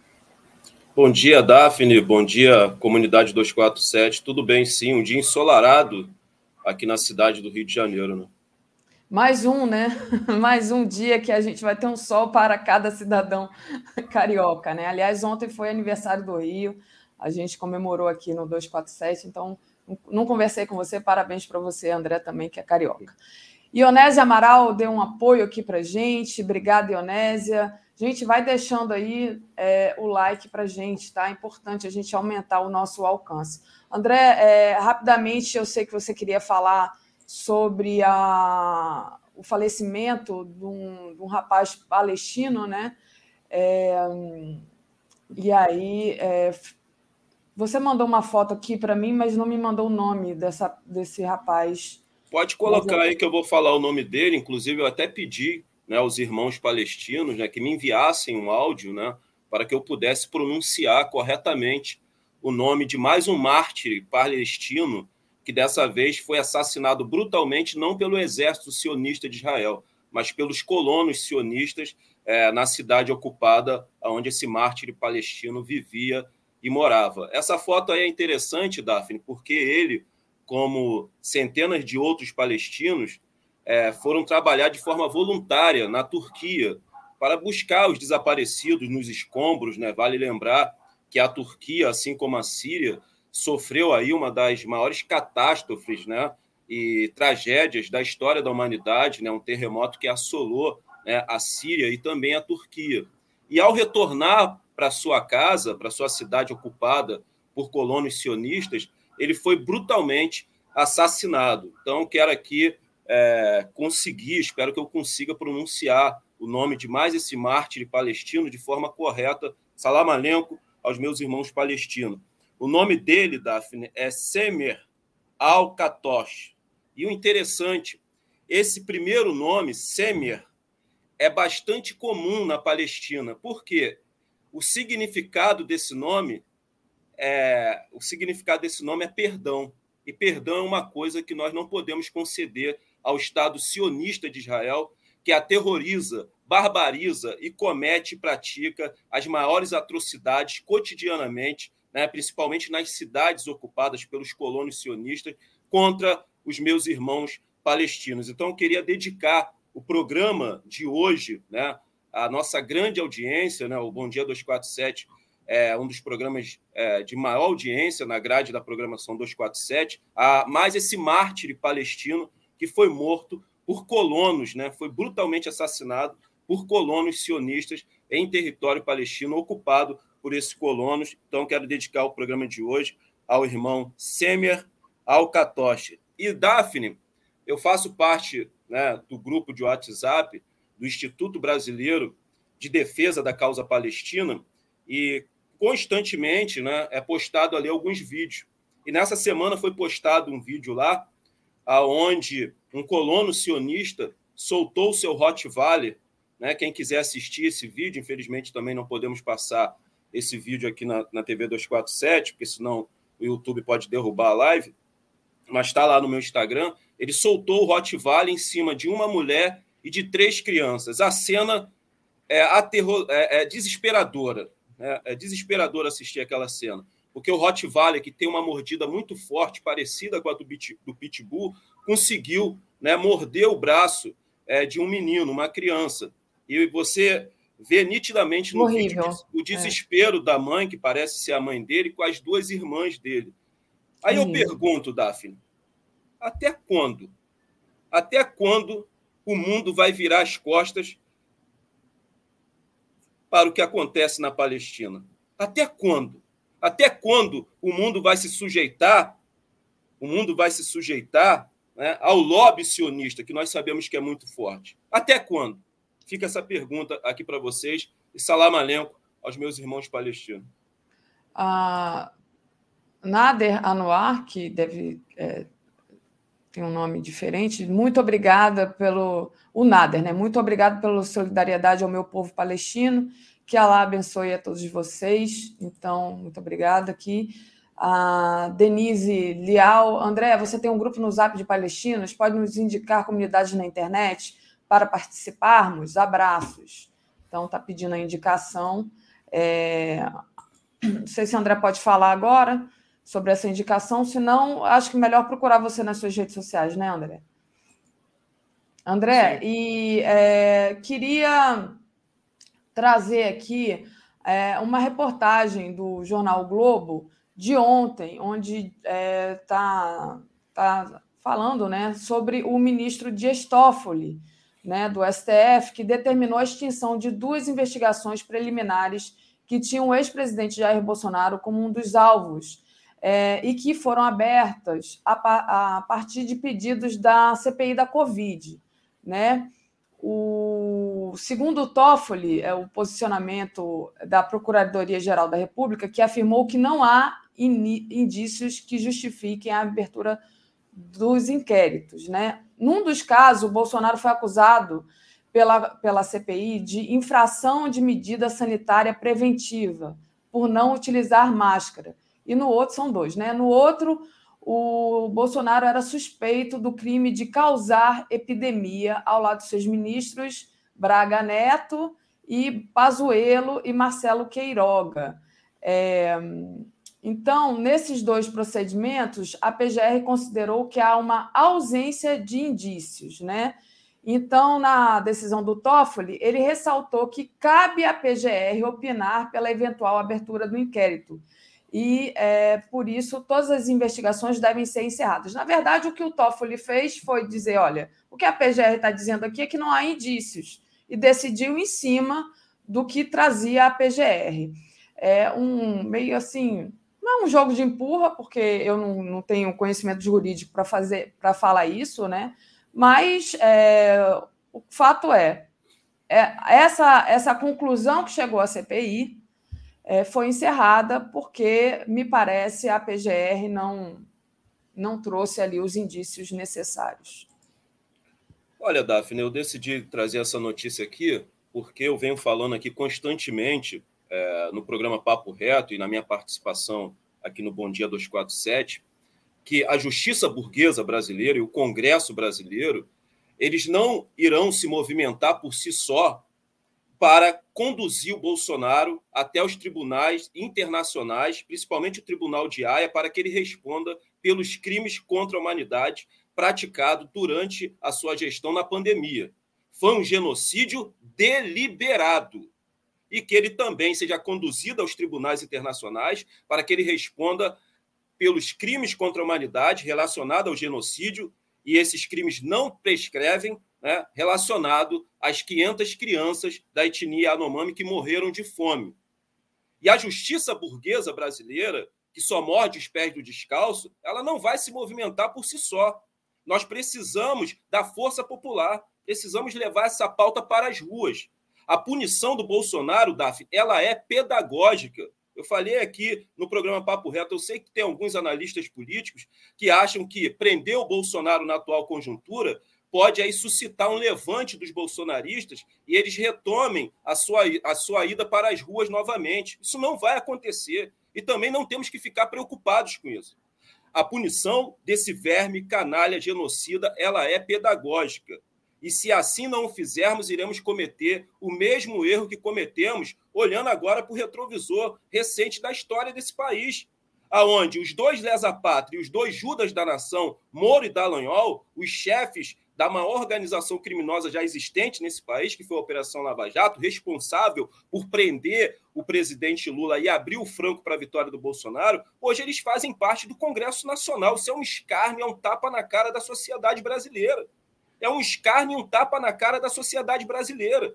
Bom dia, Daphne. Bom dia, comunidade 247. Tudo bem, sim. Um dia ensolarado aqui na cidade do Rio de Janeiro, né? Mais um, né? Mais um dia que a gente vai ter um sol para cada cidadão carioca, né? Aliás, ontem foi aniversário do Rio. A gente comemorou aqui no 247, então não conversei com você, parabéns para você, André, também, que é carioca. Ionésia Amaral deu um apoio aqui para gente, obrigada, Ionésia. Gente, vai deixando aí é, o like para gente, tá? É importante a gente aumentar o nosso alcance. André, é, rapidamente, eu sei que você queria falar sobre a, o falecimento de um, de um rapaz palestino, né? É, e aí, é, você mandou uma foto aqui para mim, mas não me mandou o nome dessa, desse rapaz. Pode colocar aí que eu vou falar o nome dele. Inclusive, eu até pedi né, aos irmãos palestinos né, que me enviassem um áudio né, para que eu pudesse pronunciar corretamente o nome de mais um mártir palestino que dessa vez foi assassinado brutalmente não pelo exército sionista de Israel, mas pelos colonos sionistas é, na cidade ocupada onde esse mártir palestino vivia e morava. Essa foto aí é interessante, Daphne, porque ele, como centenas de outros palestinos, é, foram trabalhar de forma voluntária na Turquia para buscar os desaparecidos nos escombros. Né? Vale lembrar que a Turquia, assim como a Síria, sofreu aí uma das maiores catástrofes né? e tragédias da história da humanidade, né? um terremoto que assolou né? a Síria e também a Turquia. E ao retornar para sua casa, para sua cidade ocupada por colonos sionistas, ele foi brutalmente assassinado. Então, quero aqui é, conseguir, espero que eu consiga pronunciar o nome de mais esse mártir palestino de forma correta. Salam alenco aos meus irmãos palestinos. O nome dele, Daphne, é Semer Al-Katosh. E o interessante, esse primeiro nome, Semer, é bastante comum na Palestina. Por quê? o significado desse nome é o significado desse nome é perdão. E perdão é uma coisa que nós não podemos conceder ao Estado sionista de Israel, que aterroriza, barbariza e comete e pratica as maiores atrocidades cotidianamente, né, principalmente nas cidades ocupadas pelos colonos sionistas, contra os meus irmãos palestinos. Então, eu queria dedicar o programa de hoje, né, a nossa grande audiência, né, o Bom Dia 247 é um dos programas é, de maior audiência na grade da programação 247, a mais esse mártir palestino que foi morto por colonos, né, foi brutalmente assassinado por colonos sionistas em território palestino ocupado por esses colonos. Então, quero dedicar o programa de hoje ao irmão Semer Alcatoche. E, Daphne, eu faço parte né, do grupo de WhatsApp do Instituto Brasileiro de Defesa da Causa Palestina e constantemente né, é postado ali alguns vídeos. E nessa semana foi postado um vídeo lá aonde um colono sionista soltou o seu Rottweiler. Né? Quem quiser assistir esse vídeo, infelizmente também não podemos passar esse vídeo aqui na, na TV 247, porque senão o YouTube pode derrubar a live, mas está lá no meu Instagram. Ele soltou o Rottweiler em cima de uma mulher e de três crianças. A cena é, aterro... é, é desesperadora. Né? É desesperador assistir aquela cena. Porque o Rottweiler, que tem uma mordida muito forte, parecida com a do, do Pitbull, conseguiu né, morder o braço é, de um menino, uma criança. E você vê nitidamente no Horrível. vídeo o é. desespero é. da mãe, que parece ser a mãe dele, com as duas irmãs dele. Aí eu pergunto, Daphne, até quando? Até quando o mundo vai virar as costas para o que acontece na Palestina? Até quando? Até quando o mundo vai se sujeitar? O mundo vai se sujeitar né, ao lobby sionista, que nós sabemos que é muito forte. Até quando? Fica essa pergunta aqui para vocês. E salam alenco aos meus irmãos palestinos. Nader Anwar, que deve é, ter um nome diferente, muito obrigada pelo. O Nader, né? Muito obrigado pela solidariedade ao meu povo palestino. Que Allah abençoe a todos vocês. Então, muito obrigada aqui a Denise Lial. André, você tem um grupo no Zap de Palestinos, pode nos indicar comunidades na internet para participarmos? Abraços. Então, está pedindo a indicação. É... Não sei se o André pode falar agora sobre essa indicação, senão acho que melhor procurar você nas suas redes sociais, né, André? André, Sim. e é, queria trazer aqui é, uma reportagem do jornal Globo de ontem, onde está é, tá, tá falando né, sobre o ministro Dias Toffoli, né, do STF, que determinou a extinção de duas investigações preliminares que tinham o ex-presidente Jair Bolsonaro como um dos alvos é, e que foram abertas a, a, partir de pedidos da CPI da Covid. Né? O segundo o Toffoli, é o posicionamento da Procuradoria-Geral da República, que afirmou que não há indícios que justifiquem a abertura dos inquéritos. Né? Num dos casos, o Bolsonaro foi acusado pela, pela CPI de infração de medida sanitária preventiva, por não utilizar máscara. E no outro, são dois, né? No outro, o Bolsonaro era suspeito do crime de causar epidemia ao lado de seus ministros Braga Neto e Pazuello e Marcelo Queiroga. É, então, nesses dois procedimentos, a PGR considerou que há uma ausência de indícios, né? Então, na decisão do Toffoli, ele ressaltou que cabe à PGR opinar pela eventual abertura do inquérito. E, é, por isso, todas as investigações devem ser encerradas. Na verdade, o que o Toffoli fez foi dizer: olha, o que a PGR está dizendo aqui é que não há indícios, e decidiu em cima do que trazia a PGR. É um meio assim não é um jogo de empurra, porque eu não, não tenho conhecimento jurídico para fazer para falar isso, né? Mas é, o fato é, é, essa, essa conclusão que chegou à CPI é, foi encerrada porque, me parece, a PGR não, não trouxe ali os indícios necessários. Olha, Daphne, eu decidi trazer essa notícia aqui porque eu venho falando aqui constantemente é, no programa Papo Reto e na minha participação aqui no Bom Dia 247, que a justiça burguesa brasileira e o Congresso brasileiro, eles não irão se movimentar por si só para conduzir o Bolsonaro até os tribunais internacionais, principalmente o Tribunal de Haia, para que ele responda pelos crimes contra a humanidade praticados durante a sua gestão na pandemia. Foi um genocídio deliberado e que ele também seja conduzido aos tribunais internacionais para que ele responda pelos crimes contra a humanidade relacionados ao genocídio, e esses crimes não prescrevem, né, relacionado às 500 crianças da etnia Anomami que morreram de fome. E a justiça burguesa brasileira que só morde os pés do descalço, ela não vai se movimentar por si só. Nós precisamos da força popular, precisamos levar essa pauta para as ruas. A punição do Bolsonaro, Daf, ela é pedagógica. Eu falei aqui no programa Papo Reto, eu sei que tem alguns analistas políticos que acham que prender o Bolsonaro na atual conjuntura pode aí suscitar um levante dos bolsonaristas e eles retomem a sua, a sua ida para as ruas novamente. Isso não vai acontecer e também não temos que ficar preocupados com isso. A punição desse verme canalha genocida, ela é pedagógica. E se assim não o fizermos, iremos cometer o mesmo erro que cometemos olhando agora para o retrovisor recente da história desse país, aonde os dois lesa-pátria e os dois Judas da nação, Moro e Dallagnol, os chefes da maior organização criminosa já existente nesse país, que foi a Operação Lava Jato, responsável por prender o presidente Lula e abrir o franco para a vitória do Bolsonaro, hoje eles fazem parte do Congresso Nacional. Isso é um escárnio, é um tapa na cara da sociedade brasileira. É um escárnio, um tapa na cara da sociedade brasileira.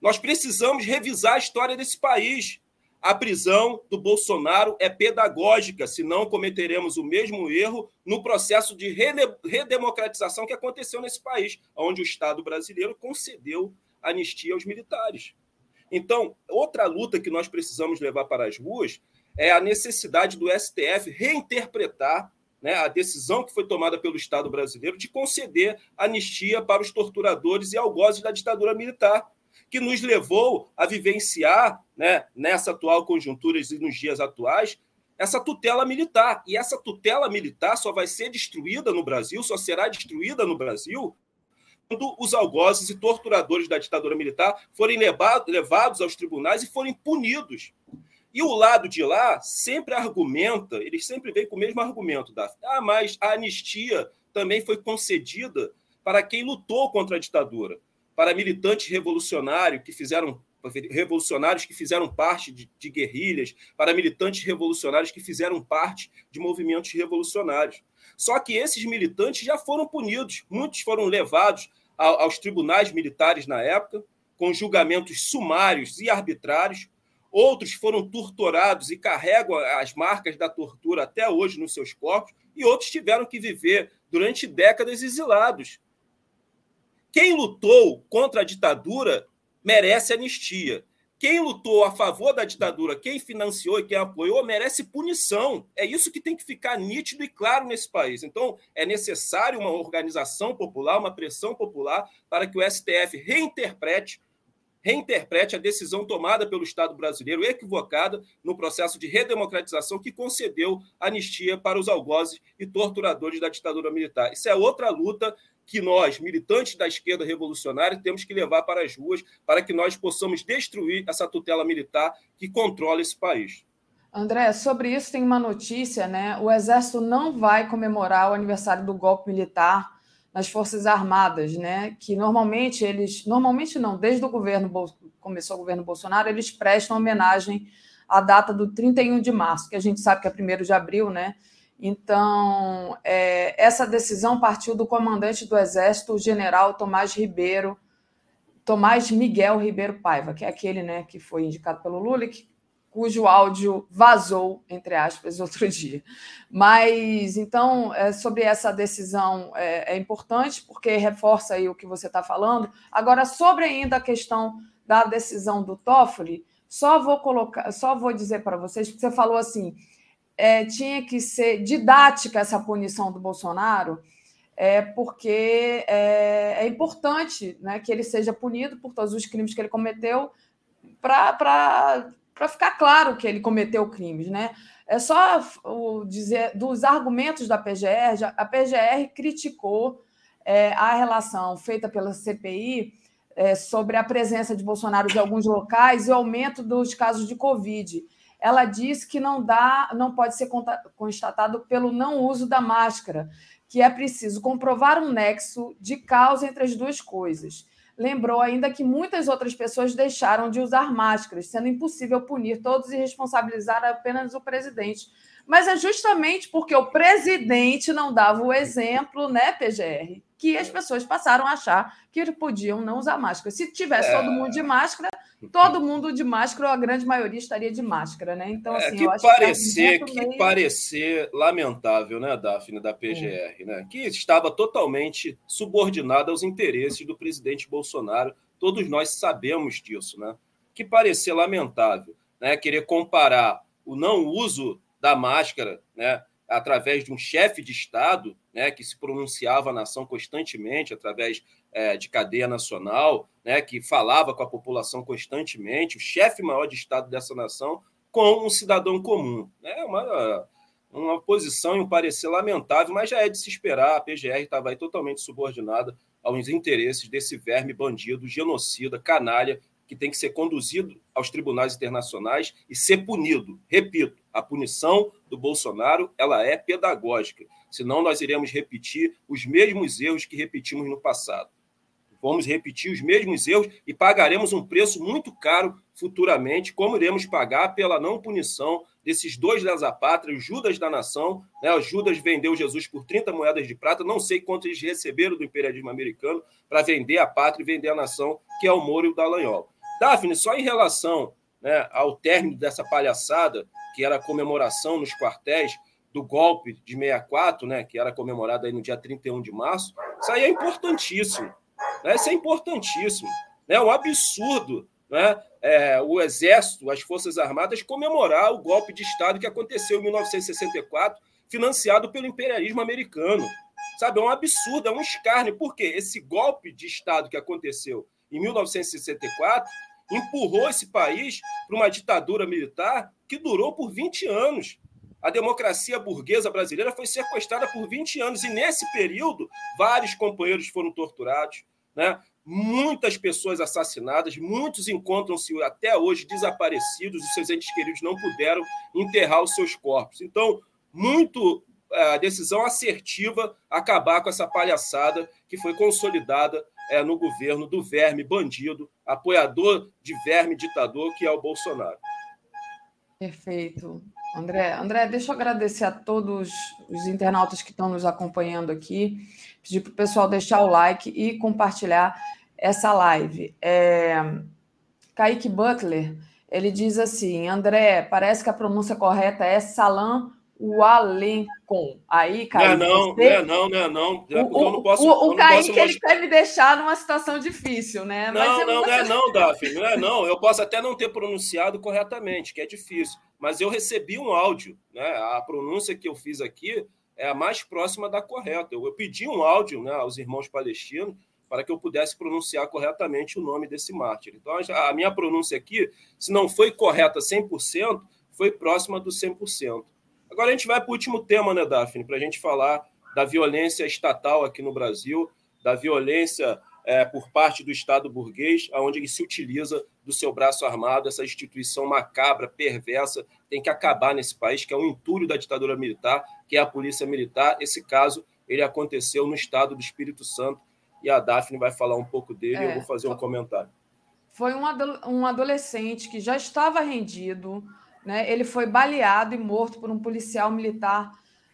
Nós precisamos revisar a história desse país. A prisão do Bolsonaro é pedagógica, senão cometeremos o mesmo erro no processo de redemocratização que aconteceu nesse país, onde o Estado brasileiro concedeu anistia aos militares. Então, outra luta que nós precisamos levar para as ruas é a necessidade do STF reinterpretar né, a decisão que foi tomada pelo Estado brasileiro de conceder anistia para os torturadores e algozes da ditadura militar que nos levou a vivenciar, né, nessa atual conjuntura e nos dias atuais, essa tutela militar. E essa tutela militar só vai ser destruída no Brasil, só será destruída no Brasil quando os algozes e torturadores da ditadura militar forem levados aos tribunais e forem punidos. E o lado de lá sempre argumenta, eles sempre vêm com o mesmo argumento, da ah, mas a anistia também foi concedida para quem lutou contra a ditadura para militantes revolucionários que fizeram revolucionários que fizeram parte de, de, guerrilhas, para militantes revolucionários que fizeram parte de movimentos revolucionários. Só que esses militantes já foram punidos, muitos foram levados aos tribunais militares na época, com julgamentos sumários e arbitrários. Outros foram torturados e carregam as marcas da tortura até hoje nos seus corpos, e outros tiveram que viver durante décadas exilados, quem lutou contra a ditadura merece anistia. Quem lutou a favor da ditadura, quem financiou e quem apoiou, merece punição. É isso que tem que ficar nítido e claro nesse país. Então, é necessário uma organização popular, uma pressão popular, para que o STF reinterprete reinterprete a decisão tomada pelo Estado brasileiro, equivocada, no processo de redemocratização que concedeu anistia para os algozes e torturadores da ditadura militar. Isso é outra luta que nós, militantes da esquerda revolucionária, temos que levar para as ruas para que nós possamos destruir essa tutela militar que controla esse país. André, sobre isso tem uma notícia, né? O Exército não vai comemorar o aniversário do golpe militar nas Forças Armadas, né? Que normalmente eles, normalmente não, desde o governo começou o governo Bolsonaro, eles prestam homenagem à data do 31 de março, que a gente sabe que é 1 de abril, né? Então, é, essa decisão partiu do comandante do Exército, o general Tomás Ribeiro, Tomás Miguel Ribeiro Paiva, que é aquele né, que foi indicado pelo Lula que, cujo áudio vazou, entre aspas, outro dia. Mas, então, é, sobre essa decisão é, é, importante, porque reforça aí o que você está falando. Agora, sobre ainda a questão da decisão do Toffoli, só vou colocar, só vou dizer para vocês, porque você falou assim é, tinha que ser didática essa punição do Bolsonaro, é, porque é, é importante né, que ele seja punido por todos os crimes que ele cometeu, para ficar claro que ele cometeu crimes. Né? É só o dizer dos argumentos da PGR, a PGR criticou é, a relação feita pela CPI é, sobre a presença de Bolsonaro em alguns locais e o aumento dos casos de Covid ela diz que não dá, não pode ser constatado pelo não uso da máscara, que é preciso comprovar um nexo de causa entre as duas coisas. Lembrou ainda que muitas outras pessoas deixaram de usar máscaras, sendo impossível punir todos e responsabilizar apenas o presidente. Mas é justamente porque o presidente não dava o exemplo, né, PGR, que as pessoas passaram a achar que podiam não usar máscara. Se tivesse é... todo mundo de máscara, todo mundo de máscara, ou a grande maioria estaria de máscara, né? Então, é, assim, que eu acho parecer, que, que meio... parecer lamentável, né, Daphne, da PGR, né? Que estava totalmente subordinada aos interesses do presidente Bolsonaro. Todos nós sabemos disso, né? Que parecer lamentável, né? Querer comparar o não uso da máscara, né? Através de um chefe de Estado, né, que se pronunciava a nação constantemente através é, de cadeia nacional, né, que falava com a população constantemente, o chefe maior de Estado dessa nação, com um cidadão comum. É uma, uma posição e um parecer lamentável, mas já é de se esperar. A PGR estava aí totalmente subordinada aos interesses desse verme bandido, genocida, canalha, que tem que ser conduzido aos tribunais internacionais e ser punido. Repito, a punição do Bolsonaro ela é pedagógica, senão nós iremos repetir os mesmos erros que repetimos no passado. Vamos repetir os mesmos erros e pagaremos um preço muito caro futuramente, como iremos pagar pela não punição desses dois lesapátrias, Judas da nação. Né? O Judas vendeu Jesus por 30 moedas de prata, não sei quanto eles receberam do imperialismo americano para vender a pátria e vender a nação, que é o Moro e o Dallagnol. Daphne, só em relação né, ao término dessa palhaçada, que era a comemoração nos quartéis do golpe de 64, né, que era comemorado aí no dia 31 de março, isso aí é importantíssimo. Né? Isso é importantíssimo. É né? um absurdo né? É, o Exército, as Forças Armadas, comemorar o golpe de Estado que aconteceu em 1964, financiado pelo imperialismo americano. Sabe, é um absurdo, é um escárnio. Por quê? Esse golpe de Estado que aconteceu em 1964 empurrou esse país para uma ditadura militar que durou por 20 anos. A democracia burguesa brasileira foi sequestrada por 20 anos e, nesse período, vários companheiros foram torturados, né? muitas pessoas assassinadas, muitos encontram-se até hoje desaparecidos e seus entes queridos não puderam enterrar os seus corpos. Então, muito a decisão assertiva acabar com essa palhaçada que foi consolidada é, no governo do verme bandido, apoiador de verme ditador, que é o Bolsonaro. Perfeito. André, André, deixa eu agradecer a todos os internautas que estão nos acompanhando aqui. Pedir para o pessoal deixar o like e compartilhar essa live. É... Kaique Butler, ele diz assim: André, parece que a pronúncia correta é Salam o Alencon. Aí, Kaique. Não, não, você... não, não, não, não. O, não posso, o, o Kaique posso... ele quer me deixar numa situação difícil, né? Não, mas não, não é não, Daphne, não é não. Eu posso até não ter pronunciado corretamente, que é difícil, mas eu recebi um áudio, né? A pronúncia que eu fiz aqui é a mais próxima da correta. Eu, eu pedi um áudio né, aos irmãos palestinos para que eu pudesse pronunciar corretamente o nome desse mártir. Então, a minha pronúncia aqui, se não foi correta 100%, foi próxima do 100%. Agora a gente vai para o último tema, né, Daphne, para a gente falar da violência estatal aqui no Brasil, da violência é, por parte do Estado burguês, onde ele se utiliza do seu braço armado, essa instituição macabra, perversa, tem que acabar nesse país, que é um entulho da ditadura militar, que é a polícia militar. Esse caso ele aconteceu no estado do Espírito Santo e a Daphne vai falar um pouco dele, é, eu vou fazer um comentário. Foi um, um adolescente que já estava rendido, né? Ele foi baleado e morto por um policial militar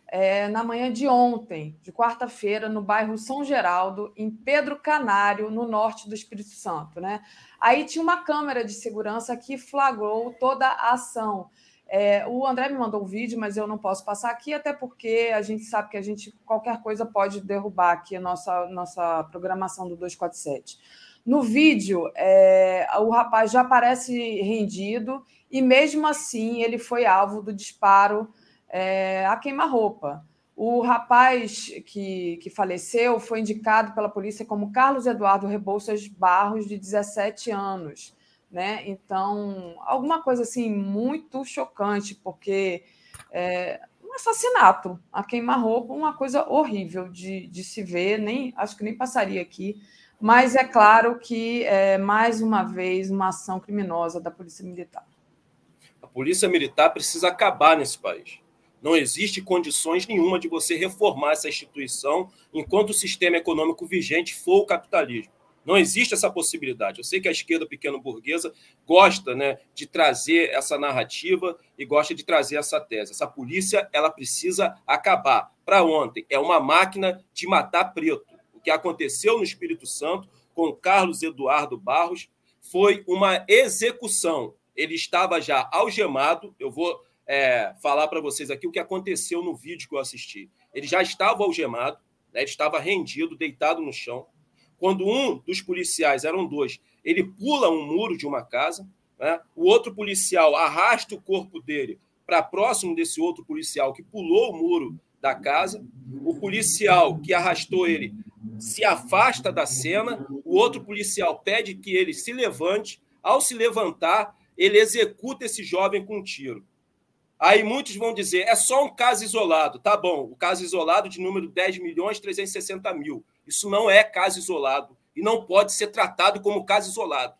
é, na manhã de ontem, de quarta-feira, no bairro São Geraldo, em Pedro Canário, no norte do Espírito Santo. Né? Aí tinha uma câmera de segurança que flagrou toda a ação. É, o André me mandou um vídeo, mas eu não posso passar aqui, até porque a gente sabe que a gente qualquer coisa pode derrubar aqui a nossa, nossa programação do 247. No vídeo, é, o rapaz já parece rendido e mesmo assim ele foi alvo do disparo é, a queima-roupa. O rapaz que, que faleceu foi indicado pela polícia como Carlos Eduardo Rebouças Barros, de 17 anos. Né? Então, alguma coisa assim muito chocante, porque é um assassinato, a queima-roupa, uma coisa horrível de, de se ver, nem acho que nem passaria aqui. Mas é claro que é mais uma vez uma ação criminosa da Polícia Militar polícia militar precisa acabar nesse país. Não existe condições nenhuma de você reformar essa instituição enquanto o sistema econômico vigente for o capitalismo. Não existe essa possibilidade. Eu sei que a esquerda pequeno-burguesa gosta né, de trazer essa narrativa e gosta de trazer essa tese. Essa polícia ela precisa acabar. Para ontem, é uma máquina de matar preto. Que aconteceu no Espírito Santo com Carlos Eduardo Barros foi uma execução. Ele estava já algemado. Eu vou é, falar para vocês aqui o que aconteceu no vídeo que eu assisti. Ele já estava algemado, né? ele estava rendido, deitado no chão. Quando um dos policiais, eram dois, ele pula um muro de uma casa, né? o outro policial arrasta o corpo dele para próximo desse outro policial que pulou o muro da casa. O policial que arrastou ele se afasta da cena, o outro policial pede que ele se levante. Ao se levantar, ele executa esse jovem com um tiro. Aí muitos vão dizer, é só um caso isolado. Tá bom, o caso isolado de número 10 milhões 360 mil. Isso não é caso isolado e não pode ser tratado como caso isolado.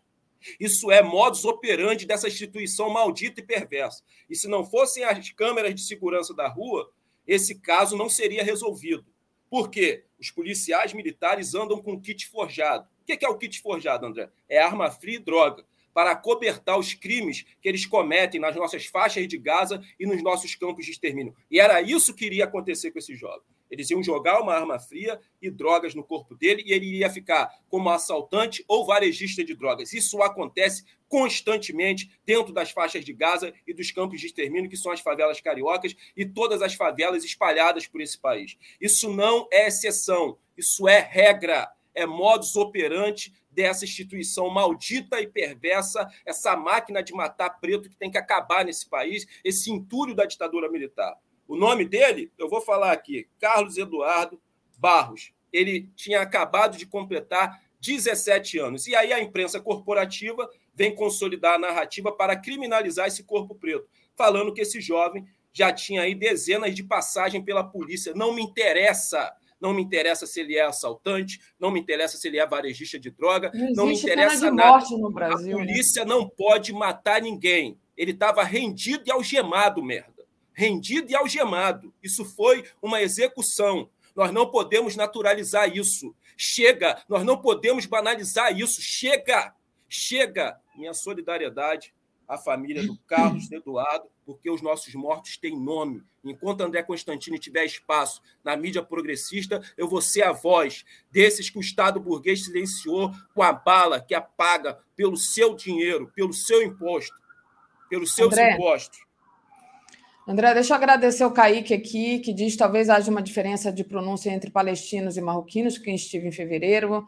Isso é modus operandi dessa instituição maldita e perversa. E se não fossem as câmeras de segurança da rua, esse caso não seria resolvido. Por quê? Os policiais militares andam com kit forjado. O que é o kit forjado, André? É arma fria e droga para cobertar os crimes que eles cometem nas nossas faixas de Gaza e nos nossos campos de extermínio. E era isso que iria acontecer com esse jovem. Eles iam jogar uma arma fria e drogas no corpo dele e ele iria ficar como assaltante ou varejista de drogas. Isso acontece constantemente dentro das faixas de Gaza e dos campos de extermínio, que são as favelas cariocas e todas as favelas espalhadas por esse país. Isso não é exceção, isso é regra, é modus operandi dessa instituição maldita e perversa, essa máquina de matar preto que tem que acabar nesse país, esse entulho da ditadura militar. O nome dele, eu vou falar aqui, Carlos Eduardo Barros. Ele tinha acabado de completar 17 anos. E aí a imprensa corporativa vem consolidar a narrativa para criminalizar esse corpo preto, falando que esse jovem já tinha aí dezenas de passagens pela polícia. Não me interessa não me interessa se ele é assaltante, não me interessa se ele é varejista de droga, não, não me interessa nada. Brasil, a né? polícia né? não pode matar ninguém. Ele estava rendido e algemado, merda. Rendido e algemado. Isso foi uma execução. Nós não podemos naturalizar isso. Chega, nós não podemos banalizar isso. Chega, chega. Minha solidariedade à família do Carlos Eduardo, porque os nossos mortos têm nome. Enquanto André Constantino tiver espaço na mídia progressista, eu vou ser a voz desses que o Estado burguês silenciou com a bala que apaga pelo seu dinheiro, pelo seu imposto, pelos seus André, impostos. André, deixa eu agradecer o Kaique aqui, que diz talvez haja uma diferença de pronúncia entre palestinos e marroquinos, que estive em fevereiro.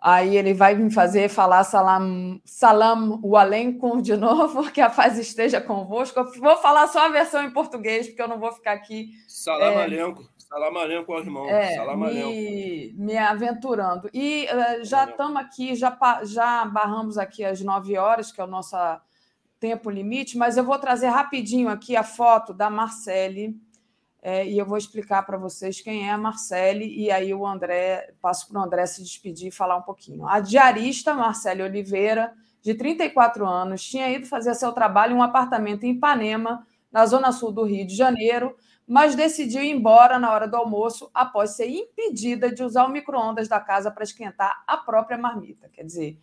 Aí ele vai me fazer falar salam, salam o alenco de novo, que a paz esteja convosco. Eu vou falar só a versão em português, porque eu não vou ficar aqui. Salam é, alenco. Salam alenco ao irmão. É, salam me, me aventurando. E uh, já estamos aqui, já, já barramos aqui às nove horas, que é o nosso tempo limite, mas eu vou trazer rapidinho aqui a foto da Marcele é, e eu vou explicar para vocês quem é a Marcele, e aí o André, passo para o André se despedir e falar um pouquinho. A diarista Marcele Oliveira, de 34 anos, tinha ido fazer seu trabalho em um apartamento em Ipanema, na zona sul do Rio de Janeiro, mas decidiu ir embora na hora do almoço após ser impedida de usar o micro-ondas da casa para esquentar a própria marmita. Quer dizer,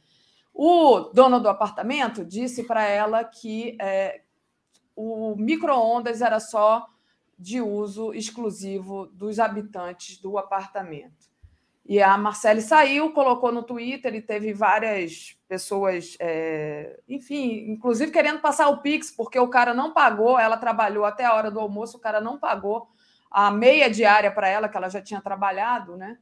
o dono do apartamento disse para ela que é, o micro-ondas era só de uso exclusivo dos habitantes do apartamento. E a Marcele saiu, colocou no Twitter e teve várias pessoas, é, enfim, inclusive querendo passar o Pix, porque o cara não pagou, ela trabalhou até a hora do almoço, o cara não pagou a meia diária para ela, que ela já tinha trabalhado, né?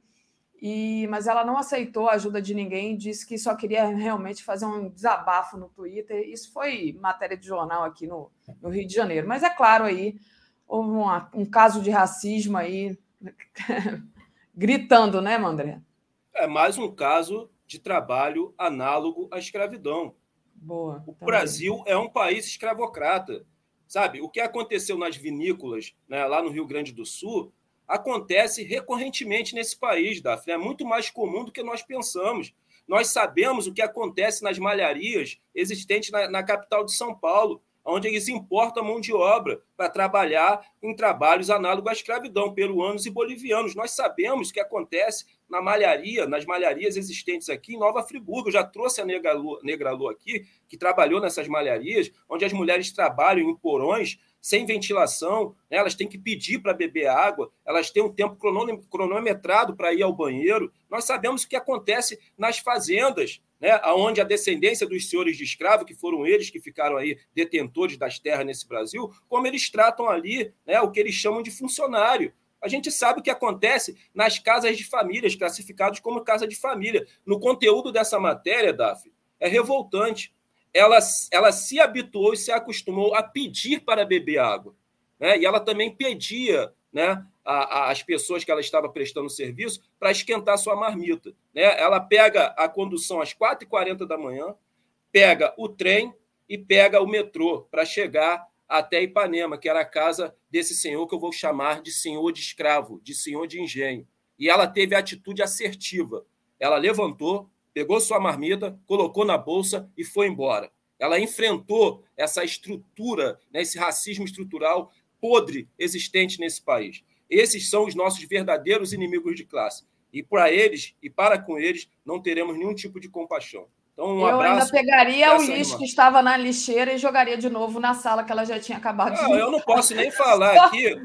E, mas ela não aceitou a ajuda de ninguém, disse que só queria realmente fazer um desabafo no Twitter. Isso foi matéria de jornal aqui no, no Rio de Janeiro. Mas é claro aí, uma, um caso de racismo aí gritando, né, Mandré? É mais um caso de trabalho análogo à escravidão. Boa. O Brasil é um país escravocrata. Sabe, o que aconteceu nas vinícolas né, lá no Rio Grande do Sul acontece recorrentemente nesse país, Daphne. É muito mais comum do que nós pensamos. Nós sabemos o que acontece nas malharias existentes na, na capital de São Paulo onde eles importam mão de obra para trabalhar em trabalhos análogos à escravidão, peruanos e bolivianos. Nós sabemos o que acontece na malharia, nas malharias existentes aqui em Nova Friburgo. Eu já trouxe a Negra Lu, Negra Lu aqui, que trabalhou nessas malharias, onde as mulheres trabalham em porões sem ventilação, né? elas têm que pedir para beber água, elas têm um tempo cronometrado para ir ao banheiro. Nós sabemos o que acontece nas fazendas né, onde a descendência dos senhores de escravo, que foram eles que ficaram aí detentores das terras nesse Brasil, como eles tratam ali né, o que eles chamam de funcionário. A gente sabe o que acontece nas casas de famílias, classificados como casa de família. No conteúdo dessa matéria, Daf, é revoltante. Ela, ela se habituou e se acostumou a pedir para beber água. Né? E ela também pedia né, a, a, as pessoas que ela estava prestando serviço para esquentar sua marmita. Né? Ela pega a condução às 4h40 da manhã, pega o trem e pega o metrô para chegar até Ipanema, que era a casa desse senhor que eu vou chamar de senhor de escravo, de senhor de engenho. E ela teve a atitude assertiva. Ela levantou, pegou sua marmita, colocou na bolsa e foi embora. Ela enfrentou essa estrutura, né, esse racismo estrutural podre existente nesse país. Esses são os nossos verdadeiros inimigos de classe. E para eles e para com eles não teremos nenhum tipo de compaixão. Então, um eu ainda pegaria o lixo que estava na lixeira e jogaria de novo na sala que ela já tinha acabado não, de. Eu não posso nem falar aqui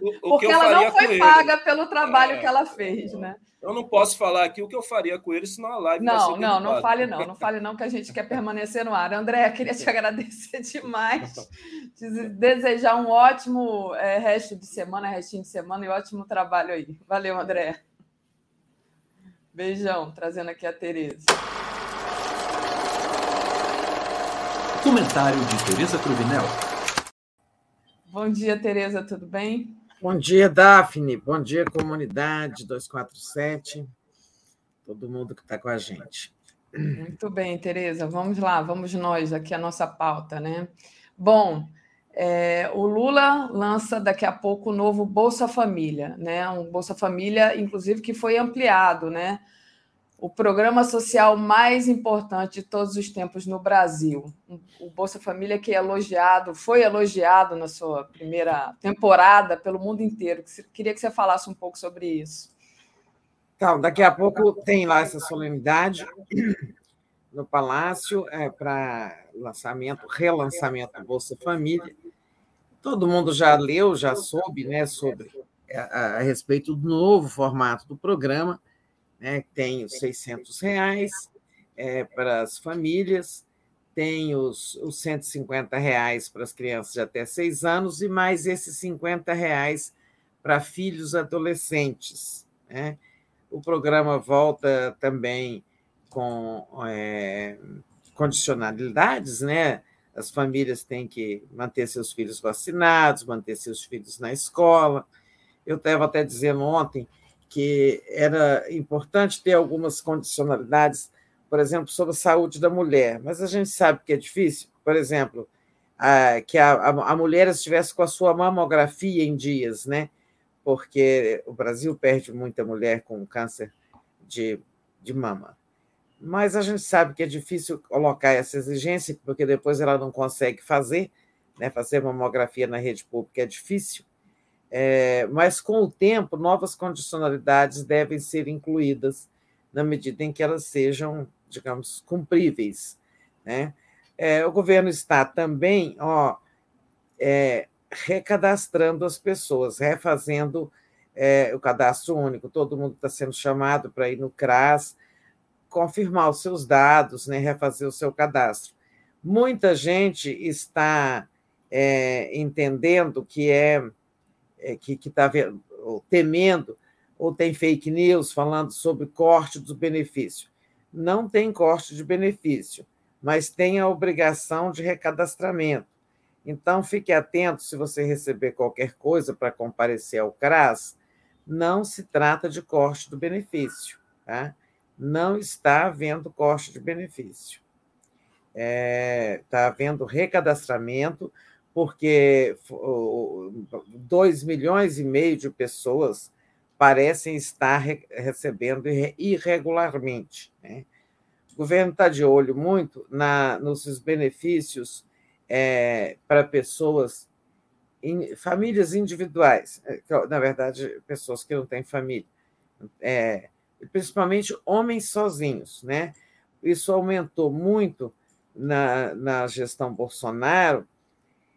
o, o Porque que eu ela não foi paga ele. pelo trabalho É. que ela fez, né? Eu não posso falar aqui o que eu faria com ele, senão a live vai Não, ser não, não fale não, não fale não, que a gente quer permanecer no ar. André, queria te agradecer demais, te desejar um ótimo eh, resto de semana, restinho de semana e ótimo trabalho aí. Valeu, André. Beijão, trazendo aqui a Tereza. Comentário de Tereza Cruvinel. Bom dia, Tereza, tudo bem? Bom dia, Daphne. Bom dia, comunidade 247. Todo mundo que está com a gente. Muito bem, Tereza. Vamos lá, vamos nós aqui a nossa pauta, né? Bom, é, o Lula lança daqui a pouco o novo Bolsa Família, né? Um Bolsa Família, inclusive, que foi ampliado, né? O programa social mais importante de todos os tempos no Brasil. O Bolsa Família que é elogiado, foi elogiado na sua primeira temporada pelo mundo inteiro. Queria que você falasse um pouco sobre isso. Então, daqui a pouco tem lá essa solenidade no Palácio é, para lançamento, relançamento do Bolsa Família. Todo mundo já leu, já soube né, sobre a, a respeito do novo formato do programa, né, tem os 600 reais é, para as famílias, tem os, os 150 reais para as crianças de até seis anos e mais esses 50 reais para filhos adolescentes. Né? O programa volta também com é, condicionalidades, né? As famílias têm que manter seus filhos vacinados, manter seus filhos na escola. Eu estava até dizendo ontem que era importante ter algumas condicionalidades, por exemplo, sobre a saúde da mulher, mas a gente sabe que é difícil. Por exemplo, a, que a, a, mulher estivesse com a sua mamografia em dias, né? porque o Brasil perde muita mulher com câncer de, de mama. Mas a gente sabe que é difícil colocar essa exigência, porque depois ela não consegue fazer, né? fazer mamografia na rede pública é difícil. É, mas, com o tempo, novas condicionalidades devem ser incluídas na medida em que elas sejam, digamos, cumpríveis. Né? É, o governo está também ó, é, recadastrando as pessoas, refazendo é, o cadastro único. Todo mundo está sendo chamado para ir no CRAS, confirmar os seus dados, né, refazer o seu cadastro. Muita gente está é, entendendo que é, é que está temendo ou tem fake news falando sobre corte do benefício. Não tem corte de benefício, mas tem a obrigação de recadastramento. Então, fique atento se você receber qualquer coisa para comparecer ao CRAS, não se trata de corte do benefício, tá? Não está havendo corte de benefício. Está é, havendo recadastramento, porque 2 milhões e meio de pessoas parecem estar recebendo irregularmente. Né? O governo está de olho muito na, nos benefícios é, para pessoas, in, famílias individuais, na verdade, pessoas que não têm família, é, principalmente homens sozinhos. Né? Isso aumentou muito na, na gestão Bolsonaro,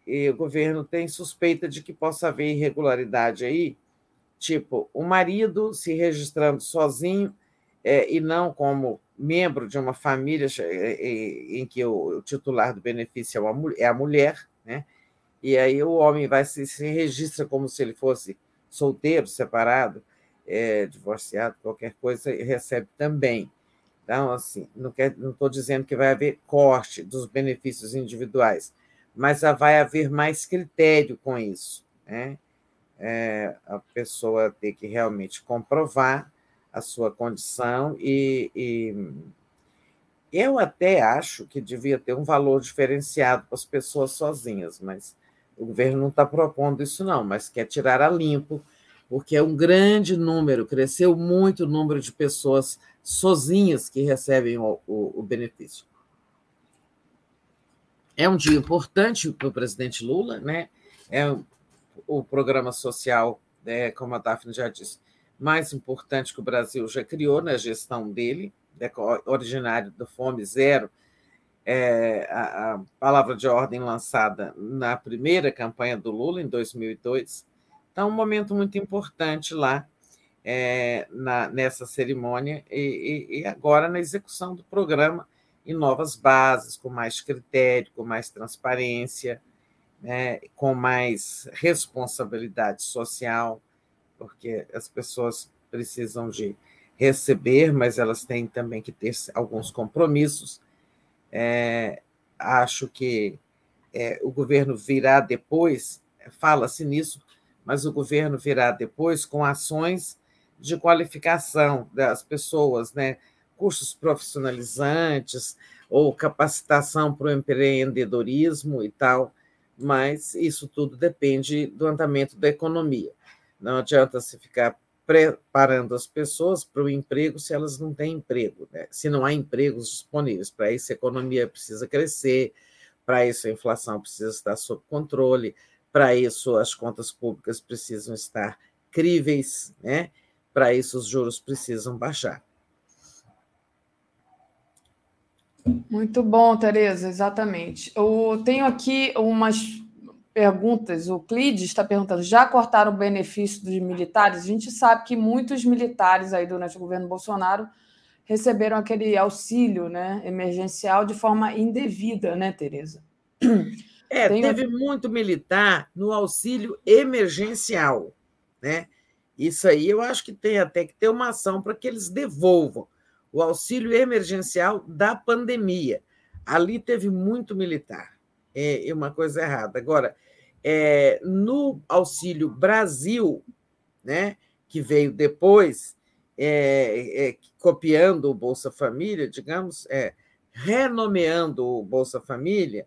e o governo tem suspeita de que possa haver irregularidade aí, tipo, o marido se registrando sozinho é, e não como membro de uma família em que o titular do benefício é a mulher, né? e aí o homem vai se, se registra como se ele fosse solteiro, separado, é, divorciado, qualquer coisa, e recebe também. Então, assim, não estou dizendo que vai haver corte dos benefícios individuais, mas vai haver mais critério com isso. Né? É, a pessoa ter que realmente comprovar a sua condição e, e eu até acho que devia ter um valor diferenciado para as pessoas sozinhas, mas o governo não está propondo isso, não, mas quer tirar a limpo, porque é um grande número, cresceu muito o número de pessoas sozinhas que recebem o, o, o benefício. É um dia importante para o presidente Lula, né? É o programa social, né, como a Daphne já disse, mais importante que o Brasil já criou na gestão dele, né, originário do Fome Zero, é, a, a, palavra de ordem lançada na primeira campanha do Lula, em 2002. Então, um momento muito importante lá é, na, nessa cerimônia e, e, e, agora na execução do programa em novas bases, com mais critério, com mais transparência, né, com mais responsabilidade social porque as pessoas precisam de receber, mas elas têm também que ter alguns compromissos. É, acho que é, o governo virá depois, fala-se nisso, mas o governo virá depois com ações de qualificação das pessoas, né? Cursos profissionalizantes ou capacitação para o empreendedorismo e tal, mas isso tudo depende do andamento da economia. Não adianta se ficar preparando as pessoas para o emprego se elas não têm emprego, né? se não há empregos disponíveis. Para isso, a economia precisa crescer, para isso, a inflação precisa estar sob controle, para isso, as contas públicas precisam estar críveis, né? para isso, os juros precisam baixar. Muito bom, Tereza, exatamente. Eu tenho aqui umas perguntas. O Clide está perguntando: já cortaram o benefício dos militares? A gente sabe que muitos militares aí durante o governo Bolsonaro receberam aquele auxílio né, emergencial de forma indevida, né, Tereza? É, Tem... teve muito militar no auxílio emergencial, né? Isso aí eu acho que tem até que ter uma ação para que eles devolvam o auxílio emergencial da pandemia. Ali teve muito militar é uma coisa errada. Agora, é, no Auxílio Brasil, né, que veio depois, é, é, copiando o Bolsa Família, digamos, é, renomeando o Bolsa Família,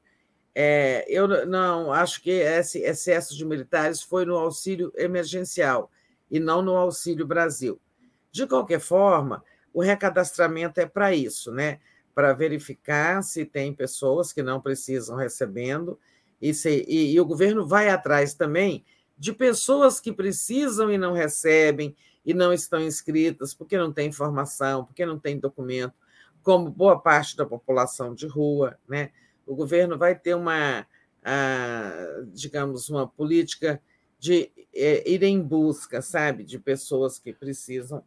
é, eu não acho que esse excesso de militares foi no auxílio emergencial e não no Auxílio Brasil. De qualquer forma, o recadastramento é para isso, né? para verificar se tem pessoas que não precisam recebendo, e, se, e, e o governo vai atrás também de pessoas que precisam e não recebem, e não estão inscritas, porque não tem informação, porque não tem documento, como boa parte da população de rua. Né? O governo vai ter uma, digamos, uma política de é, ir em busca, sabe, de pessoas que precisam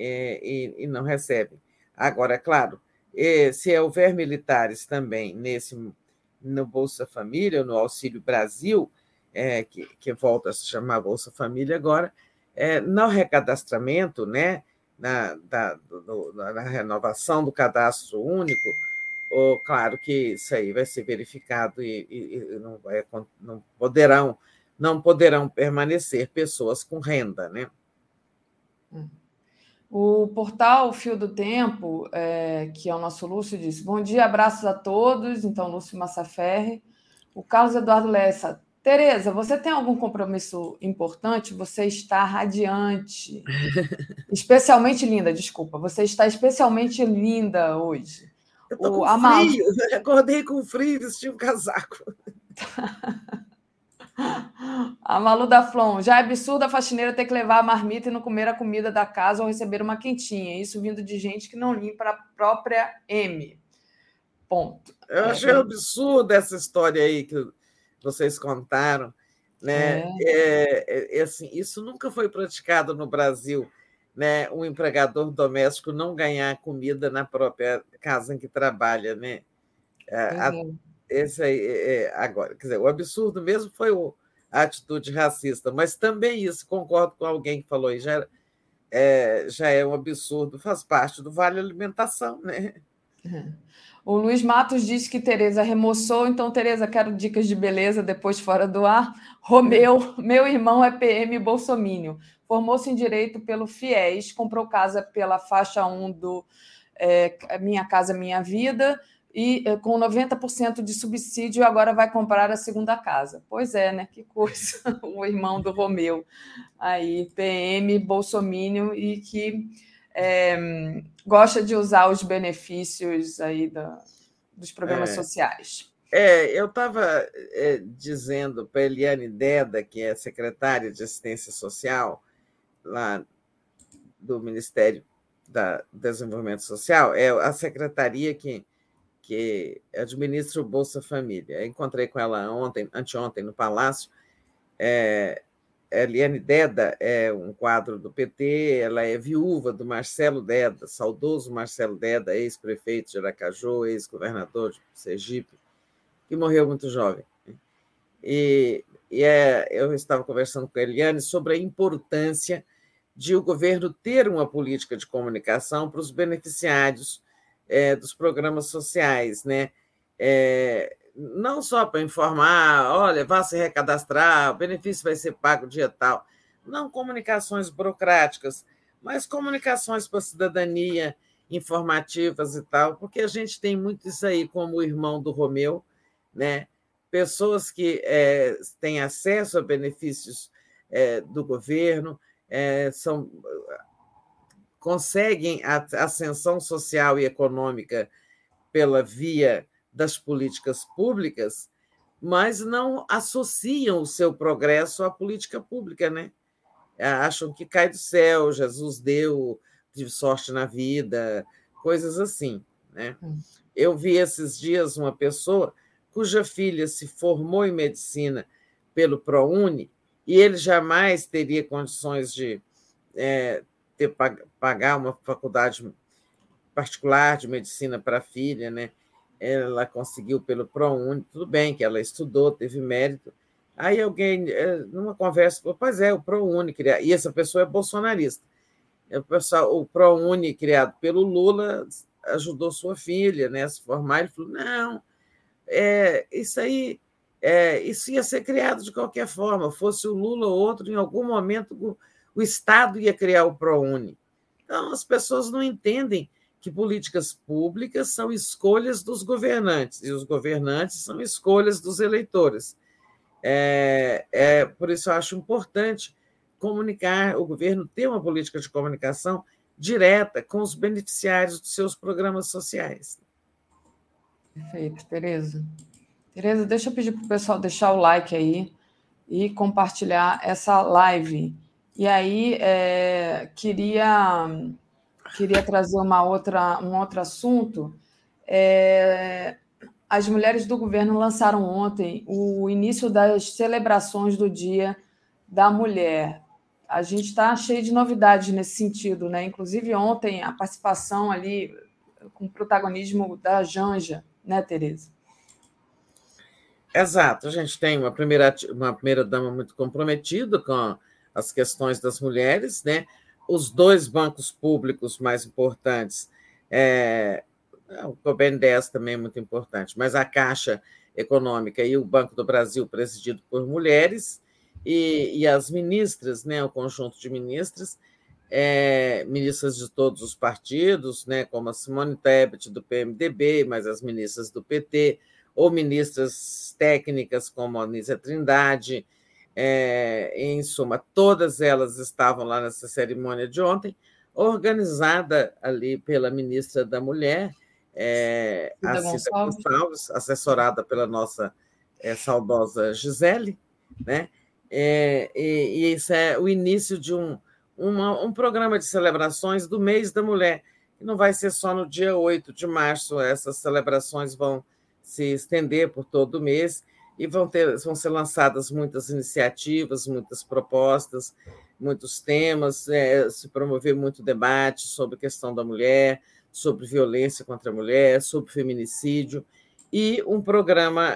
é, e, e não recebem. Agora, é claro, se houver militares também nesse no Bolsa Família, no Auxílio Brasil, é, que, que volta a se chamar Bolsa Família agora, é, no recadastramento, né, na, da, do, na renovação do cadastro único, ou, claro que isso aí vai ser verificado e, e, e não, vai, não, poderão, não poderão permanecer pessoas com renda, né? Hum. O portal Fio do Tempo, é, que é o nosso Lúcio, disse: Bom dia, abraços a todos. Então, Lúcio Massaferre. O Carlos Eduardo Lessa. Tereza, você tem algum compromisso importante? Você está radiante. especialmente linda, desculpa. Você está especialmente linda hoje. Eu estou com frio. Acordei com frio, vesti um casaco. A Malu da Flon, já é absurdo a faxineira ter que levar a marmita e não comer a comida da casa ou receber uma quentinha. Isso vindo de gente que não limpa a própria M. Ponto. Eu é, achei é, absurdo essa história aí que vocês contaram. Né? É. É, é, é. assim, isso nunca foi praticado no Brasil. né, um empregador doméstico não ganhar comida na própria casa em que trabalha, né? A. esse aí, é, é, agora, quer dizer, o absurdo mesmo foi o, a atitude racista, mas também isso, concordo com alguém que falou aí, já, é, já é um absurdo, faz parte do vale alimentação, né? Uhum. O Luiz Matos disse que Tereza remoçou, então, Tereza, quero dicas de beleza depois fora do ar. Romeu, meu irmão é PM Bolsomínio. Formou-se em Direito pelo FIES, comprou casa pela faixa 1 do é, Minha Casa Minha Vida, e é, com 90% de subsídio agora vai comprar a segunda casa. Pois é, né? Que coisa. o irmão do Romeu. Aí, PM, Bolsomínio, e que é, gosta de usar os benefícios aí da, dos programas é, sociais. É, eu estava é, dizendo para a Eliane Deda, que é secretária de Assistência Social lá do Ministério da Desenvolvimento Social, é a secretaria que, que administra o Bolsa Família. Encontrei com ela ontem, anteontem, no Palácio. É, Eliane Deda é um quadro do PT, ela é viúva do Marcelo Deda, saudoso Marcelo Deda, ex-prefeito de Aracaju, ex-governador de Sergipe, que morreu muito jovem. E, e é, eu estava conversando com a Eliane sobre a importância de o governo ter uma política de comunicação para os beneficiários é, dos programas sociais, né? É, não só para informar, olha, vá se recadastrar, o benefício vai ser pago dia tal. Não comunicações burocráticas, mas comunicações para a cidadania, informativas e tal, porque a gente tem muito isso aí, como o irmão do Romeu, né? pessoas que é, têm acesso a benefícios é, do governo, é, são, conseguem a ascensão social e econômica pela via das políticas públicas, mas não associam o seu progresso à política pública, né? Acham que cai do céu, Jesus deu, tive sorte na vida, coisas assim, né? Hum. Eu vi esses dias uma pessoa cuja filha se formou em medicina pelo ProUni e ele jamais teria condições de é, ter, pagar uma faculdade particular de medicina para a filha, né? ela conseguiu pelo ProUni, tudo bem que ela estudou, teve mérito. Aí alguém, eh, numa conversa, falou, pois é, o ProUni, e essa pessoa é bolsonarista. O, pessoal, o ProUni, criado pelo Lula, ajudou sua filha né, a se formar. Ele falou, não, é, isso aí, é, isso ia ser criado de qualquer forma, fosse o Lula ou outro, em algum momento o, Estado ia criar o ProUni. Então, as pessoas não entendem que políticas públicas são escolhas dos governantes, e os governantes são escolhas dos eleitores. É, é, por isso, eu acho importante comunicar, o governo ter uma política de comunicação direta com os beneficiários dos seus programas sociais. Perfeito, Tereza. Tereza, deixa eu pedir para o pessoal deixar o like aí e compartilhar essa live. E aí, é, queria queria trazer uma outra, um outro assunto. É, as mulheres do governo lançaram ontem o início das celebrações do Dia da Mulher. A gente está cheio de novidades nesse sentido, né? Inclusive ontem a participação ali com o protagonismo da Janja, né, Tereza? Exato, a gente tem uma primeira, uma primeira dama muito comprometida com as questões das mulheres, né? os dois bancos públicos mais importantes, é, o COBEN-10 também é muito importante, mas a Caixa Econômica e o Banco do Brasil, presidido por mulheres, e, e as ministras, né, o conjunto de ministras, é, ministras de todos os partidos, né, como a Simone Tebet, do PMDB, mas as ministras do PT, ou ministras técnicas, como a Anísia Trindade, é, em suma, todas elas estavam lá nessa cerimônia de ontem, organizada ali pela ministra da Mulher, é, a Cida Gonçalves. Gonçalves, assessorada pela nossa é, saudosa Gisele, né? É, e, e, isso é o início de um, uma, um programa de celebrações do mês da mulher, que não vai ser só no dia 8 de março, essas celebrações vão se estender por todo o mês, e vão, ter, vão ser lançadas muitas iniciativas, muitas propostas muitos temas, é, se promover muito debate sobre a questão da mulher, sobre violência contra a mulher, sobre feminicídio, e um programa,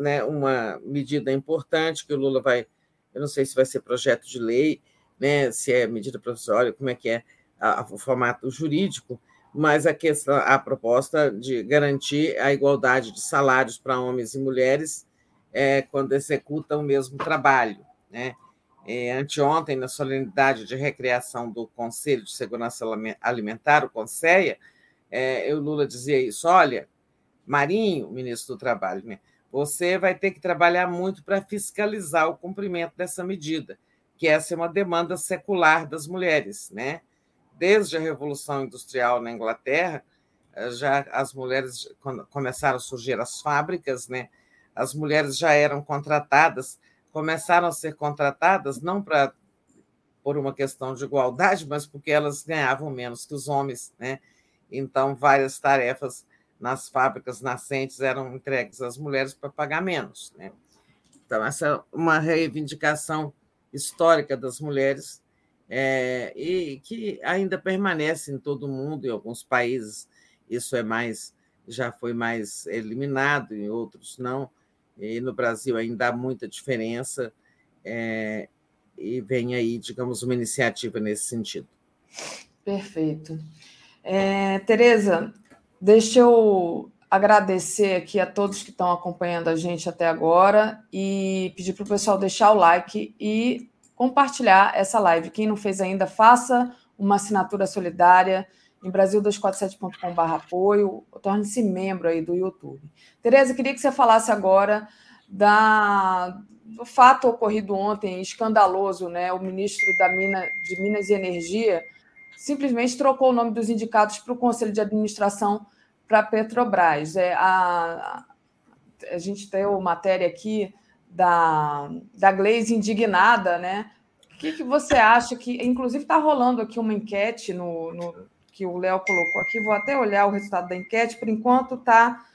né, uma medida importante que o Lula vai, eu não sei se vai ser projeto de lei, né, se é medida provisória, como é que é a, o formato jurídico, mas a, questão, a proposta de garantir a igualdade de salários para homens e mulheres é, quando executam o mesmo trabalho. Né? É, anteontem, na solenidade de recriação do Conselho de Segurança Alimentar, o CONSEA, é, o Lula dizia isso: olha, Marinho, ministro do Trabalho, né, você vai ter que trabalhar muito para fiscalizar o cumprimento dessa medida, que essa é uma demanda secular das mulheres. Né? Desde a Revolução Industrial na Inglaterra, já as mulheres quando começaram a surgir as fábricas, né? As mulheres já eram contratadas começaram a ser contratadas não para por uma questão de igualdade, mas porque elas ganhavam menos que os homens, né? Então várias tarefas nas fábricas nascentes eram entregues às mulheres para pagar menos, né? Então essa é uma reivindicação histórica das mulheres é, e que ainda permanece em todo o mundo, em alguns países isso é mais já foi mais eliminado, em outros não e no Brasil ainda há muita diferença, é, e vem aí, digamos, uma iniciativa nesse sentido. Perfeito. É, Tereza, deixa eu agradecer aqui a todos que estão acompanhando a gente até agora e pedir para o pessoal deixar o like e compartilhar essa live. Quem não fez ainda, faça uma assinatura solidária em brasil247.com.br apoio, torne-se membro aí do YouTube. Tereza, queria que você falasse agora da, do fato ocorrido ontem, escandaloso, né? O ministro da Mina, de Minas e Energia simplesmente trocou o nome dos indicados para o Conselho de Administração para Petrobras. É, a, a gente tem uma matéria aqui da, da Glaze indignada, né? O que, que você acha que. Inclusive, está rolando aqui uma enquete no, no que o Léo colocou aqui, vou até olhar o resultado da enquete, por enquanto está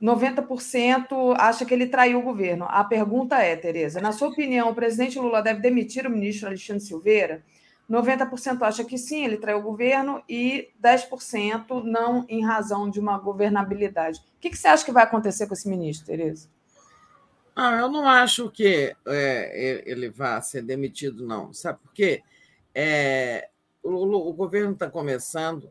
90% acha que ele traiu o governo. A pergunta é, Tereza, na sua opinião, o presidente Lula deve demitir o ministro Alexandre Silveira? 90% acha que sim, ele traiu o governo, e 10% não em razão de uma governabilidade. O que, você acha que vai acontecer com esse ministro, Tereza? Ah, eu não acho que é, ele vá ser demitido, não. Sabe por quê? É, o, o governo está começando,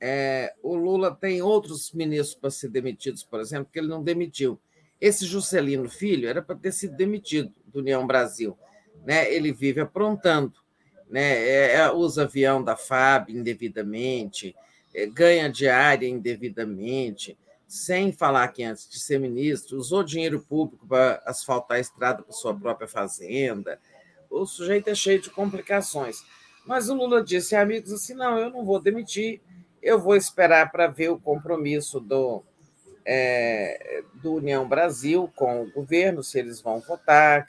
é, o Lula tem outros ministros para ser demitidos, por exemplo, que ele não demitiu. Esse Juscelino Filho era para ter sido demitido do União Brasil. Né? Ele vive aprontando, né? É, é usa avião da FAB indevidamente, é, ganha diária indevidamente, sem falar que antes de ser ministro, usou dinheiro público para asfaltar a estrada para sua própria fazenda. O sujeito é cheio de complicações. Mas o Lula disse a amigos assim: não, eu não vou demitir, eu vou esperar para ver o compromisso do, é, do União Brasil com o governo, se eles vão votar.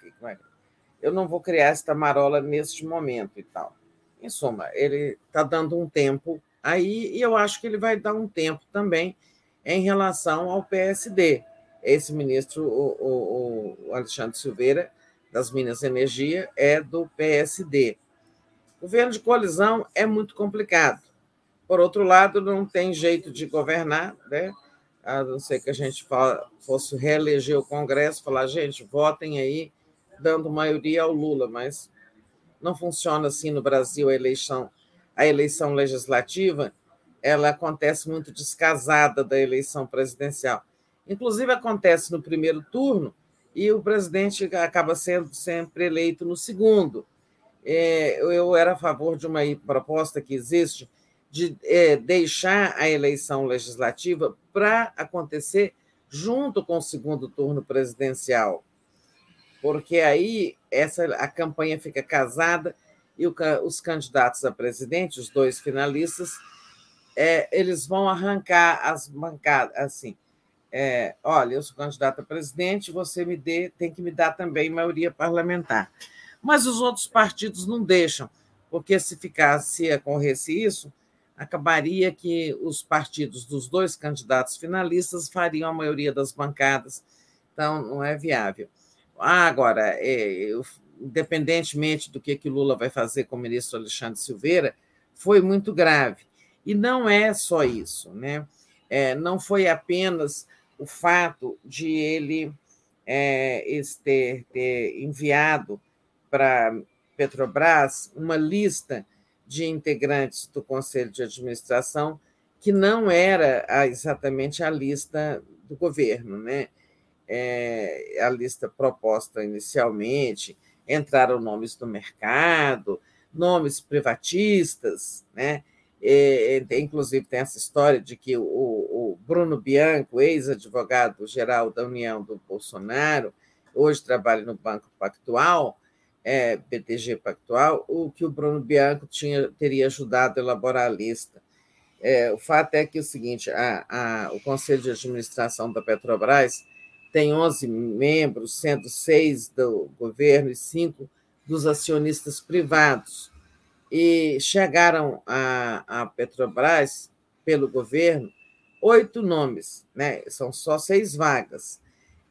Eu não vou criar esta marola neste momento e tal. Em suma, ele está dando um tempo aí, e eu acho que ele vai dar um tempo também em relação ao PSD. Esse ministro, o, o, o Alexandre Silveira, das Minas e Energia, é do PSD. Governo de coalizão é muito complicado. Por outro lado, não tem jeito de governar, né? a não ser que a gente fosse reeleger o Congresso, falar, gente, votem aí, dando maioria ao Lula, mas não funciona assim no Brasil a eleição. A eleição legislativa ela acontece muito descasada da eleição presidencial. Inclusive, acontece no primeiro turno e o presidente acaba sendo sempre eleito no segundo. É, eu era a favor de uma proposta que existe de é, deixar a eleição legislativa para acontecer junto com o segundo turno presidencial, porque aí essa a campanha fica casada e o, os candidatos a presidente, os dois finalistas, é, eles vão arrancar as bancadas assim. É, olha, eu sou candidato a presidente, você me dê, tem que me dar também maioria parlamentar mas os outros partidos não deixam, porque se ficasse, se ocorresse isso, acabaria que os partidos dos dois candidatos finalistas fariam a maioria das bancadas, então não é viável. Ah, agora, é, independentemente do que, que Lula vai fazer com o ministro Alexandre Silveira, foi muito grave. E não é só isso, né? É, não foi apenas o fato de ele é, ter enviado para Petrobras uma lista de integrantes do Conselho de Administração que não era exatamente a lista do governo, né? É, a lista proposta inicialmente, entraram nomes do mercado, nomes privatistas, né? E, inclusive tem essa história de que o, o Bruno Bianco, ex-advogado-geral da União do Bolsonaro, hoje trabalha no Banco Pactual, é, BTG Pactual, o que o Bruno Bianco tinha, teria ajudado a elaborar a lista. É, o fato é que é o seguinte: a, a, o Conselho de Administração da Petrobras tem 11 membros, sendo seis do governo e cinco dos acionistas privados. E chegaram a, a Petrobras, pelo governo, oito nomes, né? são só seis vagas.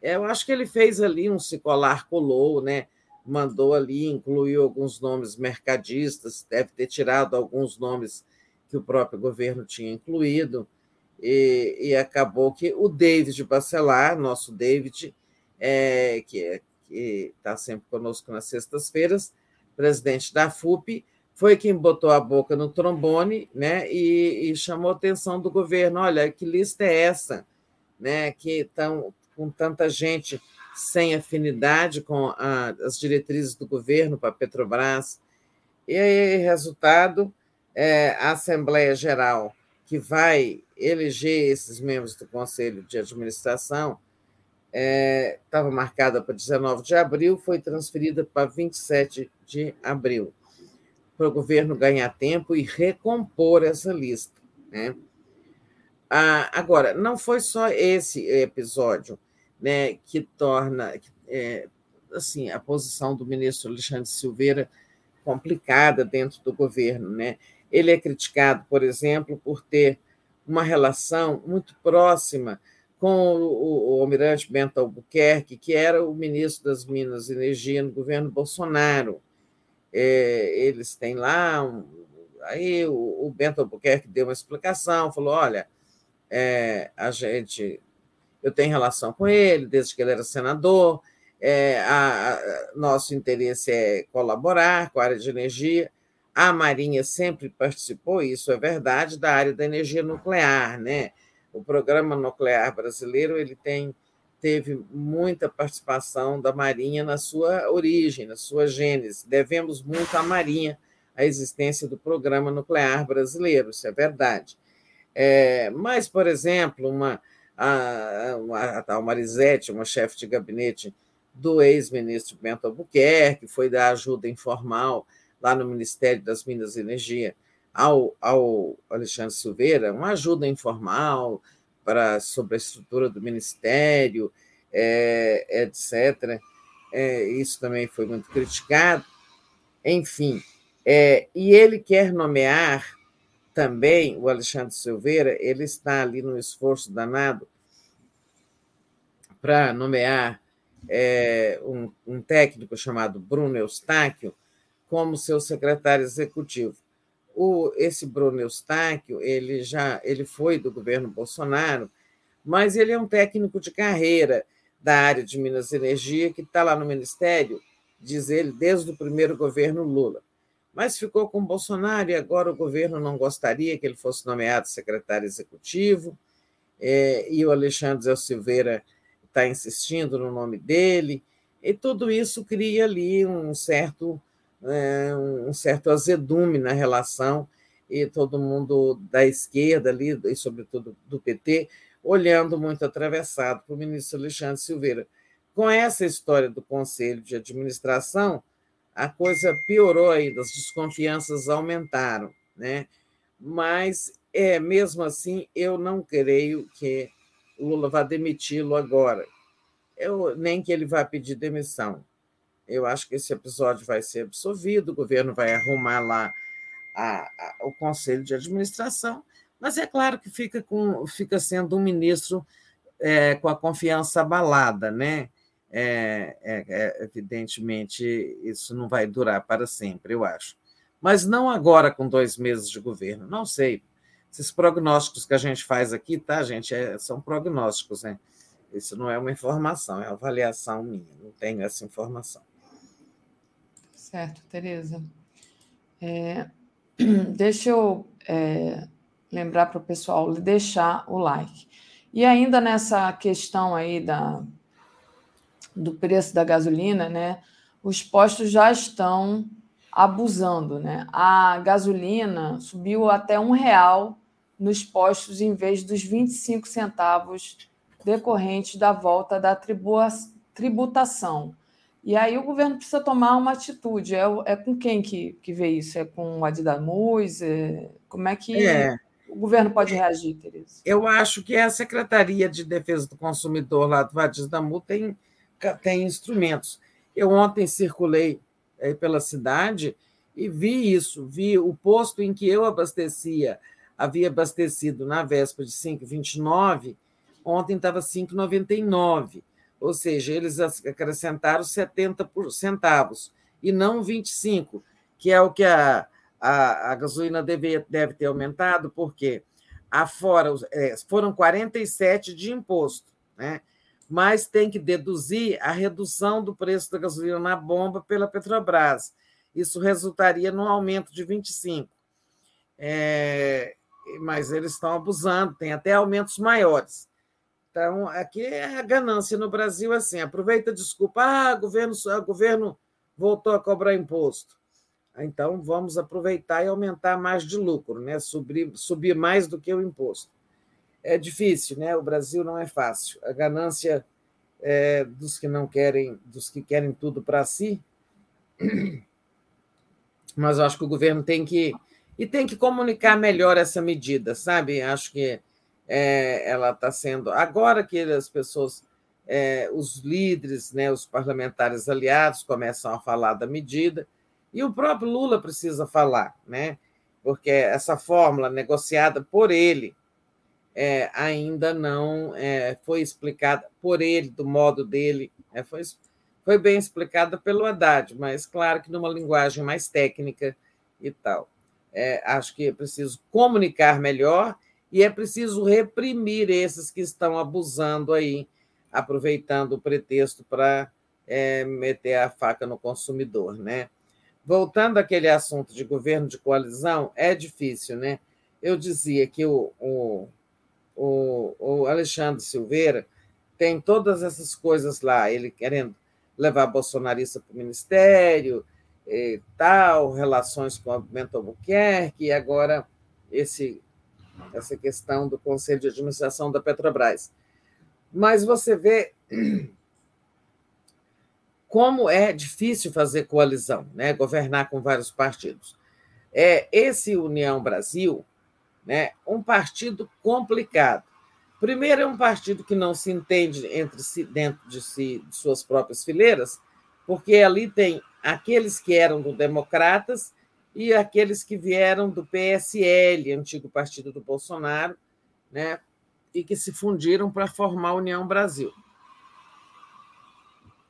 Eu acho que ele fez ali um se colar colou, né? Mandou ali, incluiu alguns nomes mercadistas, deve ter tirado alguns nomes que o próprio governo tinha incluído, e, e acabou que o David Bacelar, nosso David, é, que está sempre conosco nas sextas-feiras, presidente da FUP, foi quem botou a boca no trombone né, e, e chamou a atenção do governo. Olha, que lista é essa? Né, que estão com tanta gente sem afinidade com a, as diretrizes do governo para a Petrobras. E aí, resultado, é, a Assembleia Geral, que vai eleger esses membros do Conselho de Administração, estava é, marcada para 19 de abril, foi transferida para 27 de abril, para o governo ganhar tempo e recompor essa lista. Né? Ah, agora, não foi só esse episódio né, que torna é, assim a posição do ministro Alexandre Silveira complicada dentro do governo. Né? Ele é criticado, por exemplo, por ter uma relação muito próxima com o, o, almirante Bento Albuquerque, que era o ministro das Minas e Energia no governo Bolsonaro. É, eles têm lá. Um, aí o, o, Bento Albuquerque deu uma explicação, falou: olha, é, a gente eu tenho relação com ele desde que ele era senador. É, a, a, nosso interesse é colaborar com a área de energia. A Marinha sempre participou, isso é verdade, da área da energia nuclear, né? O programa nuclear brasileiro ele tem teve muita participação da Marinha na sua origem, na sua gênese. Devemos muito à Marinha a existência do programa nuclear brasileiro, isso é verdade. É, mas, por exemplo, uma a, a, a tal Marisete, uma chefe de gabinete do ex-ministro Bento Albuquerque, foi dar ajuda informal lá no Ministério das Minas e Energia ao, ao Alexandre Silveira, uma ajuda informal para, sobre a estrutura do Ministério, é, etc. É, isso também foi muito criticado. Enfim, é, e ele quer nomear também o Alexandre Silveira, ele está ali no esforço danado para nomear é, um, um, técnico chamado Bruno Eustáquio como seu secretário executivo. O, esse Bruno Eustáquio, ele já ele foi do governo Bolsonaro, mas ele é um técnico de carreira da área de Minas e Energia, que está lá no Ministério, diz ele, desde o primeiro governo Lula mas ficou com Bolsonaro e agora o governo não gostaria que ele fosse nomeado secretário executivo, é, e o Alexandre Zé Silveira está insistindo no nome dele, e tudo isso cria ali um certo, é, um certo azedume na relação, e todo mundo da esquerda ali, e sobretudo do PT, olhando muito atravessado para o ministro Alexandre Silveira. Com essa história do Conselho de Administração, a coisa piorou ainda, as desconfianças aumentaram, né? Mas é mesmo assim, eu não creio que Lula vá demiti-lo agora. Eu, nem que ele vá pedir demissão. Eu acho que esse episódio vai ser absolvido, o governo vai arrumar lá a, a, o conselho de administração, mas é claro que fica, com, fica sendo um ministro é, com a confiança abalada, né? É, é, é, evidentemente, isso não vai durar para sempre, eu acho. Mas não agora, com dois meses de governo, não sei. Esses prognósticos que a gente faz aqui, tá, gente, é, são prognósticos, né? Isso não é uma informação, é uma avaliação minha, não tenho essa informação. Certo, Tereza. É, deixa eu é, lembrar para o pessoal deixar o like. E ainda nessa questão aí da, do preço da gasolina, né? Os postos já estão abusando, né? A gasolina subiu até um real nos postos em vez dos 25 centavos decorrentes da volta da tributação. E aí o governo precisa tomar uma atitude. É, é com quem que, que vê isso? É com o Adidamus? É, como é que é. o governo pode reagir, Tereza? Eu acho que a Secretaria de Defesa do Consumidor lá do Adidamu tem, tem instrumentos. Eu ontem circulei é, pela cidade e vi isso, vi o posto em que eu abastecia, havia abastecido na véspera de 5,29, ontem estava 5,99, ou seja, eles acrescentaram 70 centavos e não 25, que é o que a, a, a gasolina deve, deve ter aumentado, porque afora é, foram 47 de imposto, né? Mas tem que deduzir a redução do preço da gasolina na bomba pela Petrobras. Isso resultaria num aumento de 25. É, mas eles estão abusando, tem até aumentos maiores. Então, aqui é a ganância no Brasil, assim, aproveita desculpa, ah, governo, o governo voltou a cobrar imposto. Então, vamos aproveitar e aumentar mais de lucro, né? subir, subir mais do que o imposto é difícil, né? O Brasil não é fácil. A ganância é, dos que não querem, dos que querem tudo para si. Mas eu acho que o governo tem que e tem que comunicar melhor essa medida, sabe? Acho que é, ela está sendo agora que as pessoas, é, os líderes, né, os parlamentares aliados começam a falar da medida e o próprio Lula precisa falar, né? Porque essa fórmula negociada por ele é, ainda não é, foi explicada por ele, do modo dele, é, foi, foi bem explicada pelo Haddad, mas claro que numa linguagem mais técnica e tal. É, acho que é preciso comunicar melhor e é preciso reprimir esses que estão abusando aí, aproveitando o pretexto para é, meter a faca no consumidor, né? Voltando àquele assunto de governo de coalizão, é difícil, né? Eu dizia que o, o o, o Alexandre Silveira tem todas essas coisas lá, ele querendo levar bolsonarista para o ministério, tal, relações com o movimento Albuquerque, e agora esse, essa questão do Conselho de Administração da Petrobras. Mas você vê como é difícil fazer coalizão, né? governar com vários partidos. É, esse União Brasil né? um partido complicado. Primeiro, é um partido que não se entende entre si, dentro de, si, de suas próprias fileiras, porque ali tem aqueles que eram do Democratas e aqueles que vieram do PSL, antigo partido do Bolsonaro, né? e que se fundiram para formar a União Brasil.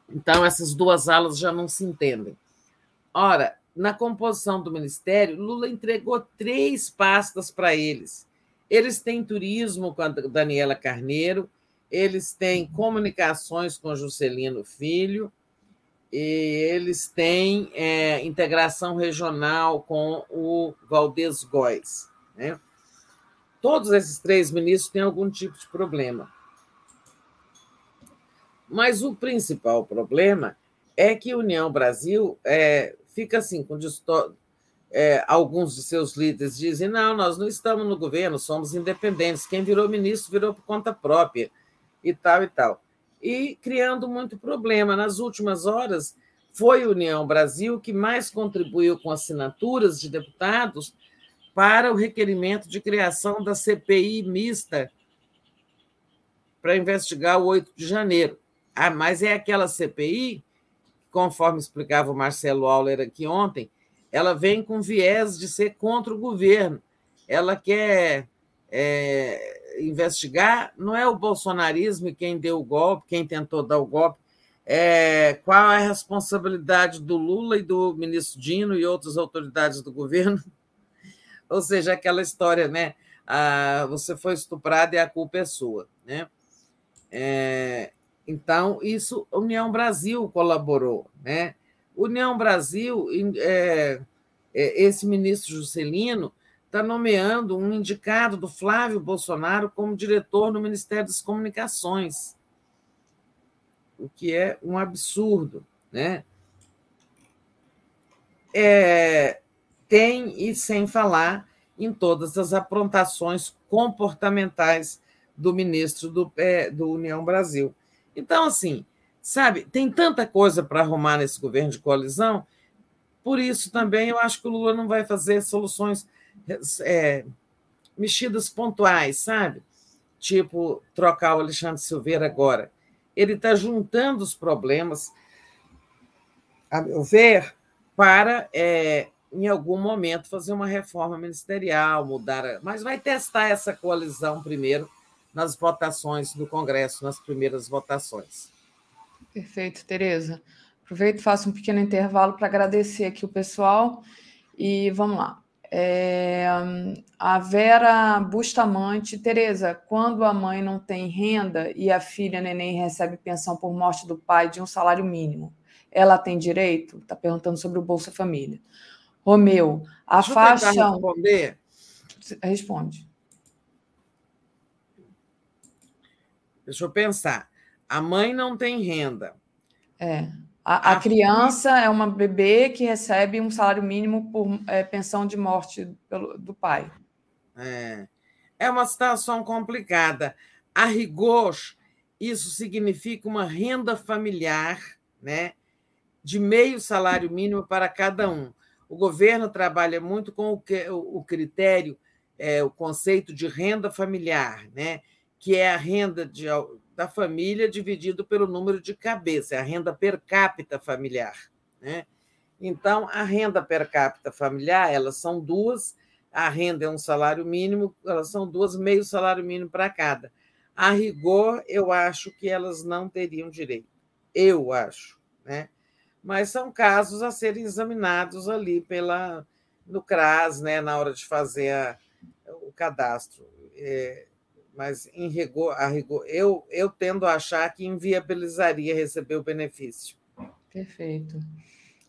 Então, essas duas alas já não se entendem. Ora, na composição do ministério, Lula entregou três pastas para eles. Eles têm turismo com a Daniela Carneiro, eles têm comunicações com Juscelino Filho, e eles têm é, integração regional com o Valdez Góes. Né? Todos esses três ministros têm algum tipo de problema. Mas o principal problema é que União Brasil é, fica assim, com é, alguns de seus líderes dizem: não, nós não estamos no governo, somos independentes. Quem virou ministro virou por conta própria, e tal e tal. E criando muito problema. Nas últimas horas, foi a União Brasil que mais contribuiu com assinaturas de deputados para o requerimento de criação da CPI mista para investigar o 8 de janeiro. Ah, mas é aquela CPI conforme explicava o Marcelo Auler aqui ontem, ela vem com viés de ser contra o governo. Ela quer é, investigar, não é o bolsonarismo quem deu o golpe, quem tentou dar o golpe, É, qual é a responsabilidade do Lula e do ministro Dino e outras autoridades do governo? Ou seja, aquela história, né? Ah, você foi estuprado e a culpa é sua, né? É, então, isso, União Brasil colaborou, né? União Brasil, é, é, esse ministro Juscelino está nomeando um indicado do Flávio Bolsonaro como diretor no Ministério das Comunicações, o que é um absurdo, né? É, tem, e sem falar em todas as aprontações comportamentais do ministro do, é, do União Brasil. Então, assim, sabe, tem tanta coisa para arrumar nesse governo de coalizão, por isso também eu acho que o Lula não vai fazer soluções é, mexidas pontuais, sabe? Tipo, trocar o Alexandre Silveira agora. Ele está juntando os problemas, a meu ver, para é, em algum momento, fazer uma reforma ministerial, mudar. Mas vai testar essa coalizão primeiro nas votações do Congresso, nas primeiras votações. Perfeito, Tereza. Aproveito e faço um pequeno intervalo para agradecer aqui o pessoal e vamos lá. É, a Vera Bustamante, Tereza, quando a mãe não tem renda e a filha neném recebe pensão por morte do pai de um salário mínimo, ela tem direito? Está perguntando sobre o Bolsa Família. Romeu, a Deixa faixa. Responder. Responde. Deixa eu pensar. A mãe não tem renda. É. A, a, a criança filha... é uma bebê que recebe um salário mínimo por é, pensão de morte pelo, do pai. É. é uma situação complicada. A rigor, isso significa uma renda familiar né, de meio salário mínimo para cada um. O governo trabalha muito com o, que, o critério, é, o conceito de renda familiar, né? Que é a renda de, da família dividido pelo número de cabeças, é a renda per capita familiar. Né? Então, a renda per capita familiar, elas são duas, a renda é um salário mínimo, elas são duas, meio salário mínimo para cada. A rigor, eu acho que elas não teriam direito. Eu acho. Né? mas são casos a serem examinados ali pela no CRAS, né, na hora de fazer a, o cadastro. É, mas em rigor, a rigor, eu, eu tendo a achar que inviabilizaria receber o benefício. Perfeito.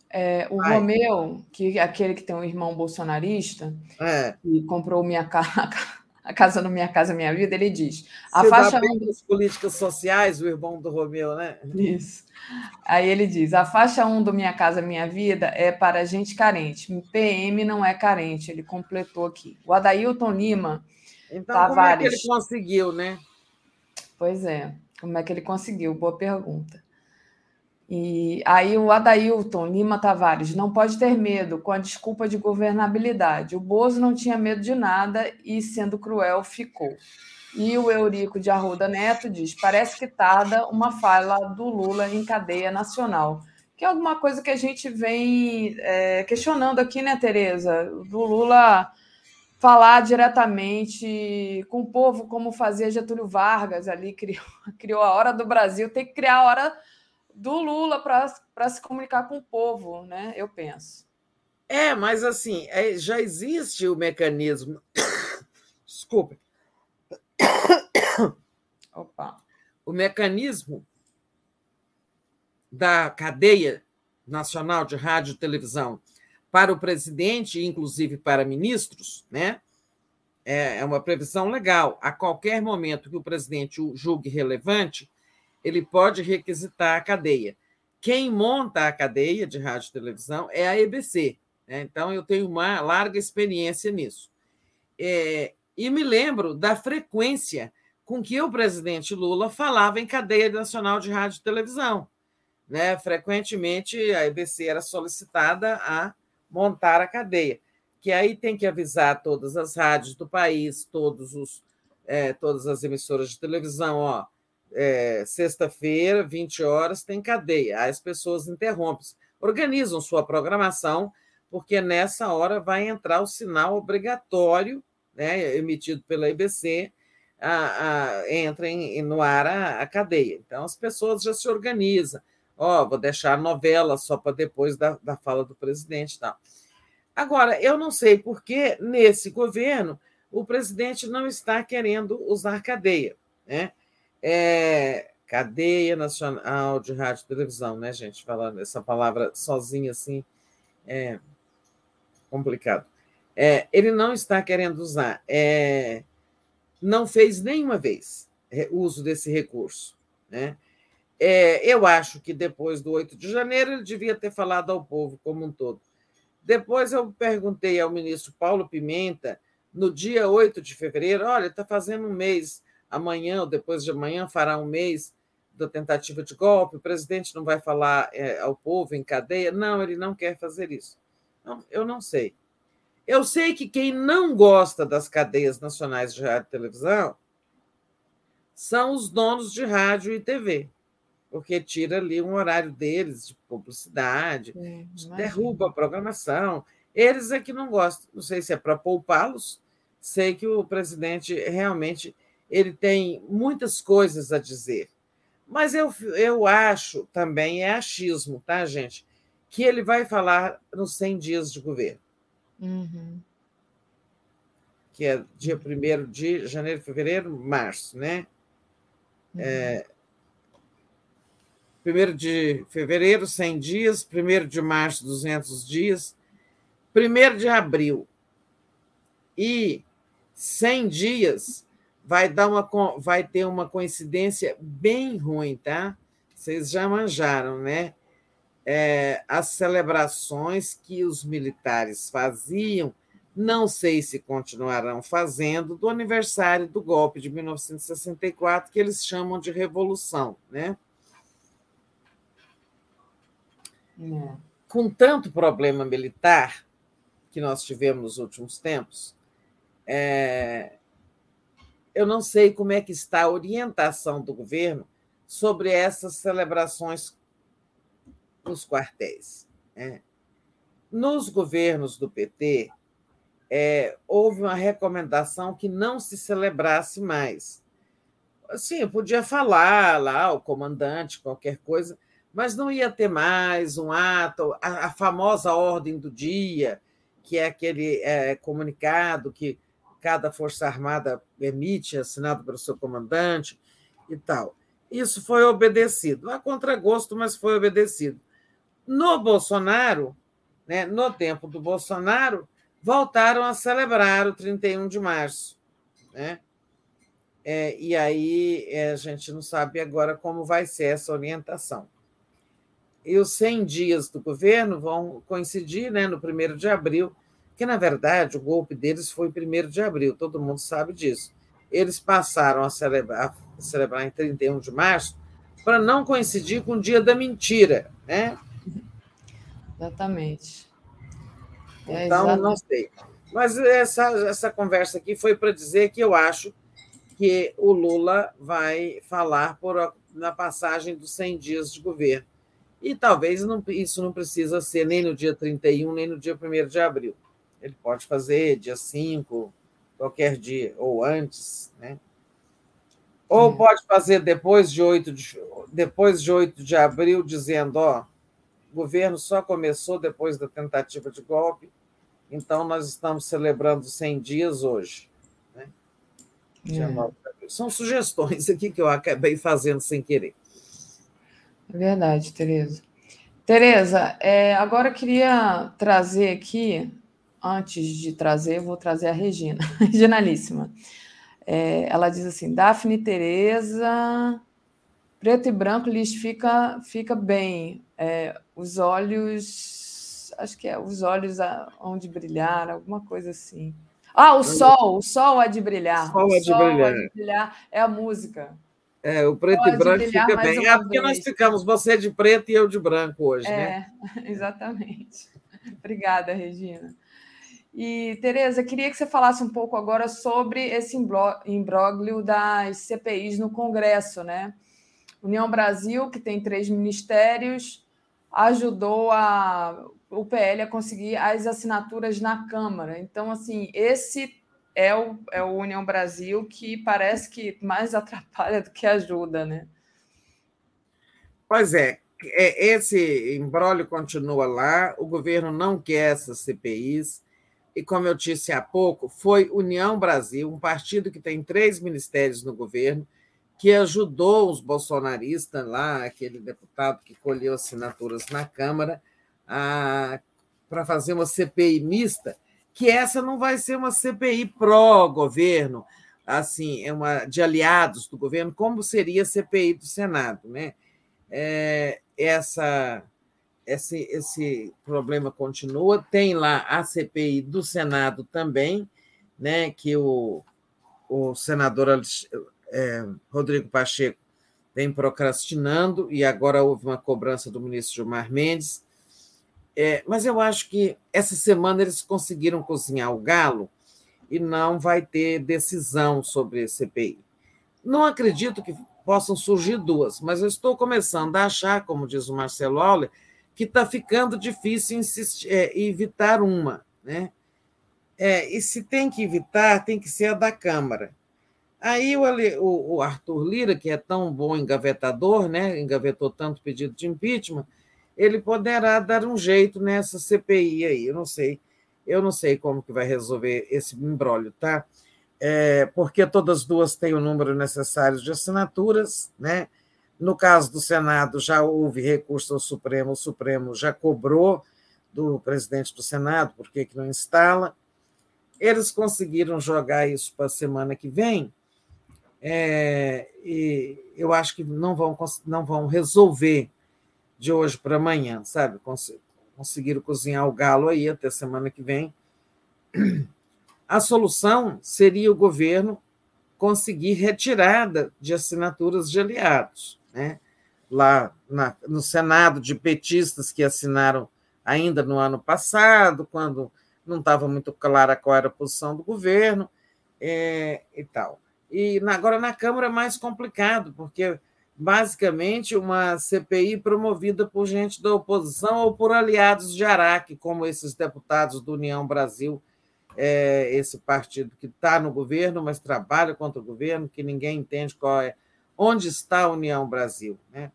É, o Ai. Romeu, que é aquele que tem um irmão bolsonarista, é. e comprou minha casa a Casa no Minha Casa Minha Vida, ele diz. A Se faixa bem das políticas sociais, o irmão do Romeu, né? Isso. Aí ele diz: a faixa 1 do Minha Casa Minha Vida é para gente carente. PM não é carente, ele completou aqui. O Adailton Lima. Então, Tavares, como é que ele conseguiu, né? Pois é, como é que ele conseguiu? Boa pergunta. E aí o Adailton Lima Tavares não pode ter medo com a desculpa de governabilidade. O Bozo não tinha medo de nada e, sendo cruel, ficou. E o Eurico de Arruda Neto diz: parece que tarda uma fala do Lula em cadeia nacional. Que é alguma coisa que a gente vem é, questionando aqui, né, Tereza? Do Lula falar diretamente com o povo, como fazia Getúlio Vargas ali, criou, criou a hora do Brasil, tem que criar a hora do Lula para se comunicar com o povo, né? Eu penso. É, mas assim, é, já existe o mecanismo. Desculpe. Opa. O mecanismo da cadeia nacional de rádio e televisão para o presidente, inclusive para ministros, né? É, é uma previsão legal. A qualquer momento que o presidente o julgue relevante, ele pode requisitar a cadeia. Quem monta a cadeia de rádio e televisão é a EBC. Né? Então, eu tenho uma larga experiência nisso. É, e me lembro da frequência com que o presidente Lula falava em cadeia nacional de rádio e televisão. Né? Frequentemente, a EBC era solicitada a montar a cadeia, que aí tem que avisar todas as rádios do país, todos os, é, todas as emissoras de televisão, ó, é, sexta-feira, 20 horas, tem cadeia. Aí as pessoas interrompem, organizam sua programação, porque nessa hora vai entrar o sinal obrigatório, né, emitido pela IBC, a, a, entra em, no ar a, a, cadeia. Então, as pessoas já se organizam, ó, oh, vou deixar a novela só para depois da, da fala do presidente tal. Agora, eu não sei por que nesse governo o presidente não está querendo usar cadeia, né? É, cadeia nacional de rádio e televisão, né, gente? Falando essa palavra sozinha assim é complicado. É, ele não está querendo usar, é, não fez nenhuma vez uso desse recurso, né? É, eu acho que depois do 8 de janeiro ele devia ter falado ao povo como um todo. Depois eu perguntei ao ministro Paulo Pimenta, no dia 8 de fevereiro, olha, está fazendo um mês, amanhã ou depois de amanhã fará um mês da tentativa de golpe, o presidente não vai falar é, ao povo em cadeia? Não, ele não quer fazer isso. Não, eu não sei. Eu sei que quem não gosta das cadeias nacionais de rádio e televisão são os donos de rádio e TV porque tira ali um horário deles de publicidade, é, derruba a programação. Eles é que não gostam. Não sei se é para poupá-los. Sei que o presidente realmente ele tem muitas coisas a dizer. Mas eu, eu acho também, é achismo, tá, gente? Que ele vai falar nos 100 dias de governo. Uhum. Que é dia 1 de janeiro, fevereiro, março, né? Uhum. É, 1 de fevereiro, 100 dias, 1 de março, 200 dias, 1 de abril e 100 dias vai, dar uma, vai ter uma coincidência bem ruim, tá? Vocês já manjaram, né? É, as celebrações que os militares faziam, não sei se continuarão fazendo, do aniversário do golpe de 1964, que eles chamam de Revolução, né? É. Com tanto problema militar que nós tivemos nos últimos tempos, é, eu não sei como é que está a orientação do governo sobre essas celebrações nos quartéis. Né? Nos governos do PT, é, houve uma recomendação que não se celebrasse mais. Assim, podia falar lá, o comandante, qualquer coisa, mas não ia ter mais um ato, a, a famosa ordem do dia, que é aquele é, comunicado que cada Força Armada emite, assinado pelo seu comandante e tal. Isso foi obedecido, a contragosto, mas foi obedecido. No Bolsonaro, né, no tempo do Bolsonaro, voltaram a celebrar o 31 de março. Né? É, e aí é, a gente não sabe agora como vai ser essa orientação e os 100 dias do governo vão coincidir né, no 1 de abril, que, na verdade, o golpe deles foi 1 de abril, todo mundo sabe disso. Eles passaram a celebrar, a celebrar em 31 de março para não coincidir com o dia da mentira. Né? Exatamente. É, então, exatamente. não sei. Mas essa, essa conversa aqui foi para dizer que eu acho que o Lula vai falar por, na passagem dos 100 dias de governo e talvez não, isso não precisa ser nem no dia 31, nem no dia 1 de abril. Ele pode fazer dia 5, qualquer dia, ou antes, né? Ou é. pode fazer depois de 8 de, depois de 8 de abril, dizendo, ó, o governo só começou depois da tentativa de golpe, então nós estamos celebrando 100 dias hoje. Né? É. São sugestões aqui que eu acabei fazendo sem querer. É verdade, Tereza. Tereza, é, agora eu queria trazer aqui, antes de trazer, eu vou trazer a Regina, Reginalíssima. É, ela diz assim: Daphne Tereza, preto e branco lhes fica, fica bem. É, os olhos, acho que é os olhos onde brilhar, alguma coisa assim. Ah, o sol, o sol há de brilhar. O sol, o sol há de brilhar é a música. É, o preto Pode e branco fica bem. É porque nós ficamos, você de preto e eu de branco hoje, é, né? Exatamente. Obrigada, Regina. E, Tereza, queria que você falasse um pouco agora sobre esse imbróglio das CPIs no Congresso, né? União Brasil, que tem três ministérios, ajudou a, o PL a conseguir as assinaturas na Câmara. Então, assim, esse é o, é o União Brasil que parece que mais atrapalha do que ajuda, né? Pois é, é, esse embrólio continua lá, o governo não quer essas CPIs, e como eu disse há pouco, foi União Brasil, um partido que tem três ministérios no governo, que ajudou os bolsonaristas lá, aquele deputado que colheu assinaturas na Câmara, para fazer uma CPI mista, que essa não vai ser uma CPI pró-governo, assim, é uma de aliados do governo, como seria a CPI do Senado, né? É, essa esse, esse problema continua. Tem lá a CPI do Senado também, né, que o, o senador é, Rodrigo Pacheco vem procrastinando, e agora houve uma cobrança do ministro Gilmar Mendes. É, mas eu acho que essa semana eles conseguiram cozinhar o galo e não vai ter decisão sobre a CPI. Não acredito que possam surgir duas, mas eu estou começando a achar, como diz o Marcelo Auler, que está ficando difícil insistir, é, evitar uma. Né? É, e se tem que evitar, tem que ser a da Câmara. Aí o, o, o Arthur Lira, que é tão bom engavetador, né? engavetou tanto pedido de impeachment, ele poderá dar um jeito nessa CPI aí. Eu não sei, eu não sei como que vai resolver esse embrólio, tá? É, porque todas duas têm o número necessário de assinaturas, né? No caso do Senado, já houve recurso ao Supremo, o Supremo já cobrou do presidente do Senado, por que não instala? Eles conseguiram jogar isso para a semana que vem, é, e eu acho que não vão, não vão resolver de hoje para amanhã, sabe? Conseguiram cozinhar o galo aí até semana que vem. A solução seria o governo conseguir retirada de assinaturas de aliados né? lá na, no Senado de petistas que assinaram ainda no ano passado, quando não estava muito clara qual era a posição do governo é, e tal. E agora na Câmara é mais complicado, porque basicamente uma CPI promovida por gente da oposição ou por aliados de Araque, como esses deputados do União Brasil, é, esse partido que está no governo, mas trabalha contra o governo, que ninguém entende qual é Onde está a União Brasil? Né?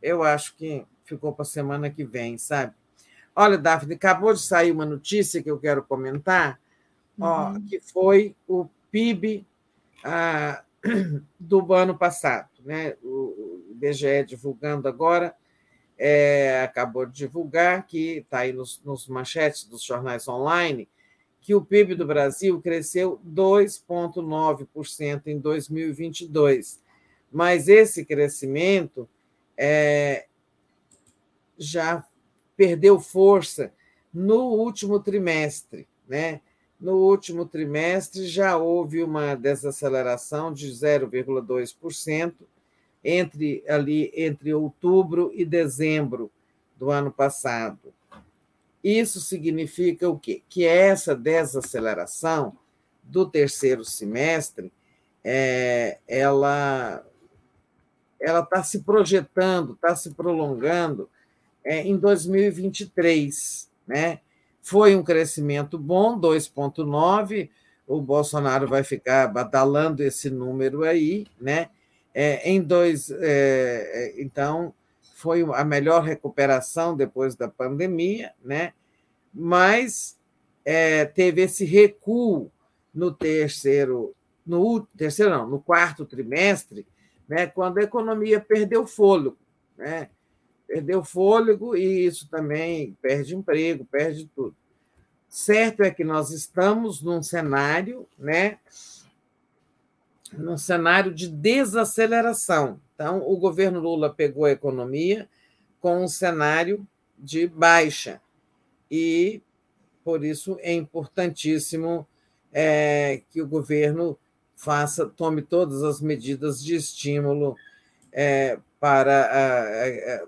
Eu acho que ficou para a semana que vem, sabe? Olha, Daphne, acabou de sair uma notícia que eu quero comentar, uhum. ó, que foi o PIB ah, do ano passado. Né? O, IBGE divulgando agora, é, acabou de divulgar que está aí nos, nos manchetes dos jornais online, que o PIB do Brasil cresceu 2,9% em 2022 mas esse crescimento é, já perdeu força no último trimestre, né? No último trimestre já houve uma desaceleração de 0,2% entre ali entre outubro e dezembro do ano passado. Isso significa o quê? Que essa desaceleração do terceiro semestre é, ela ela está se projetando, está se prolongando é, em 2023. Né? Foi um crescimento bom, 2,9%. O Bolsonaro vai ficar badalando esse número aí, né? É, em dois, é, é, então foi a melhor recuperação depois da pandemia, né? Mas é, teve esse recuo no terceiro, no terceiro não, no quarto trimestre, né, quando a economia perdeu fôlego. Né? Perdeu fôlego e isso também perde emprego, perde tudo. Certo é que nós estamos num cenário, né, num cenário de desaceleração. Então, o governo Lula pegou a economia com um cenário de baixa. E, por isso, é importantíssimo é, que o governo faça, tome todas as medidas de estímulo é, para,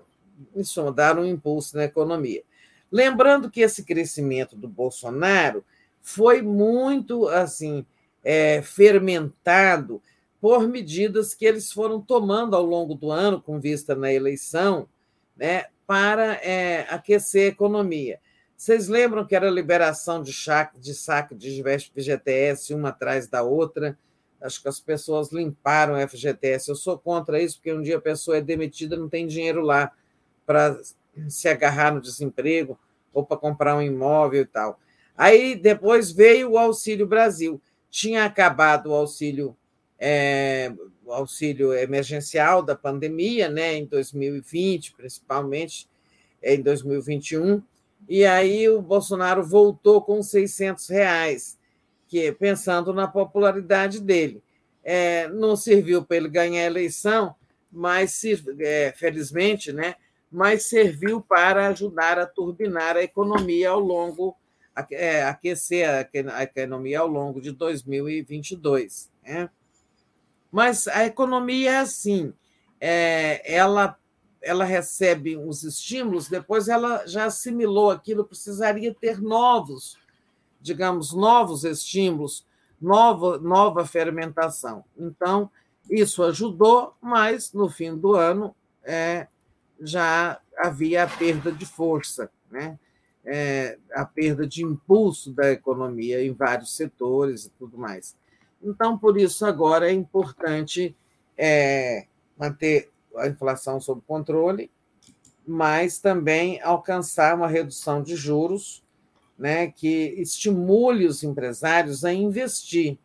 suma, dar um impulso na economia. Lembrando que esse crescimento do Bolsonaro foi muito assim é, fermentado por medidas que eles foram tomando ao longo do ano, com vista na eleição, né, para é, aquecer a economia. Vocês lembram que era liberação de, saque de saque de FGTS uma atrás da outra? Acho que as pessoas limparam o FGTS. Eu sou contra isso, porque um dia a pessoa é demitida, não tem dinheiro lá para se agarrar no desemprego ou para comprar um imóvel e tal. Aí depois veio o Auxílio Brasil. Tinha acabado o auxílio, é, o auxílio emergencial da pandemia, né, em 2020, principalmente, em 2021, e aí o Bolsonaro voltou com 600 reais, que pensando na popularidade dele. É, não serviu para ele ganhar a eleição, mas é, felizmente, né, mas serviu para ajudar a turbinar a economia ao longo, é, aquecer a economia ao longo de 2022. Né? Mas a economia é assim, é, ela, ela recebe os estímulos, depois ela já assimilou aquilo, precisaria ter novos, digamos, novos estímulos, nova, nova fermentação. Então, isso ajudou, mas no fim do ano é, já havia a perda de força, né? É, a perda de impulso da economia em vários setores e tudo mais. Então, por isso, agora é importante é, manter a inflação sob controle, mas também alcançar uma redução de juros né, que estimule os empresários a investir.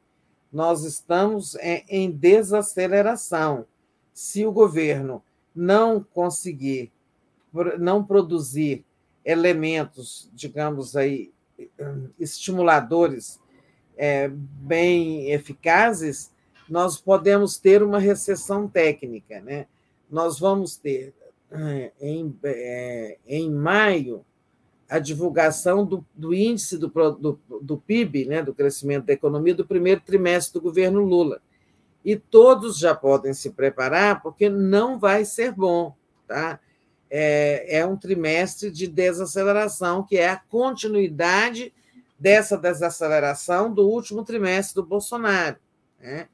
Nós estamos em desaceleração. Se o governo não conseguir, não produzir elementos, digamos aí, estimuladores é, bem eficazes, nós podemos ter uma recessão técnica. Né? Nós vamos ter, é, em, é, em maio, a divulgação do, do índice do, do, do PIB, né, do crescimento da economia, do primeiro trimestre do governo Lula e todos já podem se preparar, porque não vai ser bom. Tá? É, é um trimestre de desaceleração, que é a continuidade dessa desaceleração do último trimestre do Bolsonaro. Né?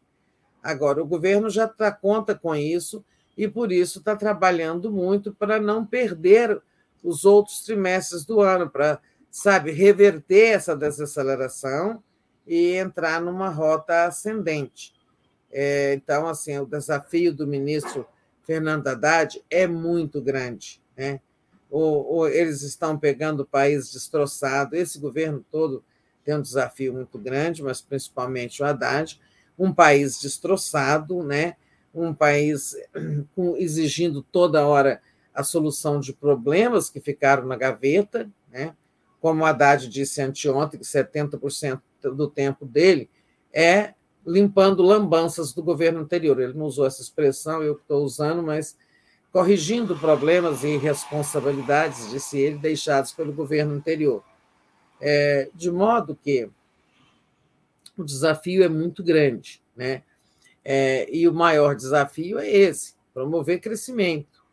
Agora, o governo já está conta com isso e, por isso, está trabalhando muito para não perder os outros trimestres do ano, para, sabe, reverter essa desaceleração e entrar numa rota ascendente. É, então, assim, o desafio do ministro Fernando Haddad é muito grande. Né? Ou, ou eles estão pegando o país destroçado. Esse governo todo tem um desafio muito grande, mas principalmente o Haddad, um país destroçado, né? um país exigindo toda hora a solução de problemas que ficaram na gaveta, né? como o Haddad disse anteontem, que 70% do tempo dele é limpando lambanças do governo anterior. Ele não usou essa expressão, eu estou usando, mas corrigindo problemas e responsabilidades, disse ele, deixados pelo governo anterior. É, de modo que o desafio é muito grande, né? É, e o maior desafio é esse: promover crescimento.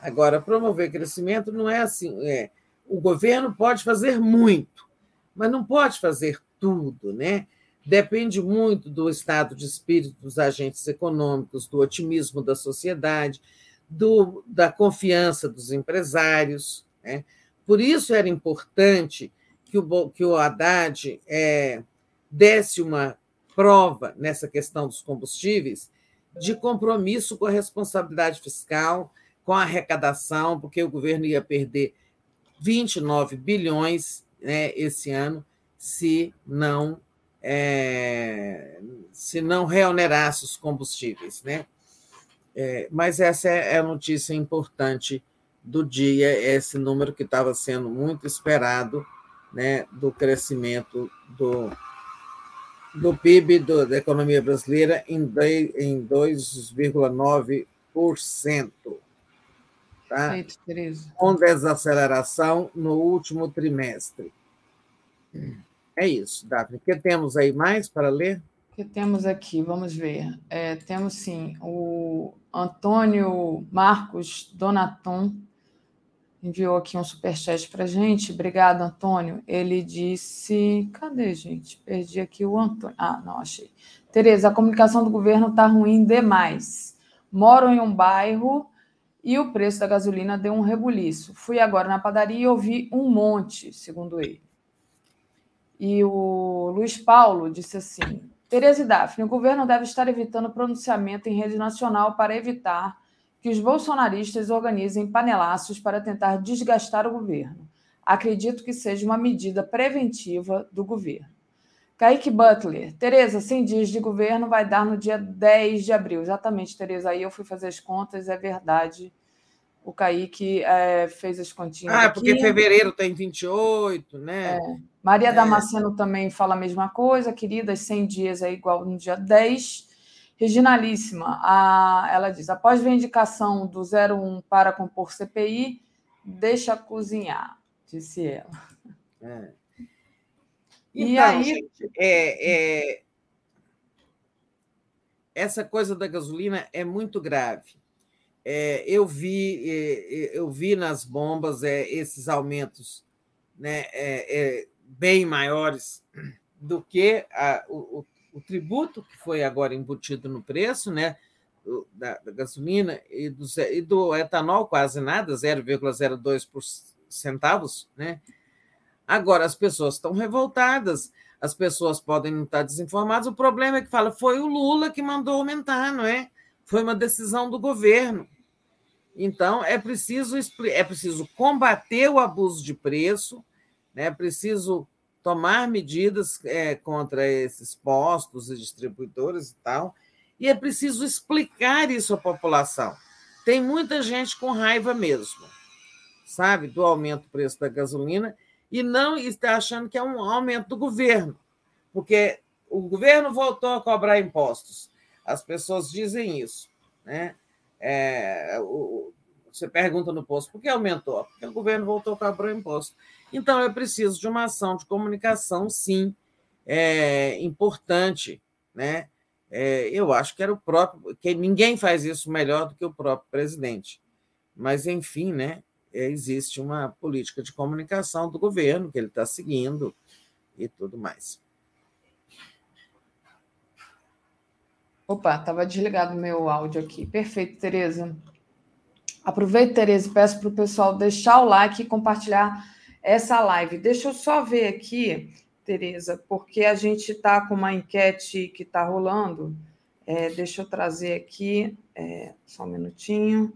Agora, promover crescimento não é assim. É, o governo pode fazer muito, mas não pode fazer tudo, né? Depende muito do estado de espírito dos agentes econômicos, do otimismo da sociedade, do, da confiança dos empresários. Né? Por isso era importante que o, que o Haddad é, desse uma prova nessa questão dos combustíveis de compromisso com a responsabilidade fiscal, com a arrecadação, porque o governo ia perder 29 bilhões né, esse ano se não é, se não reonerasse os combustíveis. Né? É, mas essa é a notícia importante do dia, esse número que estava sendo muito esperado né, do crescimento do, do PIB do, da economia brasileira em 2,9%. Tá? Com desaceleração no último trimestre. É isso, Daphne. O que temos aí mais para ler? O que temos aqui? Vamos ver. É, temos sim o Antônio Marcos Donaton enviou aqui um superchat para gente. Obrigado, Antônio. Ele disse. Cadê, gente? Perdi aqui o Antônio. Ah, não, achei. Tereza, a comunicação do governo está ruim demais. Moro em um bairro e o preço da gasolina deu um rebuliço. Fui agora na padaria e ouvi um monte, segundo ele. E o Luiz Paulo disse assim: Tereza e Daphne, o governo deve estar evitando pronunciamento em rede nacional para evitar que os bolsonaristas organizem panelaços para tentar desgastar o governo. Acredito que seja uma medida preventiva do governo. Kaique Butler. Tereza, 100 dias de governo vai dar no dia 10 de abril. Exatamente, Tereza. Aí eu fui fazer as contas, é verdade. O Kaique é, fez as continhas. Ah, aqui. porque fevereiro tem 28, né? É. Maria é. Damasceno também fala a mesma coisa, querida, 100 dias é igual no dia 10. Reginalíssima, a, ela diz: após a indicação do 01 para compor CPI, deixa cozinhar, disse ela. É. Então, e aí. Gente, é, é, essa coisa da gasolina é muito grave. É, eu vi é, eu vi nas bombas é, esses aumentos né, é, bem maiores do que a, o, o, tributo que foi agora embutido no preço né, da, da gasolina e do, e do etanol, quase nada, 0,02 centavos, né? Agora, as pessoas estão revoltadas, as pessoas podem não estar desinformadas. O problema é que fala, foi o Lula que mandou aumentar, não é? Foi uma decisão do governo. Então, é preciso, é preciso combater o abuso de preço, né? é preciso tomar medidas é, contra esses postos e distribuidores e tal, e é preciso explicar isso à população. Tem muita gente com raiva mesmo, sabe, do aumento do preço da gasolina e não está achando que é um aumento do governo, porque o governo voltou a cobrar impostos. As pessoas dizem isso. Né? É, o, você pergunta no posto, por que aumentou? Porque o governo voltou a cobrar imposto. Então, é preciso de uma ação de comunicação, sim, é, importante. Né? É, eu acho que era o próprio, que ninguém faz isso melhor do que o próprio presidente. Mas, enfim, né? É, existe uma política de comunicação do governo que ele está seguindo e tudo mais. Opa, estava desligado meu áudio aqui. Perfeito, Tereza. Aproveito, Tereza, peço para o pessoal deixar o like e compartilhar essa live. Deixa eu só ver aqui, Tereza, porque a gente está com uma enquete que está rolando. É, deixa eu trazer aqui, é, só um minutinho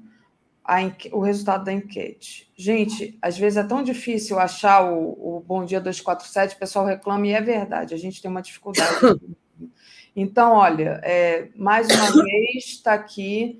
o resultado da enquete. Gente, às vezes é tão difícil achar o, o Bom Dia 247, o pessoal reclama e é verdade, a gente tem uma dificuldade. Então, olha, é, mais uma vez está aqui,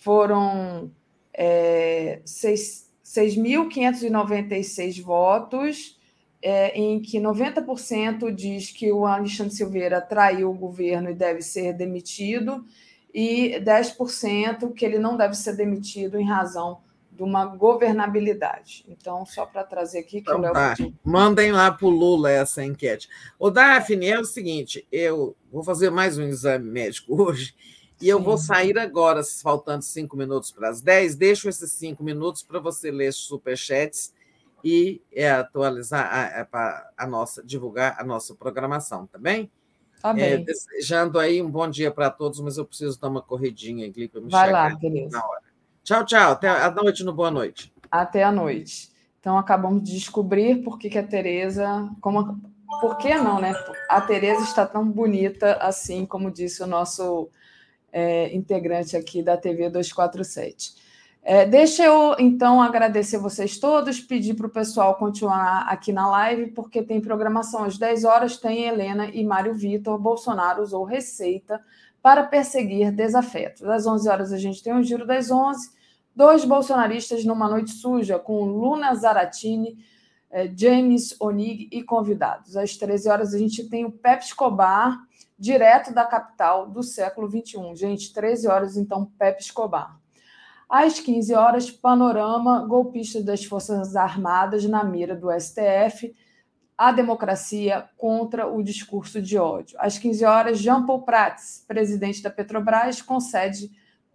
foram é, 6.596 votos, é, em que 90% diz que o Alexandre Silveira traiu o governo e deve ser demitido, e 10% que ele não deve ser demitido em razão de uma governabilidade. Então, só para trazer aqui que então, o Léo. Tá. Mandem lá para o Lula essa enquete. O Daphne, é o seguinte: eu vou fazer mais um exame médico hoje. E Sim. eu vou sair agora, faltando cinco minutos para as dez. Deixo esses cinco minutos para você ler superchats e é, atualizar a, a, a, nossa, divulgar a nossa programação, tá bem? Tá é, desejando aí um bom dia para todos, mas eu preciso dar uma corridinha aqui para me Vai chegar lá, na hora. Tchau, tchau. Até a noite no Boa Noite. Até a noite. Então, acabamos de descobrir por que, que a Tereza. Como, por que não, né? A Tereza está tão bonita assim, como disse o nosso é, integrante aqui da TV 247. É, deixa eu, então, agradecer vocês todos, pedir para o pessoal continuar aqui na live, porque tem programação às 10 horas, tem Helena e Mário Vitor. Bolsonaro usou receita para perseguir desafetos. Às 11 horas a gente tem o Giro das 11, dois bolsonaristas numa noite suja, com Luna Zaratini, é, James Onig e convidados. Às 13 horas a gente tem o Pepe Escobar, direto da capital do século XXI. Gente, 13 horas, então, Pepe Escobar. Às 15 horas, panorama golpista das Forças Armadas na mira do STF, a democracia contra o discurso de ódio. Às 15 horas, Jean Paul Prats, presidente da Petrobras, concede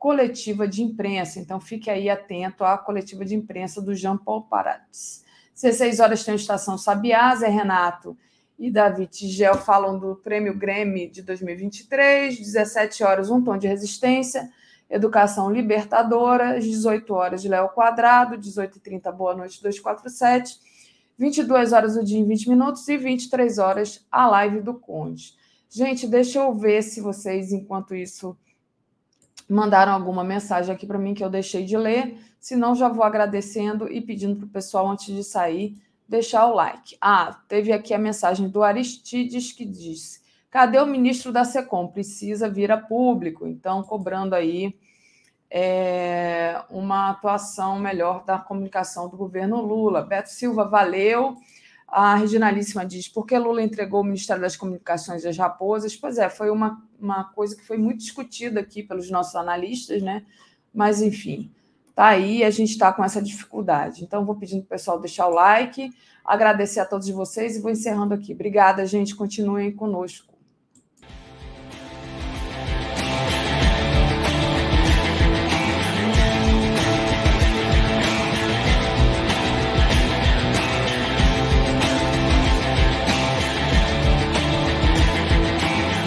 coletiva de imprensa. Então, fique aí atento à coletiva de imprensa do Jean Paul Prats. 16 horas tem a Estação Sabiá, Zé Renato e Davi Tigel falam do Prêmio Grêmio de 2023. 17 horas, um tom de resistência. Educação Libertadora, às 18 horas Léo Quadrado, 18h30 Boa Noite 247, 22 horas o dia em 20 minutos e 23 horas a live do Conde. Gente, deixa eu ver se vocês, enquanto isso, mandaram alguma mensagem aqui para mim que eu deixei de ler. Se não, já vou agradecendo e pedindo para o pessoal, antes de sair, deixar o like. Ah, teve aqui a mensagem do Aristides que disse: cadê o ministro da SECOM? Precisa vir a público. Então, cobrando aí é, uma atuação melhor da comunicação do governo Lula. Beto Silva, valeu. A Reginalíssima diz: por que Lula entregou o Ministério das Comunicações às raposas? Pois é, foi uma, uma coisa que foi muito discutida aqui pelos nossos analistas, né? Mas, enfim, tá aí, a gente está com essa dificuldade. Então, vou pedindo para o pessoal deixar o like, agradecer a todos vocês e vou encerrando aqui. Obrigada, gente. Continuem conosco.